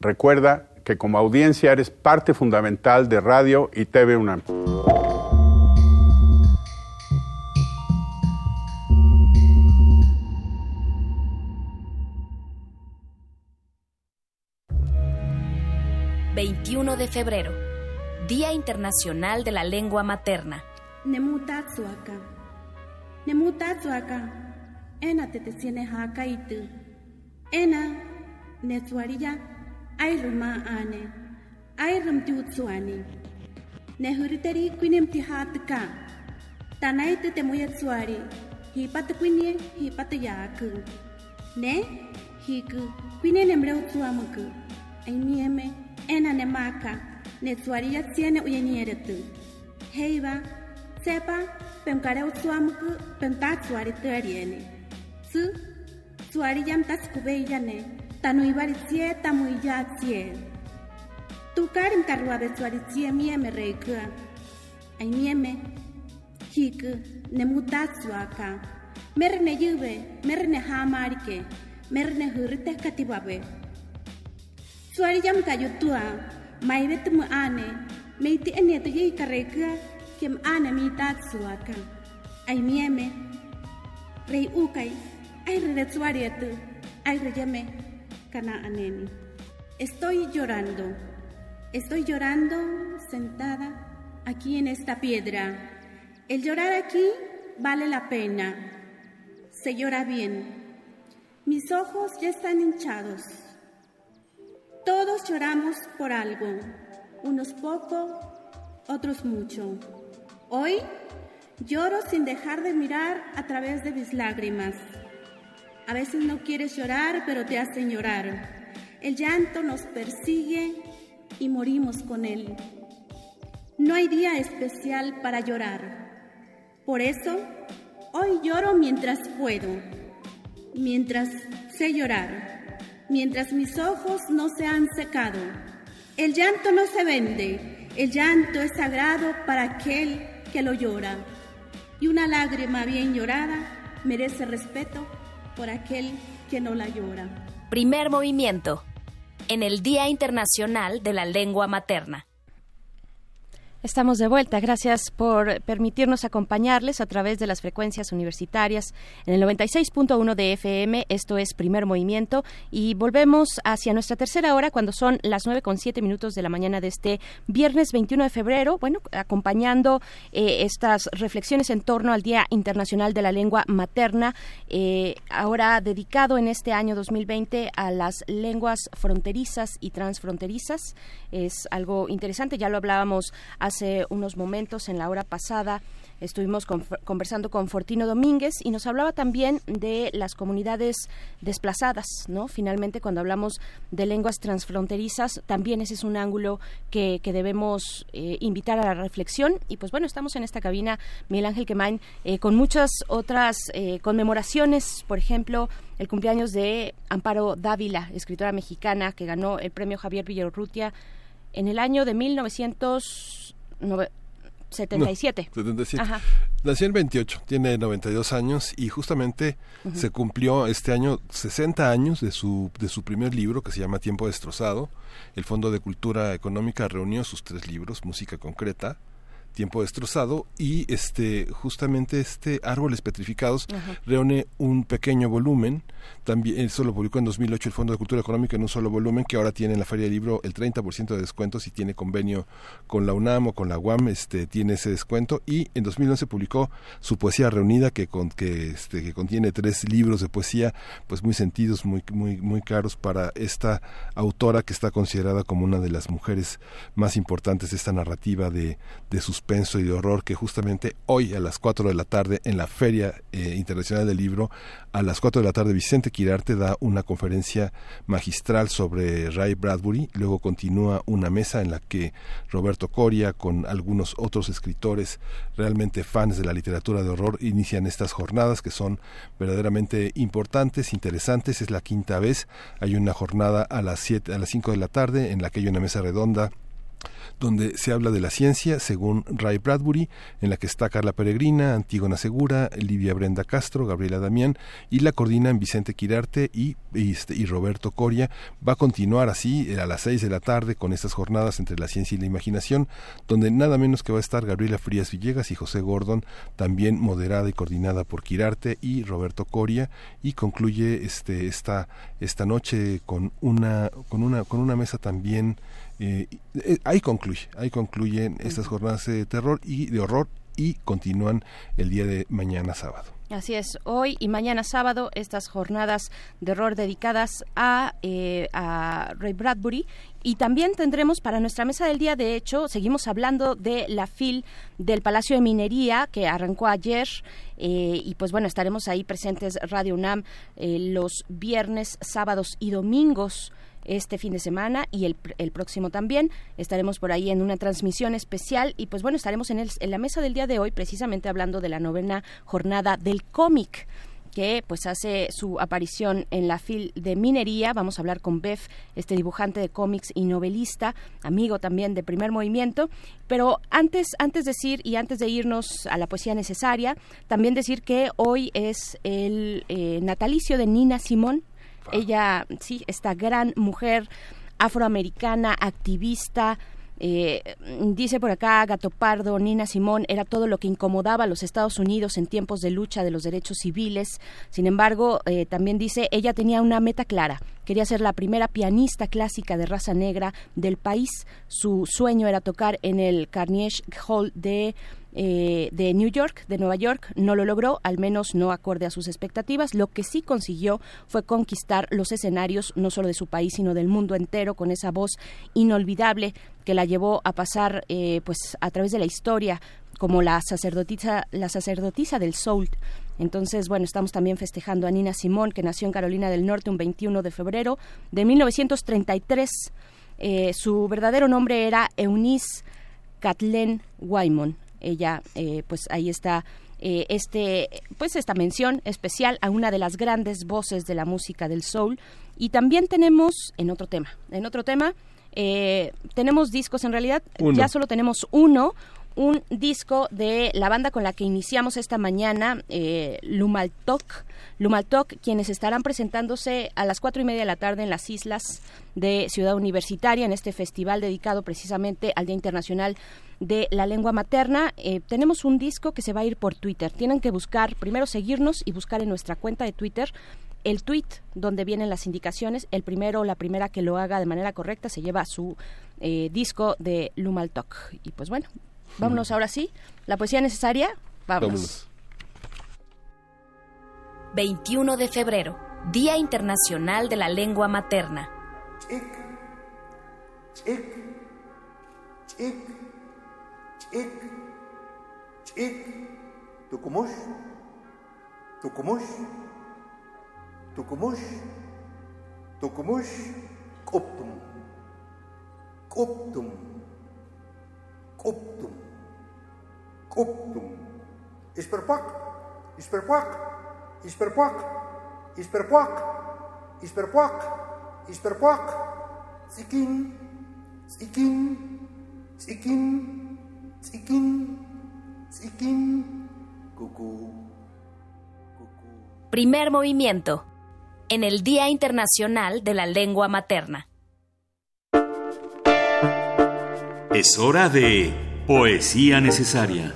Recuerda que como audiencia eres parte fundamental de Radio y TV UNAM. ...21 de febrero... ...Día Internacional de la Lengua Materna... Nemutatsuaka. Nemutatsuaka. Ena tetesiene hakaitu. Ena netsuaria ai ayruman ane. Ayram ti utsuani nehuritari kuinem ti hatka tanai te temuyatsuari hipat kuinie hipat yaku ne hiku kuinenemre utsuamuku aimieme enanemaka netsuari yatsiene uyenieretu heiva sepa pemkare utsuamuku pentatsuari teariene tsu tsuari yamtaskuveiyane Tanui baritsie tamui yatsie. Tu karim karua be tsuari tsie mieme reika. Ai mieme. Hiku ne mutatsuaka. Merne yube, merne hamarike, merne hurite katibabe. Tsuari yam kayutua, maibet mu ane, meiti ene to yei kareka, kem ana mi tatsuaka. Ay mieme, rei ukai, ay re tsuarietu, ay re Estoy llorando, estoy llorando sentada aquí en esta piedra. El llorar aquí vale la pena, se llora bien. Mis ojos ya están hinchados. Todos lloramos por algo, unos poco, otros mucho. Hoy lloro sin dejar de mirar a través de mis lágrimas. A veces no quieres llorar, pero te hacen llorar. El llanto nos persigue y morimos con él. No hay día especial para llorar. Por eso, hoy lloro mientras puedo, mientras sé llorar, mientras mis ojos no se han secado. El llanto no se vende, el llanto es sagrado para aquel que lo llora. Y una lágrima bien llorada merece respeto por aquel que no la llora. Primer movimiento. En el Día Internacional de la Lengua Materna. Estamos de vuelta. Gracias por permitirnos acompañarles a través de las frecuencias universitarias en el 96.1 de FM. Esto es Primer Movimiento y volvemos hacia nuestra tercera hora cuando son las 9 con 7 minutos de la mañana de este viernes 21 de febrero. Bueno, acompañando eh, estas reflexiones en torno al Día Internacional de la Lengua Materna, eh, ahora dedicado en este año 2020 a las lenguas fronterizas y transfronterizas. Es algo interesante, ya lo hablábamos hace unos momentos en la hora pasada estuvimos conversando con Fortino Domínguez y nos hablaba también de las comunidades desplazadas, ¿no? Finalmente, cuando hablamos de lenguas transfronterizas, también ese es un ángulo que, debemos eh, invitar a la reflexión. Y pues bueno, estamos en esta cabina, Miguel Ángel Quemain, eh, con muchas otras eh, conmemoraciones, por ejemplo, el cumpleaños de Amparo Dávila, escritora mexicana que ganó el premio Javier Villarrutia en el año de 1977. 77. Nació en 28, tiene 92 años y justamente se cumplió este año 60 años de su, de su primer libro que se llama Tiempo Destrozado. El Fondo de Cultura Económica reunió sus tres libros, Música Concreta, tiempo destrozado y este justamente este árboles petrificados reúne un pequeño volumen. También eso lo publicó en 2008 el Fondo de Cultura Económica en un solo volumen que ahora tiene en la Feria del Libro el 30% de descuento si tiene convenio con la UNAM o con la UAM este tiene ese descuento. Y en 2011 publicó su poesía reunida que con, que este que contiene tres libros de poesía pues muy sentidos muy muy muy caros para esta autora que está considerada como una de las mujeres más importantes de esta narrativa de, de sus suspenso y de horror que justamente hoy a las 4 de la tarde en la Feria eh, Internacional del Libro, a las 4 de la tarde Vicente Quirarte da una conferencia magistral sobre Ray Bradbury, luego continúa una mesa en la que Roberto Coria con algunos otros escritores realmente fans de la literatura de horror inician estas jornadas que son verdaderamente importantes, interesantes, es la quinta vez, hay una jornada a las 7 a las 5 de la tarde en la que hay una mesa redonda donde se habla de la ciencia según Ray Bradbury, en la que está Carla Peregrina, Antígona Segura, Livia Brenda Castro, Gabriela Damián, y la coordinan Vicente Quirarte y, este, y Roberto Coria. Va a continuar así a las seis de la tarde con estas jornadas entre la ciencia y la imaginación, donde nada menos que va a estar Gabriela Frías Villegas y José Gordon, también moderada y coordinada por Quirarte y Roberto Coria, y concluye este, esta, esta noche con una, con una, con una mesa también eh, eh, ahí concluye, ahí concluyen estas jornadas de terror y de horror y continúan el día de mañana sábado. Así es, hoy y mañana sábado estas jornadas de horror dedicadas a, eh, a Ray Bradbury. Y también tendremos para nuestra mesa del día, de hecho, seguimos hablando de la FIL del Palacio de Minería que arrancó ayer eh, y pues bueno, estaremos ahí presentes Radio UNAM los viernes, sábados y domingos este fin de semana y el, el, próximo también. Estaremos por ahí en una transmisión especial y pues bueno, estaremos en, el, en la mesa del día de hoy precisamente hablando de la novena jornada del cómic que pues hace su aparición en la fil de minería. Vamos a hablar con Bef, este dibujante de cómics y novelista, amigo también de Primer Movimiento. Pero antes, antes de decir y antes de irnos a la poesía necesaria, también decir que hoy es el eh, natalicio de Nina Simón, ella, sí, esta gran mujer afroamericana, activista, eh, dice por acá Gato Pardo, Nina Simón, era todo lo que incomodaba a los Estados Unidos en tiempos de lucha de los derechos civiles. Sin embargo, eh, también dice, ella tenía una meta clara. Quería ser la primera pianista clásica de raza negra del país. Su sueño era tocar en el Carnegie Hall de eh, de New York, de Nueva York, no lo logró, al menos no acorde a sus expectativas. Lo que sí consiguió fue conquistar los escenarios no solo de su país, sino del mundo entero con esa voz inolvidable que la llevó a pasar eh, pues a través de la historia como la sacerdotisa, la sacerdotisa del soul Entonces, bueno, estamos también festejando a Nina Simón, que nació en Carolina del Norte un 21 de febrero de 1933. Eh, su verdadero nombre era Eunice Kathleen Wyman. Ella, eh, pues ahí está eh, este, pues esta mención especial a una de las grandes voces de la música del soul. Y también tenemos, en otro tema, en otro tema, eh, tenemos discos, en realidad Uno. ya solo tenemos uno, un disco de la banda con la que iniciamos esta mañana, eh, Lumaltok. Quienes estarán presentándose a las cuatro y media de la tarde en las islas de Ciudad Universitaria, en este festival dedicado precisamente al Día Internacional de la Lengua Materna. Eh, tenemos un disco que se va a ir por Twitter. Tienen que buscar, primero seguirnos y buscar en nuestra cuenta de Twitter el tweet donde vienen las indicaciones. El primero o la primera que lo haga de manera correcta se lleva su eh, disco de Lumaltok. Y pues bueno, vámonos ahora sí. La poesía necesaria, vámonos. 21 de febrero, Día Internacional de la Lengua Materna. Ik, ik, ik, ik, Tucumush, Tucumush, Tucumush, Tucumush, Koptum, Koptum, Koptum, Coptum. Isperpuac, isperpuac, isperpuac, isperpuac, isperpuac, isperpuac, tzikin, tzikin, tzikin, tzikin, tzikin, cucú. Primer movimiento. En el Día Internacional de la Lengua Materna. Es hora de... Poesía Necesaria.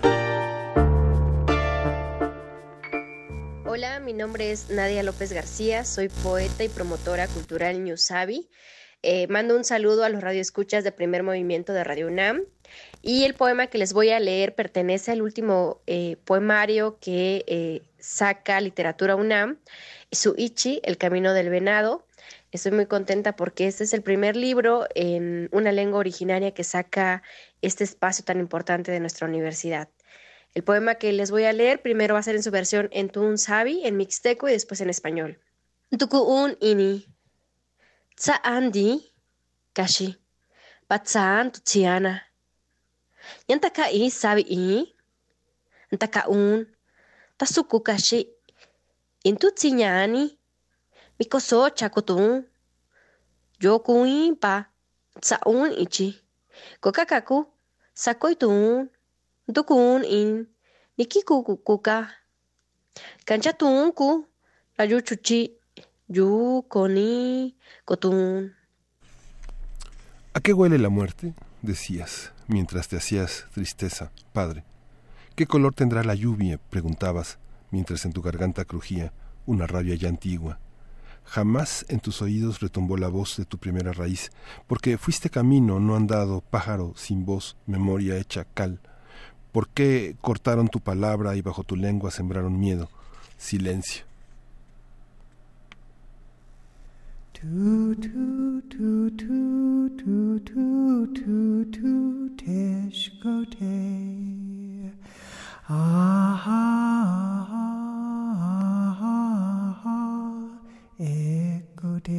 Hola, mi nombre es Nadia López García, soy poeta y promotora cultural Ñusabi. Eh, mando un saludo a los radioescuchas de primer movimiento de Radio UNAM. Y el poema que les voy a leer pertenece al último eh, poemario que eh, saca Literatura UNAM, Suichi, El Camino del Venado. Estoy muy contenta porque este es el primer libro en una lengua originaria que saca este espacio tan importante de nuestra universidad. El poema que les voy a leer primero va a ser en su versión en Tun Sabi, en Mixteco y después en español. Tukuun ini. Tsaandi. Kashi. Yantaka i sabi i. Un. Tasuku kashi. Intu tsiñani. Mikoso chakutun. Yokuin pa. Tsaun ichi. Kokakaku. Sakoitun. Tukun in. Nikikukuka. Kanchatunku. Layuchuchi. Yu koni. Kotun. ¿A qué huele la muerte? decías, mientras te hacías tristeza, padre. ¿Qué color tendrá la lluvia? preguntabas, mientras en tu garganta crujía una rabia ya antigua. Jamás en tus oídos retumbó la voz de tu primera raíz, porque fuiste camino no andado, pájaro sin voz, memoria hecha cal. ¿Por qué cortaron tu palabra y bajo tu lengua sembraron miedo? Silencio. écouter.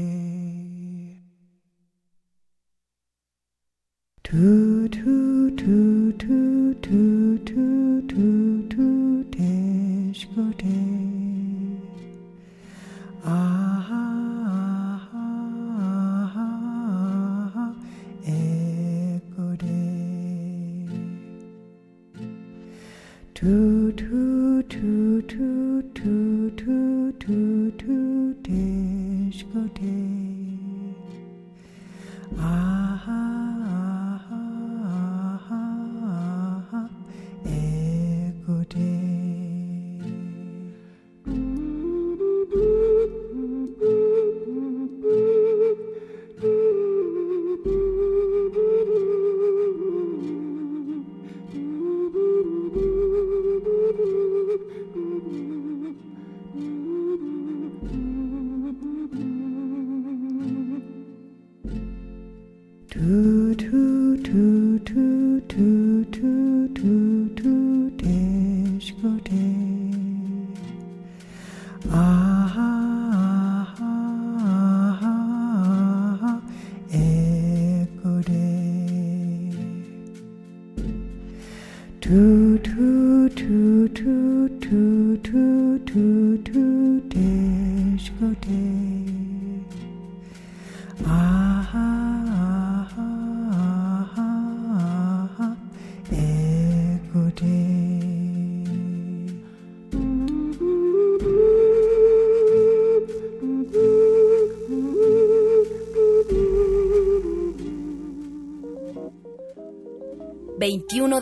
Tout, tout, tout, tout, tout, tout, tout, tout, écouter. Ah, ah, ah, ah, ah, écouter. Tout, tout, tout, tout, tout, tout, tout, tout today. I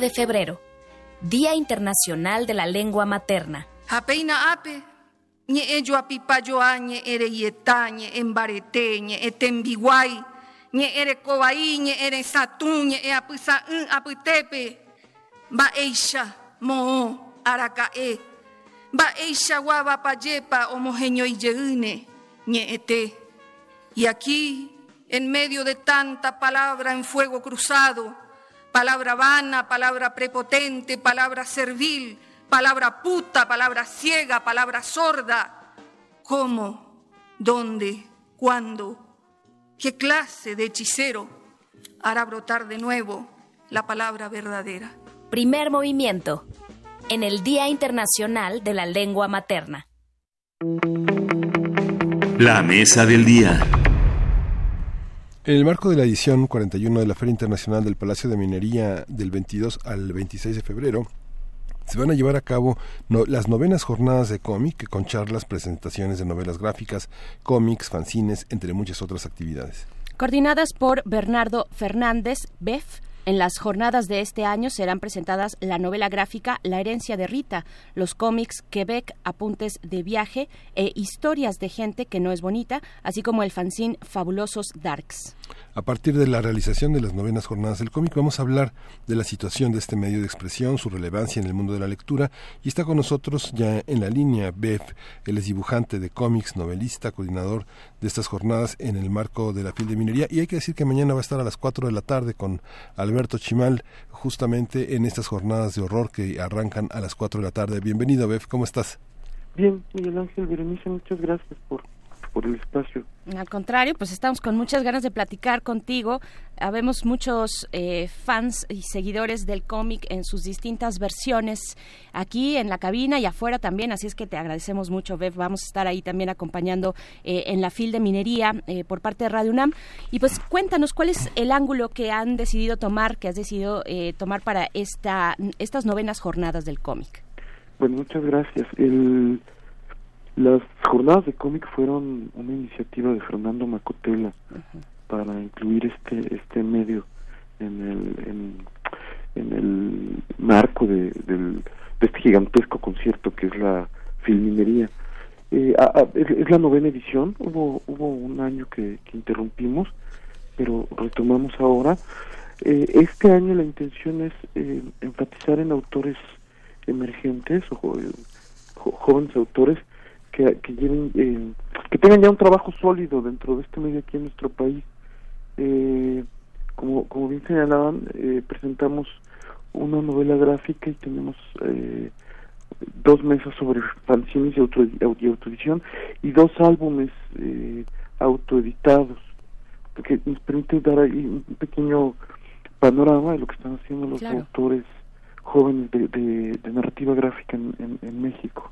febrero... ...Día Internacional de la Lengua Materna... Hapeina ape, ñe ello apipayoa, ñe ere yeta, ñe embarete, ñe etembiguay, ñe ere cobaí, ñe ere satú, ñe e apisa un apitepe, ba eisha, mo, aracae, ba eisha guaba payepa, homogenio y yeune, ñe ete. Y aquí, en medio de tanta palabra en fuego cruzado, palabra vana, palabra prepotente, palabra servil, palabra puta, palabra ciega, palabra sorda. ¿Cómo? ¿Dónde? ¿Cuándo? ¿Qué clase de hechicero hará brotar de nuevo la palabra verdadera? Primer movimiento. En el Día Internacional de la Lengua Materna. La mesa del día. En el marco de la edición 41 de la Feria Internacional del Palacio de Minería del 22 al 26 de febrero, se van a llevar a cabo no, las novenas jornadas de cómic con charlas, presentaciones de novelas gráficas, cómics, fanzines, entre muchas otras actividades. Coordinadas por Bernardo Fernández, BEF, en las jornadas de este año serán presentadas la novela gráfica La herencia de Rita, los cómics Quebec, apuntes de viaje e historias de gente que no es bonita, así como el fanzine Fabulosos Darks. A partir de la realización de las novenas jornadas del cómic vamos a hablar de la situación de este medio de expresión, su relevancia en el mundo de la lectura y está con nosotros ya en la línea Bef, él es dibujante de cómics, novelista, coordinador de estas jornadas en el marco de la FIL de Minería y hay que decir que mañana va a estar a las 4 de la tarde con Alberto Chimal justamente en estas jornadas de horror que arrancan a las 4 de la tarde. Bienvenido Bef, ¿cómo estás? Bien, Miguel Ángel Berenice, muchas gracias por por el espacio. Al contrario, pues estamos con muchas ganas de platicar contigo. Habemos muchos eh, fans y seguidores del cómic en sus distintas versiones aquí en la cabina y afuera también, así es que te agradecemos mucho, Bev. Vamos a estar ahí también acompañando eh, en la fil de minería eh, por parte de Radio UNAM. Y pues cuéntanos cuál es el ángulo que han decidido tomar, que has decidido tomar para esta, estas novenas jornadas del cómic. Bueno, muchas gracias. El las jornadas de cómic fueron una iniciativa de Fernando Macotela para incluir este este medio en el en, el marco de, del, de este gigantesco concierto que es la filminería. Eh, es la novena edición, hubo hubo un año que, interrumpimos, pero retomamos ahora. Eh, este año la intención es eh, enfatizar en autores emergentes o jóvenes autores que, que lleven eh, que tengan ya un trabajo sólido dentro de este medio aquí en nuestro país eh, como como bien señalaban eh, presentamos una novela gráfica y tenemos eh, dos mesas sobre fanzines y, auto, y autoedición y dos álbumes eh, autoeditados que nos permite dar ahí un pequeño panorama de lo que están haciendo los autores jóvenes de, de, narrativa gráfica en, en, México.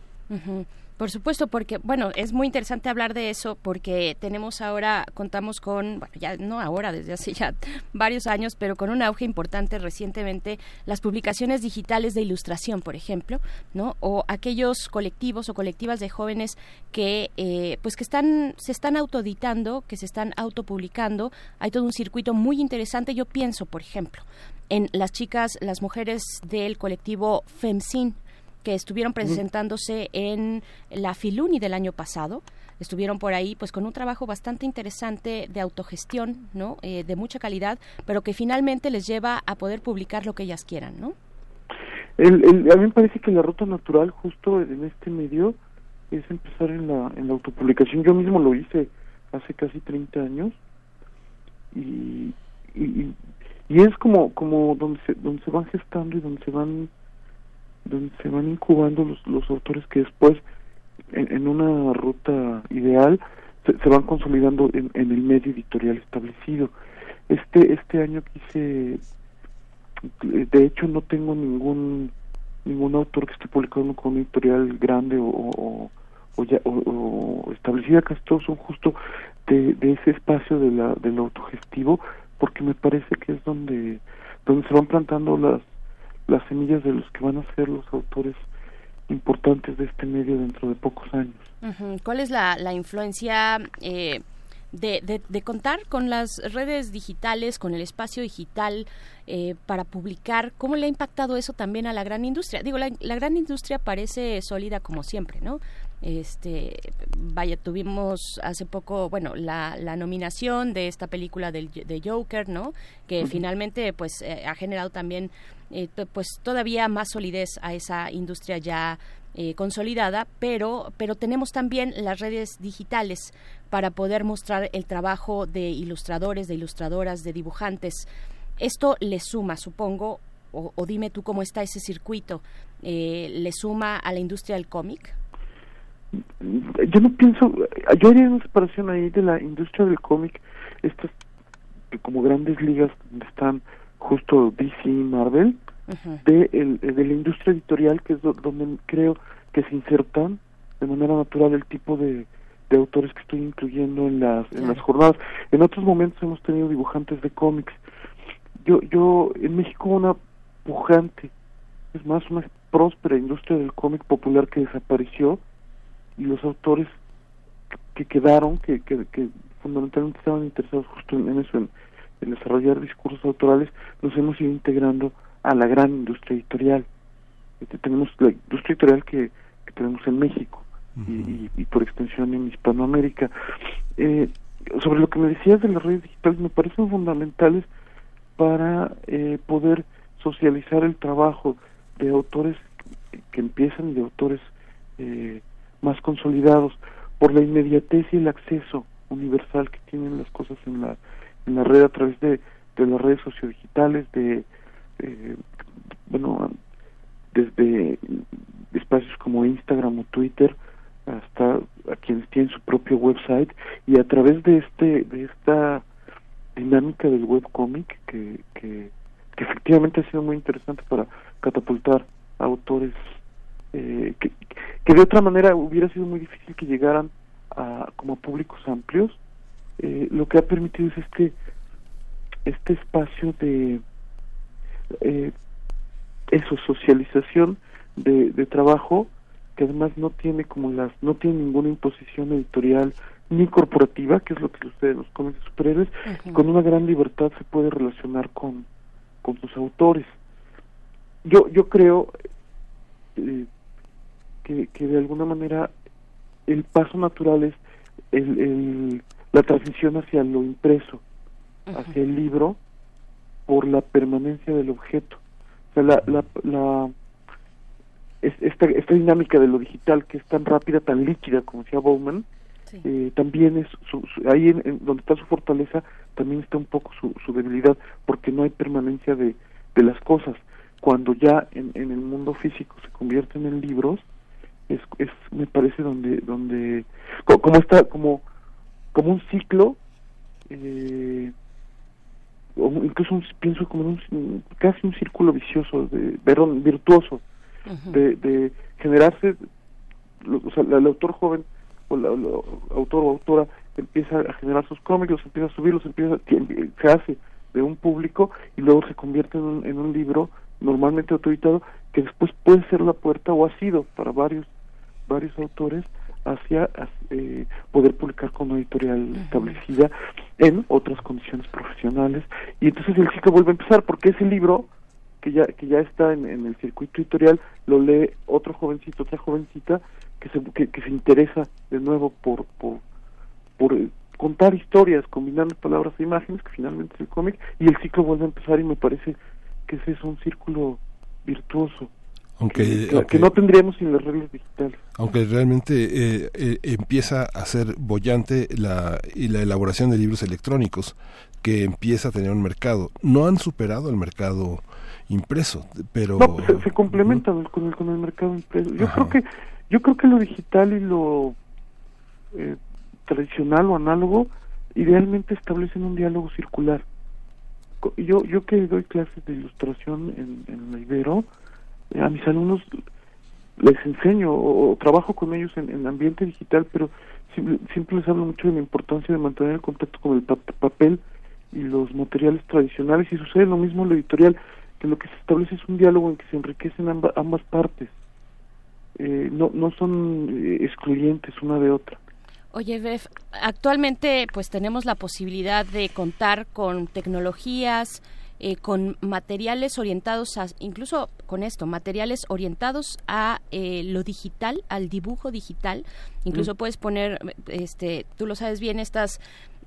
Por supuesto, porque, bueno, es muy interesante hablar de eso porque tenemos ahora, contamos con, bueno, ya no ahora, desde hace ya varios años, pero con un auge importante recientemente, las publicaciones digitales de ilustración, por ejemplo, ¿no? O aquellos colectivos o colectivas de jóvenes que, eh, pues que están, se están autoeditando, que se están autopublicando. Hay todo un circuito muy interesante. Yo pienso, por ejemplo, en las chicas, las mujeres del colectivo FEMSIN, que estuvieron presentándose en la Filuni del año pasado. Estuvieron por ahí pues con un trabajo bastante interesante de autogestión no eh, de mucha calidad pero que finalmente les lleva a poder publicar lo que ellas quieran no el, el, a mí me parece que la ruta natural justo en este medio es empezar en la en la autopublicación. Yo mismo lo hice hace casi 30 años. Y, y, y es como como donde se donde se van gestando y donde se van donde se van incubando los, los autores que después, en, una ruta ideal, se, van consolidando en, el medio editorial establecido. Este, este año quise de hecho no tengo ningún ningún autor que esté publicando con una editorial grande o, o, ya, o, establecida, casi todos son justo de, de ese espacio de la, del autogestivo, porque me parece que es donde, donde se van plantando las, las semillas de los que van a ser los autores importantes de este medio dentro de pocos años. ¿Cuál es la, la influencia eh, de, de, contar con las redes digitales, con el espacio digital eh, para publicar? ¿Cómo le ha impactado eso también a la gran industria? Digo, la, la gran industria parece sólida como siempre, ¿no? Este vaya tuvimos hace poco bueno la, la nominación de esta película del, de Joker no que finalmente pues eh, ha generado también eh, pues todavía más solidez a esa industria ya eh, consolidada pero pero tenemos también las redes digitales para poder mostrar el trabajo de ilustradores de ilustradoras de dibujantes. Esto le suma supongo o, o dime tú cómo está ese circuito. Le suma a la industria del cómic yo no pienso, yo haría una separación ahí de la industria del cómic, estas como grandes ligas donde están justo DC y Marvel, de, el, de la industria editorial, que es donde creo que se insertan de manera natural el tipo de, de autores que estoy incluyendo en las, en las jornadas. En otros momentos hemos tenido dibujantes de cómics. Yo, yo, en México una pujante, es más, una próspera industria del cómic popular que desapareció, y los autores que quedaron, que, que, que fundamentalmente estaban interesados justo en, eso, en, desarrollar discursos autorales, nos hemos ido integrando a la gran industria editorial. Este, tenemos la industria editorial que, que tenemos en México y, y, por extensión en Hispanoamérica. Eh, sobre lo que me decías de las redes digitales, me parecen fundamentales para eh, poder socializar el trabajo de autores que, empiezan y de autores eh, más consolidados por la inmediatez y el acceso universal que tienen las cosas en la en la red a través de, de las redes sociodigitales de bueno desde espacios como Instagram o Twitter hasta a quienes tienen su propio website y a través de este de esta dinámica del webcomic que, que, que efectivamente ha sido muy interesante para catapultar autores eh, que, que de otra manera hubiera sido muy difícil que llegaran a como públicos amplios. Eh, lo que ha permitido es este este espacio de eh, eso socialización de, de trabajo que además no tiene como las no tiene ninguna imposición editorial ni corporativa que es lo que ustedes los cómics superhéroes. Con una gran libertad se puede relacionar con con sus autores. Yo yo creo eh, que, de alguna manera el paso natural es el, la transición hacia lo impreso, hacia el libro, por la permanencia del objeto. O sea, la, la, la esta, esta dinámica de lo digital que es tan rápida, tan líquida, como decía Bowman, eh, también es ahí en, donde está su fortaleza, también está un poco su, su debilidad, porque no hay permanencia de, de las cosas. Cuando ya en, en el mundo físico se convierten en libros, es, es me parece donde donde como está como como un ciclo eh, o incluso pienso como un, casi un círculo vicioso de perdón virtuoso de, de generarse o sea el, autor joven o el autor o autora empieza a generar sus cómics los empieza a subir los empieza se hace de un público y luego se convierte en un, en un libro normalmente autorizado que después puede ser la puerta o ha sido para varios varios autores hacia eh, poder publicar con una editorial establecida en otras condiciones profesionales. Y entonces el ciclo vuelve a empezar porque ese libro que ya que ya está en, el circuito editorial lo lee otro jovencito otra jovencita que se que, se interesa de nuevo por por por eh, contar historias combinando palabras e imágenes que finalmente es el cómic y el ciclo vuelve a empezar y me parece que ese es un círculo virtuoso aunque, que, no tendríamos sin las reglas digitales. Aunque realmente eh, eh, empieza a ser bollante la, y la elaboración de libros electrónicos, que empieza a tener un mercado. No han superado el mercado impreso, pero... No, pues, se, complementan con, el, con el mercado impreso. Yo creo que yo creo que lo digital y lo eh, tradicional o análogo idealmente establecen un diálogo circular yo yo que doy clases de ilustración en, en la Ibero, a mis alumnos les enseño o, trabajo con ellos en, en ambiente digital, pero siempre, siempre les hablo mucho de la importancia de mantener el contacto con el pa- papel y los materiales tradicionales y sucede lo mismo en la editorial, que lo que se establece es un diálogo en que se enriquecen amba- ambas partes. Eh, no, no son eh, excluyentes una de otra. Oye, Bef, actualmente pues tenemos la posibilidad de contar con tecnologías, eh, con materiales orientados a, incluso con esto, materiales orientados a eh, lo digital, al dibujo digital. Incluso Mm. puedes poner, este, tú lo sabes bien, estas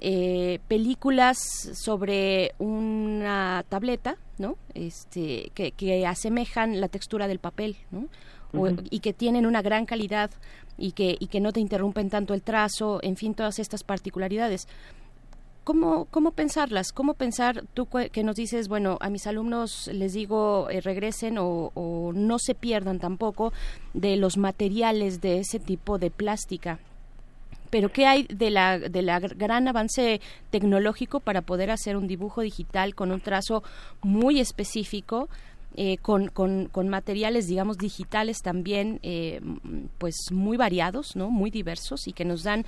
eh, películas sobre una tableta, ¿no? Este, que, que asemejan la textura del papel, ¿no? O- y que tienen una gran calidad y que, y que no te interrumpen tanto el trazo, en fin, todas estas particularidades. ¿Cómo, cómo pensarlas? ¿Cómo pensar tú que nos dices, bueno, a mis alumnos les digo eh, regresen o, no se pierdan tampoco de los materiales de ese tipo de plástica? Pero ¿qué hay de la, de la gr- gran avance tecnológico para poder hacer un dibujo digital con un trazo muy específico? eh, con, con, con materiales, digamos, digitales también, eh, pues muy variados, ¿no? Muy diversos y que nos dan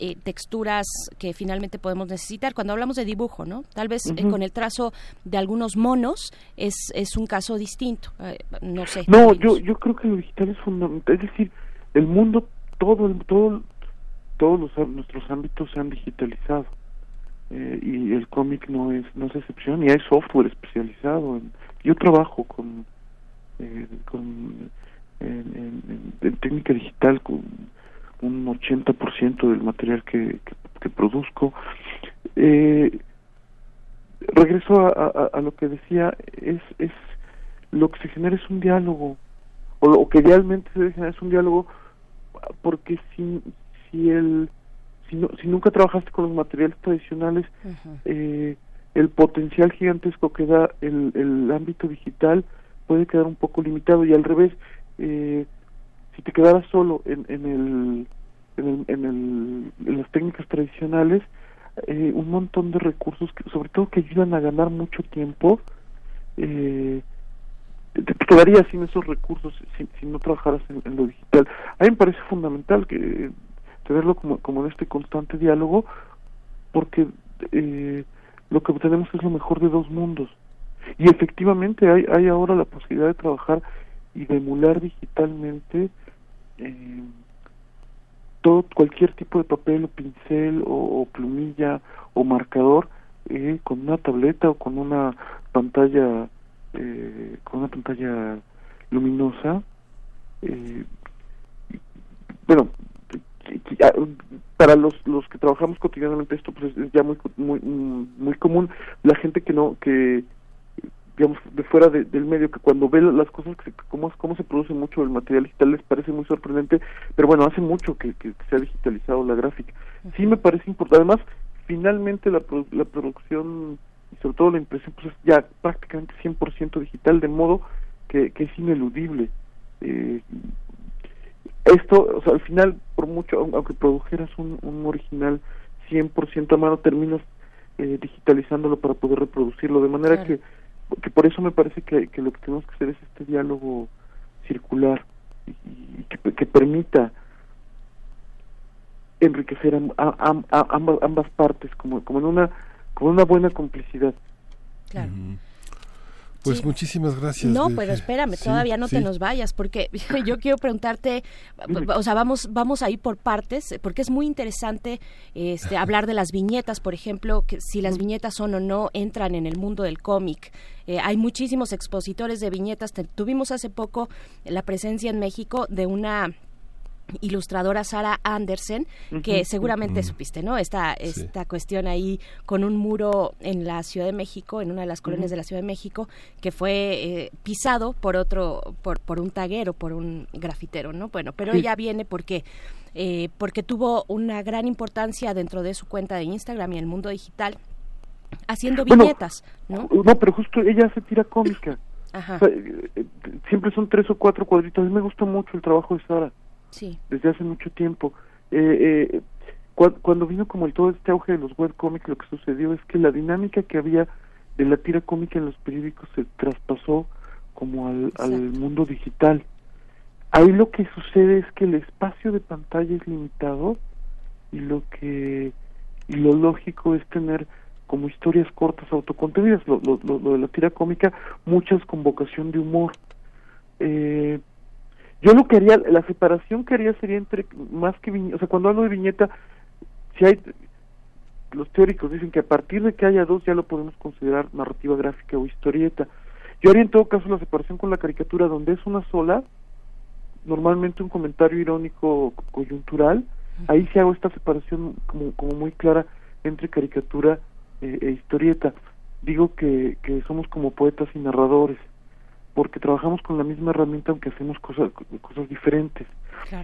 eh, texturas que finalmente podemos necesitar. Cuando hablamos de dibujo, ¿no? Tal vez eh, con el trazo de algunos monos es, es un caso distinto. eh, no sé. No, yo yo creo que lo digital es fundamental. Es decir, el mundo, todo, todo, todos los, nuestros ámbitos se han digitalizado. Eh, y el cómic no es no es excepción. Y hay software especializado. En, yo trabajo con, con en- en técnica digital con un 80% del material que, que, que produzco. Eh, regreso a, a- a lo que decía, es, es lo que se genera es un diálogo, o lo que idealmente se debe generar es un diálogo, porque si, si, el, si, no- si nunca trabajaste con los materiales tradicionales, eh, el potencial gigantesco que da el, el ámbito digital puede quedar un poco limitado y al revés, eh, si te quedaras solo en, en, el, en, el, en, el- en las técnicas tradicionales, eh, un montón de recursos, que, sobre todo que ayudan a ganar mucho tiempo, eh, te, te quedarías sin esos recursos si, no trabajaras en, lo digital. A mí me parece fundamental que tenerlo como, como en este constante diálogo, porque eh, lo que tenemos es lo mejor de dos mundos. Y efectivamente hay, hay ahora la posibilidad de trabajar y de emular digitalmente eh, todo cualquier tipo de papel o pincel o, plumilla o marcador eh, con una tableta o con una pantalla eh, con una pantalla luminosa eh, bueno para los los que trabajamos cotidianamente esto pues es, ya muy muy muy común. La gente que no que digamos de fuera de- del medio que cuando ve las cosas que se, cómo cómo se produce mucho el material digital les parece muy sorprendente pero bueno hace mucho que, que se ha digitalizado la gráfica. Sí me parece importante. Además finalmente la, produ- la producción y sobre todo la impresión pues es ya prácticamente 100% digital de modo que, que es ineludible. Eh, esto, o sea, al final, por mucho, aun- aunque produjeras un, un original 100% a mano, terminas eh, digitalizándolo para poder reproducirlo, de manera Claro. que, que por eso me parece que, que lo que tenemos que hacer es este diálogo circular y, y que, que permita enriquecer a- am- a- ambas, ambas partes como, como en una como en una buena complicidad. Claro. Pues Sí. muchísimas gracias. No, pero espérame, Sí, todavía no te nos vayas, porque yo quiero preguntarte, o sea, vamos, vamos a ir por partes, porque es muy interesante este, hablar de las viñetas, por ejemplo, que si las viñetas son o no entran en el mundo del cómic. Eh, hay muchísimos expositores de viñetas. Te- tuvimos hace poco la presencia en México de una ilustradora Sara Andersen, que seguramente Ujú. supiste, ¿no? Esta, esta cuestión ahí con un muro en la Ciudad de México, en una de las colonias de la Ciudad de México, que fue eh, pisado por otro, por, por un taguero, por un grafitero, ¿no? Bueno, pero Sí. ella viene porque eh, porque tuvo una gran importancia dentro de su cuenta de Instagram y el mundo digital haciendo Bueno, viñetas, ¿no? No, pero justo ella hace tira cómica. Ajá. O sea, eh, eh, siempre son tres o cuatro cuadritos. A mí me gusta mucho el trabajo de Sara. Sí. desde hace mucho tiempo. Eh, eh, cua- cuando vino como el todo este auge de los webcomics, lo que sucedió es que la dinámica que había de la tira cómica en los periódicos se traspasó como al, al mundo digital. Ahí lo que sucede es que el espacio de pantalla es limitado y lo que y lo lógico es tener como historias cortas autocontenidas, lo, lo, lo de la tira cómica, muchas con vocación de humor. Eh, yo lo que haría, la separación que haría sería entre, más que viñeta, o sea, cuando hablo de viñeta, si hay, los teóricos dicen que a partir de que haya dos ya lo podemos considerar narrativa gráfica o historieta. Yo haría en todo caso la separación con la caricatura donde es una sola, normalmente un comentario irónico coyuntural, ahí sí hago esta separación como, como muy clara entre caricatura eh, e historieta. Digo que, que somos como poetas y narradores, porque trabajamos con la misma herramienta aunque hacemos cosas, cosas diferentes.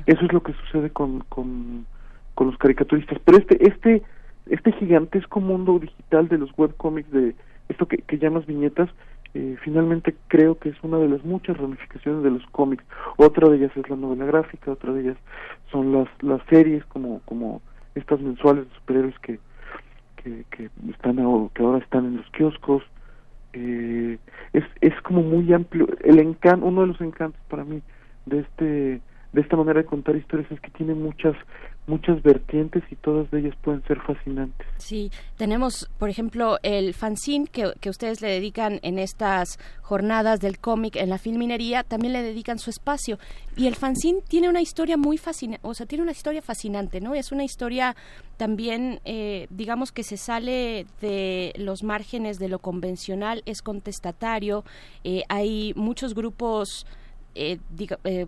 Eso es lo que sucede con, con, con los caricaturistas. Pero este, este, este gigantesco mundo digital de los webcomics, de esto que, que llamas viñetas, eh, finalmente creo que es una de las muchas ramificaciones de los cómics. Otra de ellas es la novela gráfica, otra de ellas son las, las series como, como estas mensuales de superhéroes que, que, que están que ahora están en los kioscos. Eh, es, es como muy amplio. El encanto, uno de los encantos para mí de este de esta manera de contar historias es que tiene muchas muchas vertientes y todas de ellas pueden ser fascinantes. Sí, tenemos, por ejemplo, el fanzine que, que ustedes le dedican en estas jornadas del cómic en la filminería, también le dedican su espacio. Y el fanzine tiene una historia muy fascinante, o sea, tiene una historia fascinante, ¿no? Es una historia también, eh, digamos que se sale de los márgenes de lo convencional, es contestatario, eh, hay muchos grupos eh, eh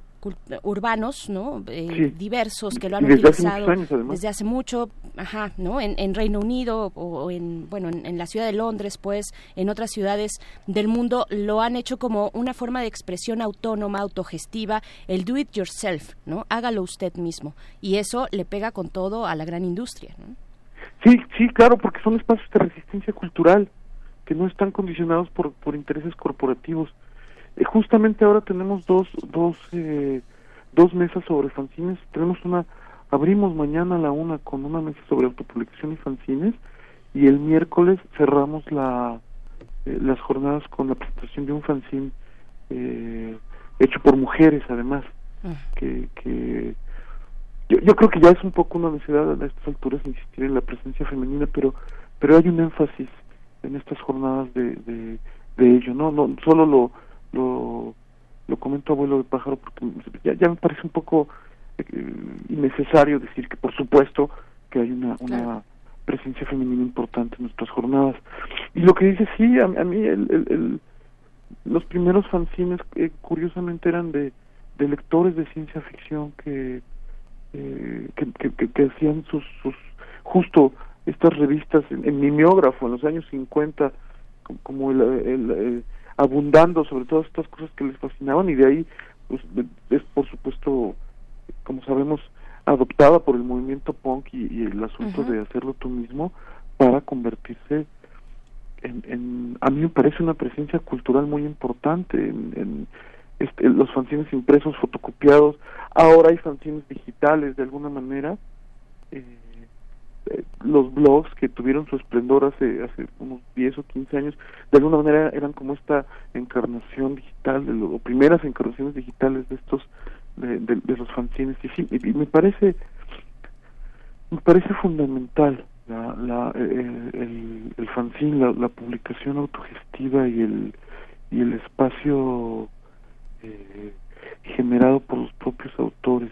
urbanos, ¿no? Eh, diversos que lo han utilizado desde hace mucho, ajá, ¿no? En, Reino Unido o, en, bueno, en, la ciudad de Londres, pues, en otras ciudades del mundo lo han hecho como una forma de expresión autónoma, autogestiva, el do it yourself, ¿no? Hágalo usted mismo. Y eso le pega con todo a la gran industria, ¿no? Sí, sí, claro, porque son espacios de resistencia cultural que no están condicionados por, por intereses corporativos eh, justamente ahora tenemos dos, dos, eh, dos mesas sobre fanzines. Tenemos una, abrimos mañana la una con una mesa sobre autopublicación y fanzines y el miércoles cerramos la, eh, las jornadas con la presentación de un fanzine hecho por mujeres además. Ah. Que, que yo, yo creo que ya es un poco una necesidad a estas alturas insistir en la presencia femenina, pero pero hay un énfasis en estas jornadas de, de, de ello, ¿no? no Solo lo lo, lo comento abuelo de pájaro porque ya, ya me parece un poco eh, innecesario decir que por supuesto que hay una, una presencia femenina importante en nuestras jornadas. Y lo que dice, sí, a, mí el, el, los primeros fanzines eh, curiosamente eran de, de lectores de ciencia ficción que, eh, que, que, que, hacían sus, sus, justo estas revistas en, en mimeógrafo en los años 50, como el, el abundando sobre todas estas cosas que les fascinaban y de ahí pues, es por supuesto como sabemos adoptada por el movimiento punk y, el asunto de hacerlo tú mismo para convertirse en, en, a mí me parece una presencia cultural muy importante en, en este, los fanzines impresos fotocopiados. Ahora hay fanzines digitales de alguna manera eh, los blogs que tuvieron su esplendor hace hace unos 10 o 15 años de alguna manera eran como esta encarnación digital de lo, primeras encarnaciones digitales de estos de, de, los fanzines. Y sí y, me parece me parece fundamental la, la el, el, fanzine la, la, publicación autogestiva y el y el espacio eh, generado por los propios autores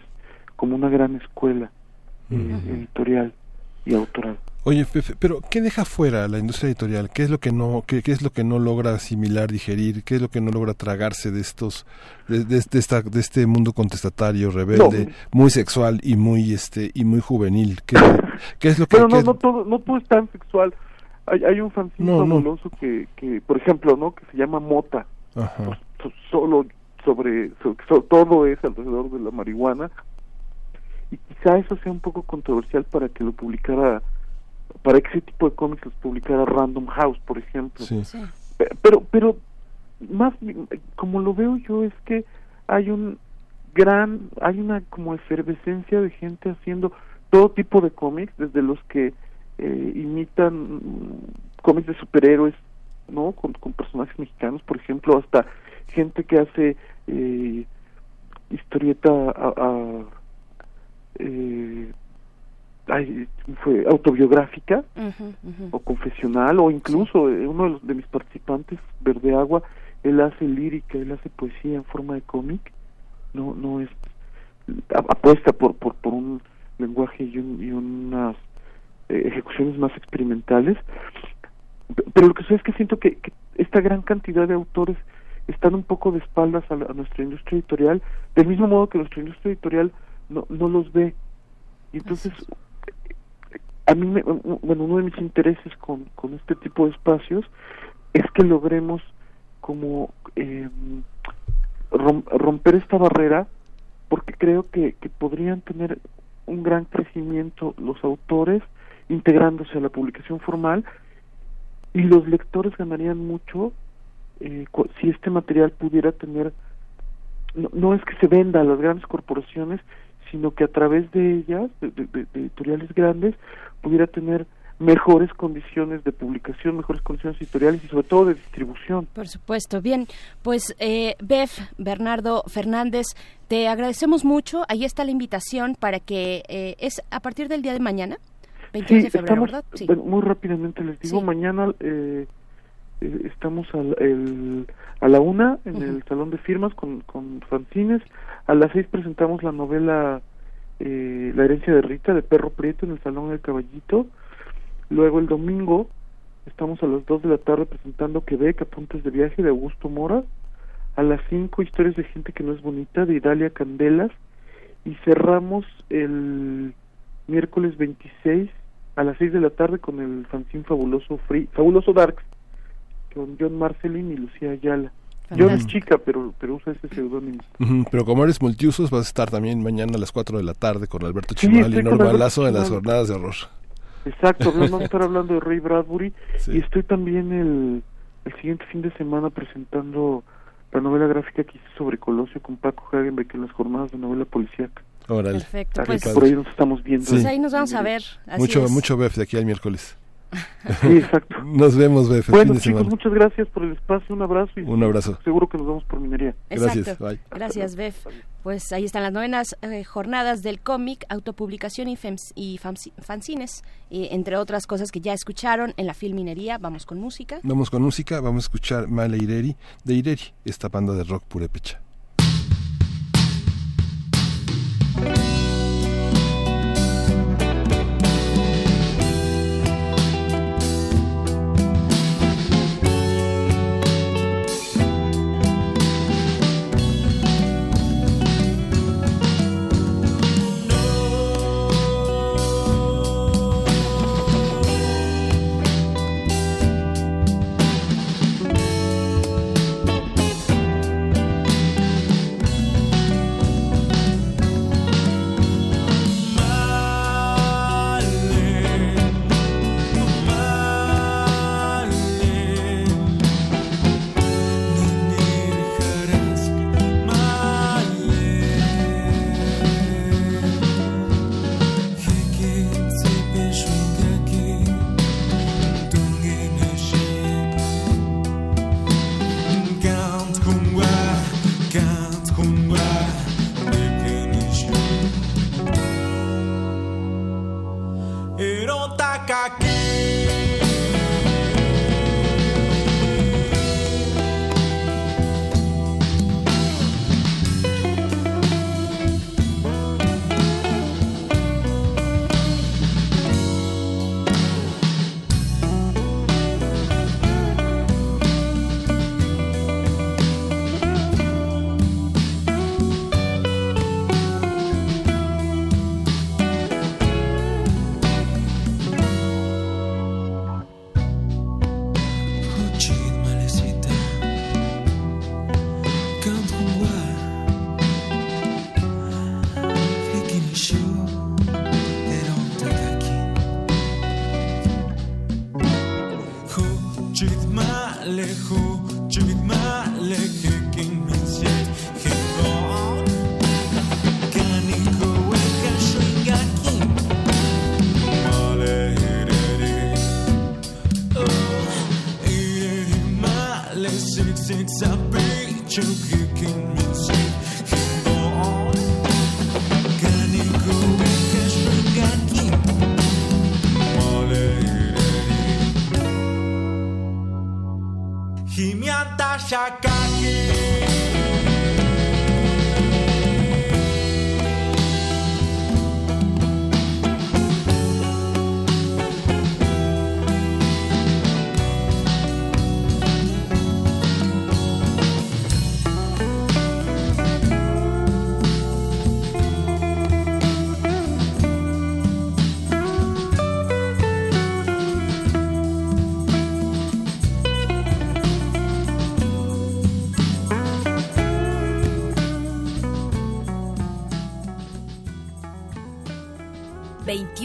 como una gran escuela eh, editorial y autoral. Oye, pero ¿qué deja fuera la industria editorial? ¿Qué es lo que no, qué, es lo que no logra asimilar, digerir? ¿Qué es lo que no logra tragarse de estos, de, de, esta, de este mundo contestatario, rebelde, muy sexual y muy, este, y muy juvenil? ¿Qué, es lo que? Pero no, no todo, no todo es tan sexual. Hay, hay un fanzine fabuloso que, que, por ejemplo, ¿no? Que se llama Mota. solo sobre, todo es alrededor de la marihuana y quizá eso sea un poco controversial para que lo publicara para que ese tipo de cómics los publicara Random House por ejemplo. Pero pero más como lo veo yo es que hay un gran hay una como efervescencia de gente haciendo todo tipo de cómics desde los que eh, imitan cómics de superhéroes ¿no? Con, con personajes mexicanos, por ejemplo, hasta gente que hace eh, historieta a, a- eh, ay, fue autobiográfica o confesional o incluso eh, uno de, los, de mis participantes Verde Agua él hace lírica él hace poesía en forma de cómic no no es apuesta por por, por un lenguaje y, un- y unas eh, ejecuciones más experimentales pero lo que sucede es que siento que, que esta gran cantidad de autores están un poco de espaldas a, la- a nuestra industria editorial del mismo modo que nuestra industria editorial no, no los ve. Y entonces a mí, me- bueno, uno de mis intereses con, con este tipo de espacios es que logremos como eh, rom- romper esta barrera porque creo que, que podrían tener un gran crecimiento los autores integrándose a la publicación formal y los lectores ganarían mucho eh, si este material pudiera tener no, no es que se venda a las grandes corporaciones sino que a través de ellas de, de- de- editoriales grandes pudiera tener mejores condiciones de publicación mejores condiciones editoriales y sobre todo de distribución Por supuesto. Bien, pues eh, Bef, Bernardo Fernández, te agradecemos mucho. Ahí está la invitación para que eh, es a partir del día de mañana, 22 de febrero, estamos, ¿verdad? Sí. bueno, muy rápidamente les digo, Sí. mañana eh, eh, estamos al- el- a la una en el salón de firmas con, con fanzines, a las seis presentamos la novela eh, La herencia de Rita de Perro Prieto en el salón del Caballito, luego el domingo estamos a las dos de la tarde presentando Quebec, Apuntes de Viaje de Augusto Mora, a las cinco Historias de Gente que no es bonita de Idalia Candelas. Y cerramos el miércoles 26 a las 6 de la tarde con el fanzine fabuloso Free, fabuloso Darks con John Marcelin y Lucía Ayala. Es Fantástico. chica, pero pero usa ese seudónimo. Pero como eres multiusos, vas a estar también mañana a las 4 de la tarde con Alberto Sí, Chimal y Norma Lazo en las jornadas de horror. Exacto, vamos a estar hablando de Ray Bradbury y estoy también el, el siguiente fin de semana presentando la novela gráfica que hice sobre Colosio con Paco Hagenbeck en las jornadas de novela policíaca. Órale. Perfecto, pues- por ahí nos estamos viendo. Pues ahí nos vamos a ver. Así mucho, es. mucho Bef de aquí al miércoles. Sí, exacto. Nos vemos, Bef, el Bueno, fin de chicos, semana. muchas gracias por el espacio, un abrazo y Un abrazo. seguro que nos vemos por minería. Exacto. Gracias, Bef. Pues ahí están las novenas eh, jornadas del cómic, autopublicación y, fems- y fanzines, entre otras cosas que ya escucharon en la Filminería. Vamos con música. Vamos con música, vamos a escuchar Male Ireri de Ireri, esta banda de rock purépecha.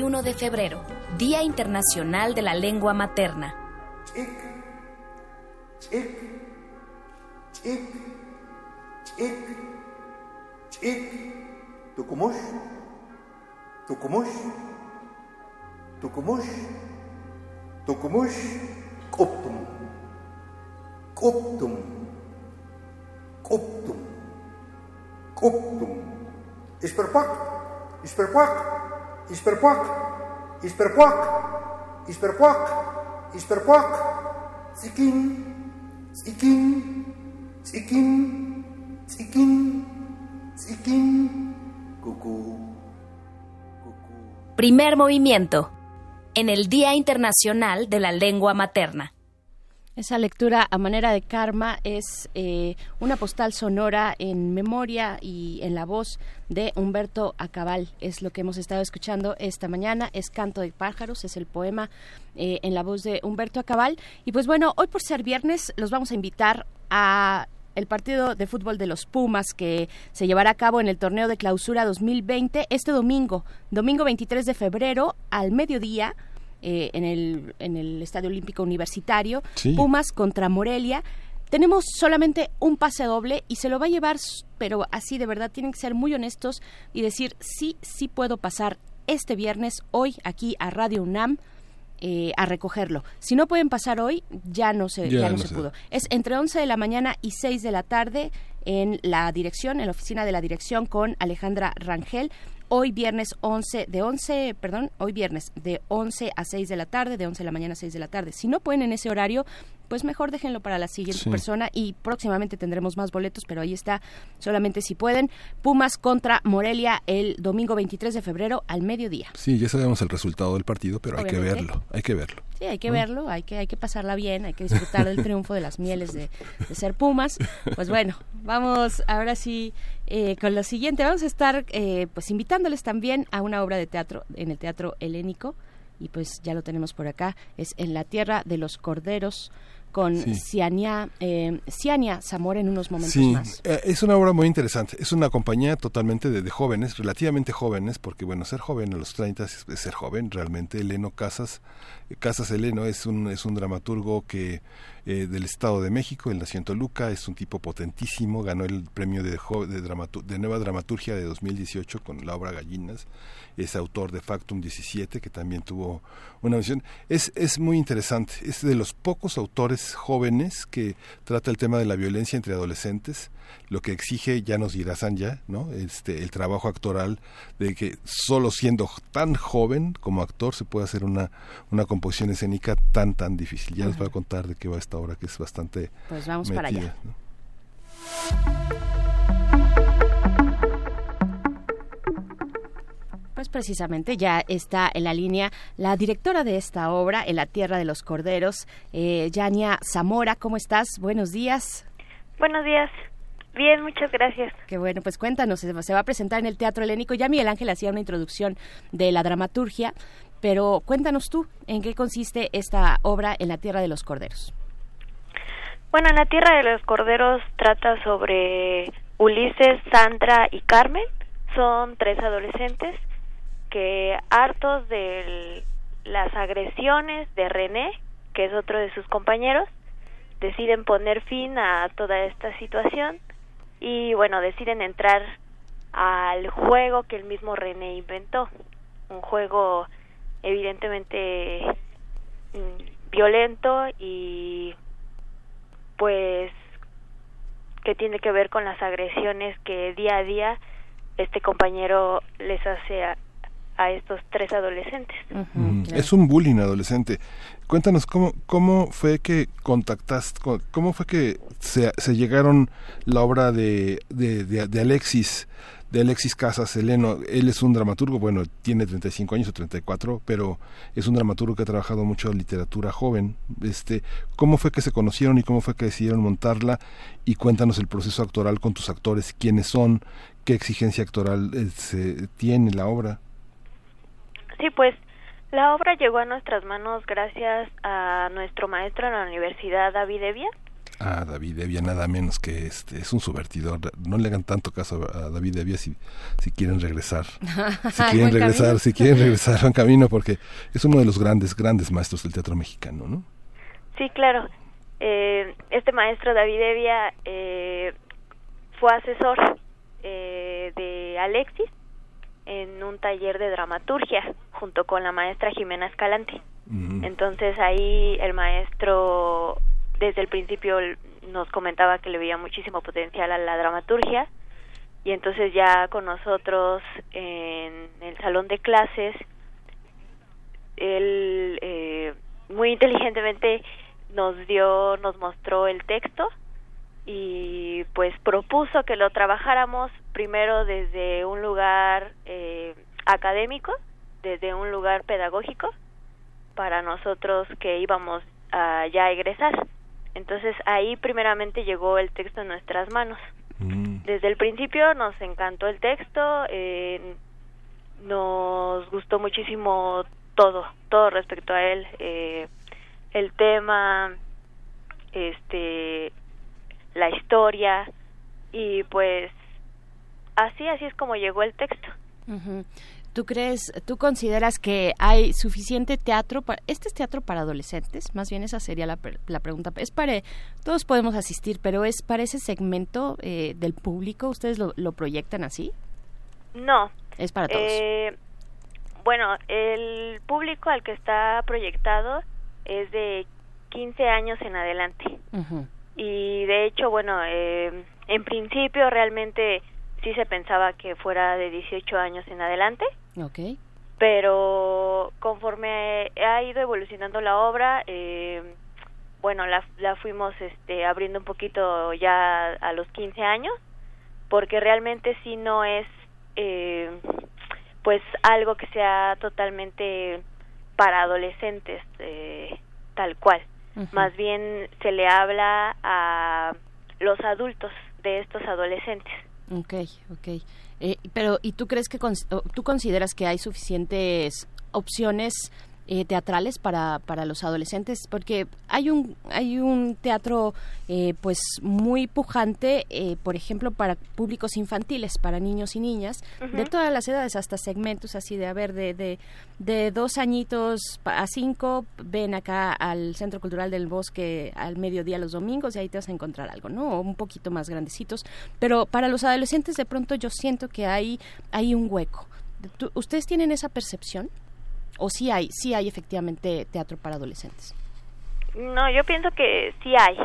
De febrero, Día Internacional de la Lengua Materna. Isperpuac, Isperpuac, Isperpuac, Zikin, Zikin, Zikin, Zikin, Zikin, Cucú. Primer movimiento. En el Día Internacional de la Lengua Materna. Esa lectura a manera de karma es eh, una postal sonora en memoria y en la voz de Humberto Acabal. Es lo que hemos estado escuchando esta mañana. Es Canto de pájaros, es el poema eh, en la voz de Humberto Acabal. Y pues bueno, hoy por ser viernes los vamos a invitar a el partido de fútbol de los Pumas que se llevará a cabo en el torneo de clausura 2020 este domingo, domingo 23 de febrero al mediodía eh, en, el, en el Estadio Olímpico Universitario, Pumas contra Morelia. Tenemos solamente un pase doble y se lo va a llevar, pero así de verdad tienen que ser muy honestos y decir sí, sí puedo pasar este viernes, hoy, aquí a Radio UNAM. Eh, a recogerlo. Si no pueden pasar hoy, ya no se, ya, no, se pudo. Es entre 11 de la mañana y 6 de la tarde en la dirección, en la oficina de la dirección con Alejandra Rangel hoy viernes 11 de 11, perdón, hoy viernes de 11 a 6 de la tarde, de 11 de la mañana a 6 de la tarde. Si no pueden en ese horario, pues mejor déjenlo para la siguiente persona y próximamente tendremos más boletos, pero ahí está, solamente si pueden. Pumas contra Morelia el domingo 23 de febrero al mediodía. Sí, ya sabemos el resultado del partido, pero hay que verlo, hay que verlo. Sí, hay que verlo, hay que, hay que pasarla bien, hay que disfrutar del triunfo de las mieles de, de ser Pumas. Pues bueno, vamos ahora sí eh, con lo siguiente. Vamos a estar eh, pues invitándoles también a una obra de teatro en el Teatro Helénico y pues ya lo tenemos por acá. Es En la Tierra de los Corderos con Ciania, eh, Ciania Zamora en unos momentos sí, más. Eh, es una obra muy interesante. Es una compañía totalmente de, jóvenes, relativamente jóvenes, porque bueno, ser joven a los 30 es, ser joven. Realmente Eleno Casas, Casas Eleno es un, es un dramaturgo que eh, del Estado de México, él nació en Toluca, es un tipo potentísimo, ganó el premio de, de, de Nueva Dramaturgia de 2018 con la obra Gallinas es autor de Factum 17, que también tuvo una visión. Es, es muy interesante, es de los pocos autores jóvenes que trata el tema de la violencia entre adolescentes, lo que exige, ya nos dirá Sanja, ¿no? este, el trabajo actoral de que solo siendo tan joven como actor se puede hacer una, una composición escénica tan, tan difícil. Ya les voy a contar de qué va esta obra, que es bastante... Pues vamos para allá. Pues precisamente ya está en la línea la directora de esta obra, En la Tierra de los Corderos, eh, Yania Zamora. ¿Cómo estás? Buenos días. Buenos días. Bien, muchas gracias. Qué bueno, pues cuéntanos, se va a presentar en el Teatro Helénico. Ya Miguel Ángel hacía una introducción de la dramaturgia, pero cuéntanos tú, ¿en qué consiste esta obra en la Tierra de los Corderos? Bueno, en la Tierra de los Corderos trata sobre Ulises, Sandra y Carmen. Son tres adolescentes que hartos de las agresiones de René, que es otro de sus compañeros, deciden poner fin a toda esta situación y bueno, deciden entrar al juego que el mismo René inventó, un juego evidentemente mm, violento y pues que tiene que ver con las agresiones que día a día este compañero les hace a, a estos tres adolescentes. Mm, Es un bullying adolescente. Cuéntanos cómo, cómo fue que contactaste, co- cómo fue que se, se llegaron la obra de, de, de- de Alexis, de Alexis Casas Heleno. Él es un dramaturgo, bueno, tiene 35 años o 34, pero es un dramaturgo que ha trabajado mucho en literatura joven. Este, ¿Cómo fue que se conocieron y cómo fue que decidieron montarla? Y cuéntanos el proceso actoral con tus actores, quiénes son, qué exigencia actoral eh, se tiene la obra. Sí, pues la obra llegó a nuestras manos gracias a nuestro maestro en la universidad, David Evia. Ah, David Evia, nada menos que este, es un subvertidor. No le hagan tanto caso a David Evia si, si quieren regresar. Si quieren regresar, camino. si quieren regresar a un camino, porque es uno de los grandes, grandes maestros del teatro mexicano, ¿no? Sí, claro. Eh, este maestro David Evia eh, fue asesor eh, de Alexis en un taller de dramaturgia junto con la maestra Jimena Escalante. Entonces ahí el maestro desde el principio nos comentaba que le veía muchísimo potencial a la dramaturgia y entonces ya con nosotros en el salón de clases él eh, muy inteligentemente nos dio, nos mostró el texto y pues propuso que lo trabajáramos primero desde un lugar eh, académico, desde un lugar pedagógico para nosotros que íbamos a ya egresar. Entonces ahí primeramente llegó el texto en nuestras manos. Desde el principio nos encantó el texto, eh, nos gustó muchísimo todo, todo respecto a él, eh, el tema, este, la historia y pues así, así es como llegó el texto. Ujú. ¿Tú crees, tú consideras que hay suficiente teatro para, este es teatro para adolescentes? Más bien esa sería la, la pregunta. Es para, todos podemos asistir, pero es para ese segmento eh, del público, ¿ustedes lo, lo proyectan así? No. Es para todos. Eh, bueno, el público al que está proyectado es de 15 años en adelante. Y de hecho, bueno, eh, en principio realmente sí se pensaba que fuera de 18 años en adelante, Ok. pero conforme ha ido evolucionando la obra, eh, bueno, la, la fuimos este, abriendo un poquito ya a los 15 años, porque realmente sí no es eh, pues algo que sea totalmente para adolescentes eh, tal cual. Más bien se le habla a los adultos de estos adolescentes. Ok, ok. Eh, pero, ¿y tú crees que, tú consideras que hay suficientes opciones eh, teatrales para, para los adolescentes? Porque hay un, hay un teatro, eh, pues, muy pujante, eh, por ejemplo, para públicos infantiles, para niños y niñas, de todas las edades, hasta segmentos así de, a ver, de, de, de dos añitos a cinco, ven acá al Centro Cultural del Bosque al mediodía los domingos y ahí te vas a encontrar algo, ¿no? O un poquito más grandecitos. Pero para los adolescentes de pronto yo siento que hay, hay un hueco. ¿Tú- ¿Ustedes tienen esa percepción? ¿O sí hay, sí hay efectivamente teatro para adolescentes? No, yo pienso que sí hay.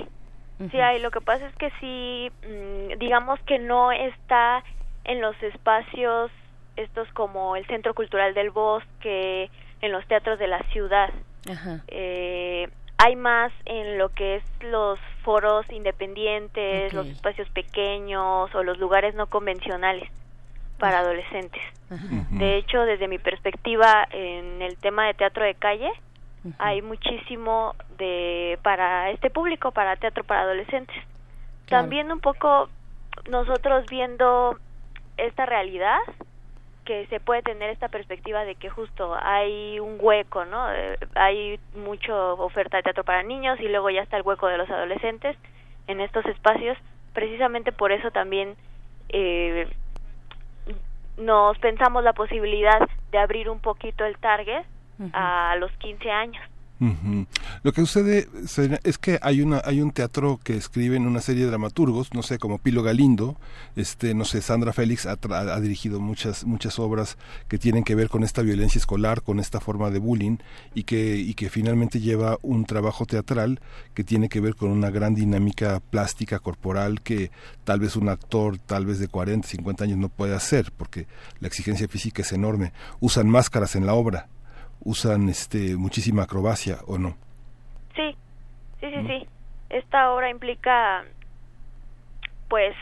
Sí hay. Lo que pasa es que sí, mm, digamos que no está en los espacios estos como el Centro Cultural del Bosque, en los teatros de la ciudad. Ajá. Eh, hay más en lo que es los foros independientes, los espacios pequeños o los lugares no convencionales para adolescentes. De hecho, desde mi perspectiva en el tema de teatro de calle, hay muchísimo de para este público, para teatro para adolescentes. Claro. También un poco nosotros viendo esta realidad que se puede tener esta perspectiva de que justo hay un hueco, ¿no? Eh, hay mucha oferta de teatro para niños y luego ya está el hueco de los adolescentes en estos espacios. Precisamente por eso también eh, nos pensamos la posibilidad de abrir un poquito el target a los 15 años. Lo que sucede es que hay una hay un teatro que escriben una serie de dramaturgos, no sé, como Pilo Galindo, este, no sé, Sandra Félix ha, ha dirigido muchas muchas obras que tienen que ver con esta violencia escolar, con esta forma de bullying y que y que finalmente lleva un trabajo teatral que tiene que ver con una gran dinámica plástica corporal que tal vez un actor tal vez de 40, 50 años no puede hacer porque la exigencia física es enorme. Usan máscaras en la obra, usan este muchísima acrobacia o no. Sí, sí, sí, sí. Esta obra implica, pues,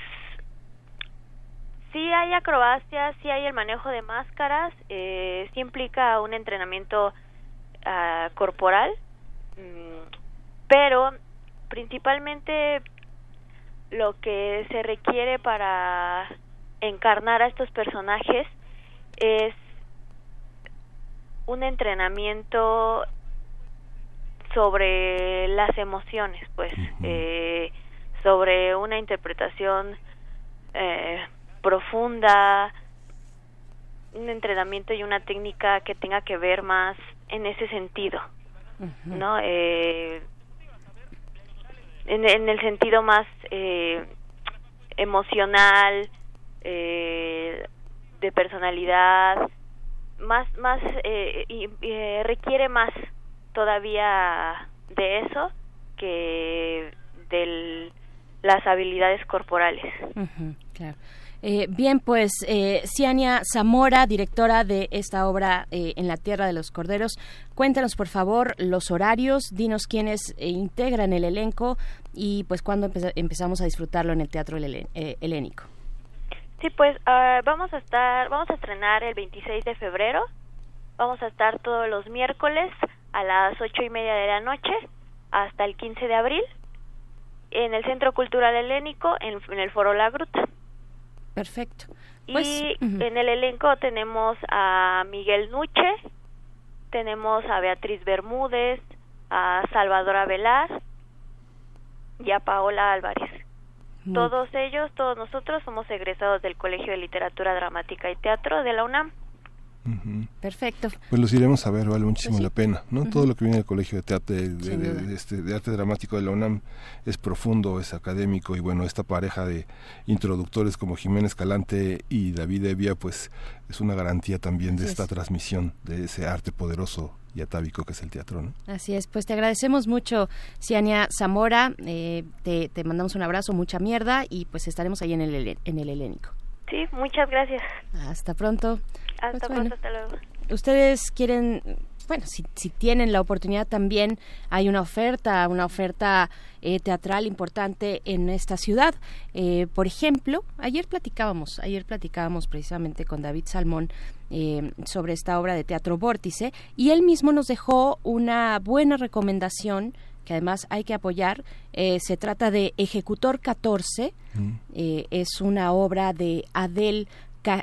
sí hay acrobacia, sí hay el manejo de máscaras, eh, sí implica un entrenamiento ah, corporal, mm, pero principalmente lo que se requiere para encarnar a estos personajes es un entrenamiento sobre las emociones, pues, eh, sobre una interpretación eh, profunda, un entrenamiento y una técnica que tenga que ver más en ese sentido, ¿no? Eh, en, en el sentido más eh, emocional, eh, de personalidad, más, más, eh, y- eh, requiere más todavía de eso que de las habilidades corporales. Eh, bien, pues eh, Ciania Zamora, directora de esta obra eh, En la Tierra de los Corderos, cuéntanos por favor los horarios, dinos quiénes eh, integran el elenco y pues cuándo empe- empezamos a disfrutarlo en el Teatro eh, Helénico. Sí, pues ah, vamos a estar, vamos a estrenar el 26 de febrero. Vamos a estar todos los miércoles a las ocho y media de la noche hasta el 15 de abril en el Centro Cultural Helénico en, en el Foro La Gruta. Perfecto. Y Pues, en el elenco tenemos a Miguel Nuche, tenemos a Beatriz Bermúdez, a Salvador Velar y a Paola Álvarez. Todos ellos, todos nosotros somos egresados del Colegio de Literatura Dramática y Teatro de la UNAM. Perfecto. Pues los iremos a ver, vale muchísimo Pues sí. la pena, ¿no? Todo lo que viene del Colegio de Teatro de, de- Sin de- duda. de este, de arte dramático de la UNAM es profundo, es académico y bueno, esta pareja de introductores como Jiménez Calante y David Evia, pues es una garantía también de esta es. transmisión de ese arte poderoso y atávico que es el teatro, ¿no? Así es, pues te agradecemos mucho, Ciania Zamora, eh, te, te mandamos un abrazo, mucha mierda y pues estaremos ahí en el, en el Helénico. Sí, muchas gracias. Hasta pronto. Hasta Pues bueno. pronto, hasta luego. ustedes quieren, bueno, si, si tienen la oportunidad también, hay una oferta, una oferta eh, teatral importante en esta ciudad. Eh, por ejemplo, ayer platicábamos, ayer platicábamos precisamente con David Salmón eh, sobre esta obra de teatro Vórtice y él mismo nos dejó una buena recomendación que además hay que apoyar. Eh, se trata de Ejecutor 14, eh, es una obra de Adel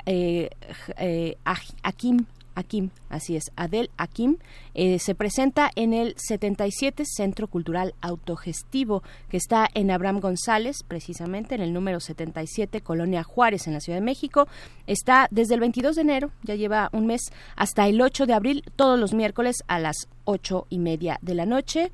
eh, eh, Hakim. Hakim, así es, Adel Hakim, eh, se presenta en el 77 Centro Cultural Autogestivo, que está en Abraham González, precisamente en el número 77, Colonia Juárez, en la Ciudad de México. Está desde el 22 de enero, ya lleva un mes, hasta el 8 de abril, todos los miércoles a las ocho y media de la noche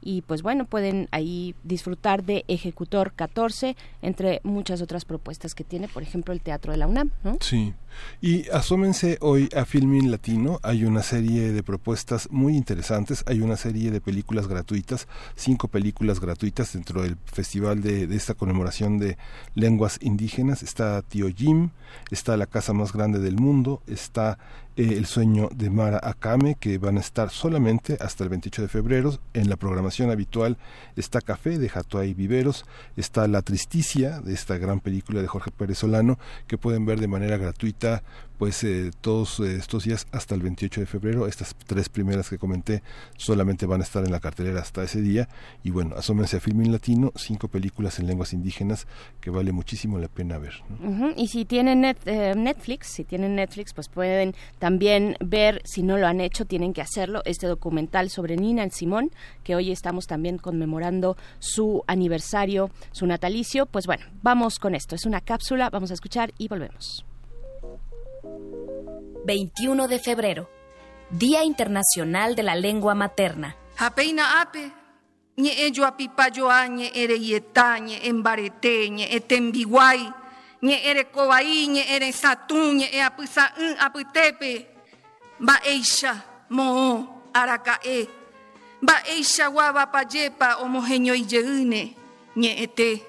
y pues bueno, pueden ahí disfrutar de Ejecutor 14, entre muchas otras propuestas que tiene, por ejemplo, el Teatro de la UNAM, ¿no? Sí. Y asómense hoy a Filmin Latino. Hay una serie de propuestas muy interesantes. Hay una serie de películas gratuitas, cinco películas gratuitas dentro del festival de, de esta conmemoración de lenguas indígenas. Está Tío Jim, está La Casa Más Grande del Mundo, está eh, El Sueño de Mara Akame, que van a estar solamente hasta el 28 de febrero. En la programación habitual está Café de Jatuay Viveros, está La Tristicia, de esta gran película de Jorge Pérez Solano, que pueden ver de manera gratuita pues eh, todos eh, estos días hasta el 28 de febrero. Estas tres primeras que comenté solamente van a estar en la cartelera hasta ese día. Y bueno, asómense a Filmin Latino, cinco películas en lenguas indígenas que vale muchísimo la pena ver. ¿no? Ujú, Y si tienen net- eh, Netflix, si tienen Netflix, pues pueden también ver, si no lo han hecho, tienen que hacerlo, este documental sobre Nina Simón, que hoy estamos también conmemorando su aniversario, su natalicio. Pues bueno, vamos con esto. Es una cápsula, vamos a escuchar y volvemos. 21 de febrero, Día Internacional de la Lengua Materna. Hapeina ape, ñe ello apipayoa ñe ere yeta, ñe embarete, ñe etembiguay, ñe ere cobaí, ñe ere satún, ñe e apisa un apitepe, ba eisha, mo aracae, ba eisha guaba payepa, homogenio y yeune, ete.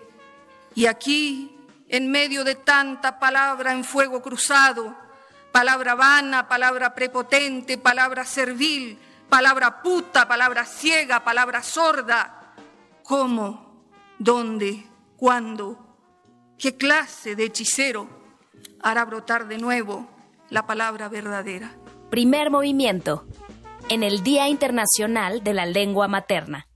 Y aquí, en medio de tanta palabra en fuego cruzado, palabra vana, palabra prepotente, palabra servil, palabra puta, palabra ciega, palabra sorda. ¿Cómo? ¿Dónde? ¿Cuándo? ¿Qué clase de hechicero hará brotar de nuevo la palabra verdadera? Primer movimiento. En el Día Internacional de la Lengua Materna.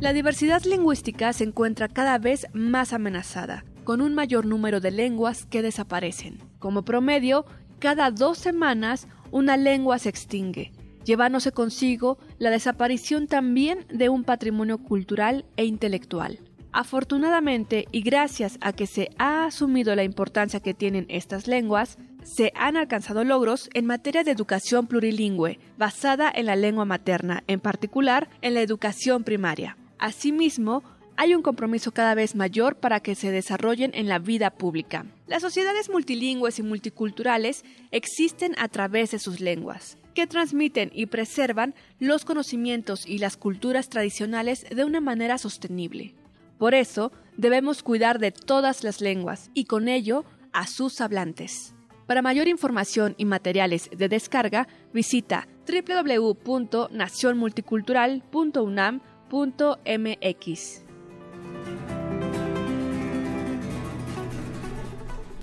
La diversidad lingüística se encuentra cada vez más amenazada, con un mayor número de lenguas que desaparecen. Como promedio, cada dos semanas una lengua se extingue, llevándose consigo la desaparición también de un patrimonio cultural e intelectual. Afortunadamente, y gracias a que se ha asumido la importancia que tienen estas lenguas, se han alcanzado logros en materia de educación plurilingüe, basada en la lengua materna, en particular en la educación primaria. Asimismo, hay un compromiso cada vez mayor para que se desarrollen en la vida pública. Las sociedades multilingües y multiculturales existen a través de sus lenguas, que transmiten y preservan los conocimientos y las culturas tradicionales de una manera sostenible. Por eso, debemos cuidar de todas las lenguas y con ello a sus hablantes. Para mayor información y materiales de descarga, visita www.nacionmulticultural.unam.mx.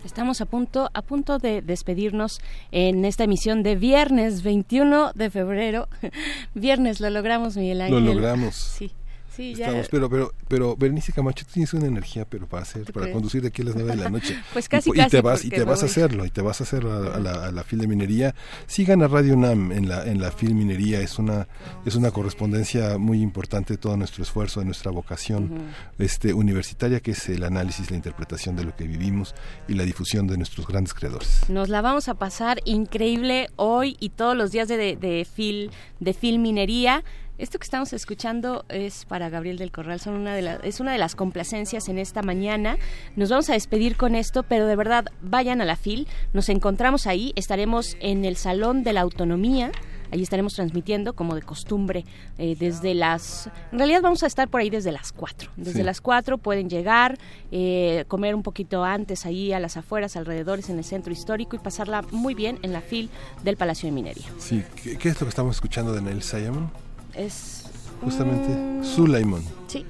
Estamos a punto, a punto de despedirnos en esta emisión de viernes 21 de febrero. viernes, lo logramos, Miguel Ángel. Lo logramos. Sí. Sí, ya. Estamos, pero, pero, pero, Berenice Camacho, tú tienes una energía, pero para hacer, para conducir de aquí a las nueve de la noche. pues casi, y, casi. Y te vas, y te vas a hacerlo, y te vas a hacer a, la, a la fil de minería. Sigan a Radio NAM en la, en la fil minería, es una, es una correspondencia muy importante de todo nuestro esfuerzo, de nuestra vocación uh -huh. este, universitaria, que es el análisis, la interpretación de lo que vivimos y la difusión de nuestros grandes creadores. Nos la vamos a pasar increíble hoy y todos los días de, de, de fil, de fil minería. Esto que estamos escuchando es para Gabriel del Corral, son una de la, es una de las complacencias en esta mañana. Nos vamos a despedir con esto, pero de verdad vayan a la FIL, nos encontramos ahí, estaremos en el Salón de la Autonomía. Ahí estaremos transmitiendo, como de costumbre, eh, desde las... En realidad vamos a estar por ahí desde las 4. Desde sí. las 4 pueden llegar, eh, comer un poquito antes ahí a las afueras, alrededores, en el centro histórico y pasarla muy bien en la FIL del Palacio de Minería. Sí, ¿qué, qué es lo que estamos escuchando de Neil Simon? Es justamente Sulaimon. Sí.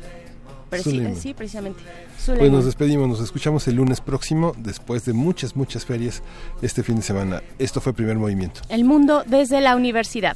Preci sí, precisamente. Pues nos despedimos, nos escuchamos el lunes próximo, después de muchas, muchas ferias este fin de semana. Esto fue Primer Movimiento. El mundo desde la universidad.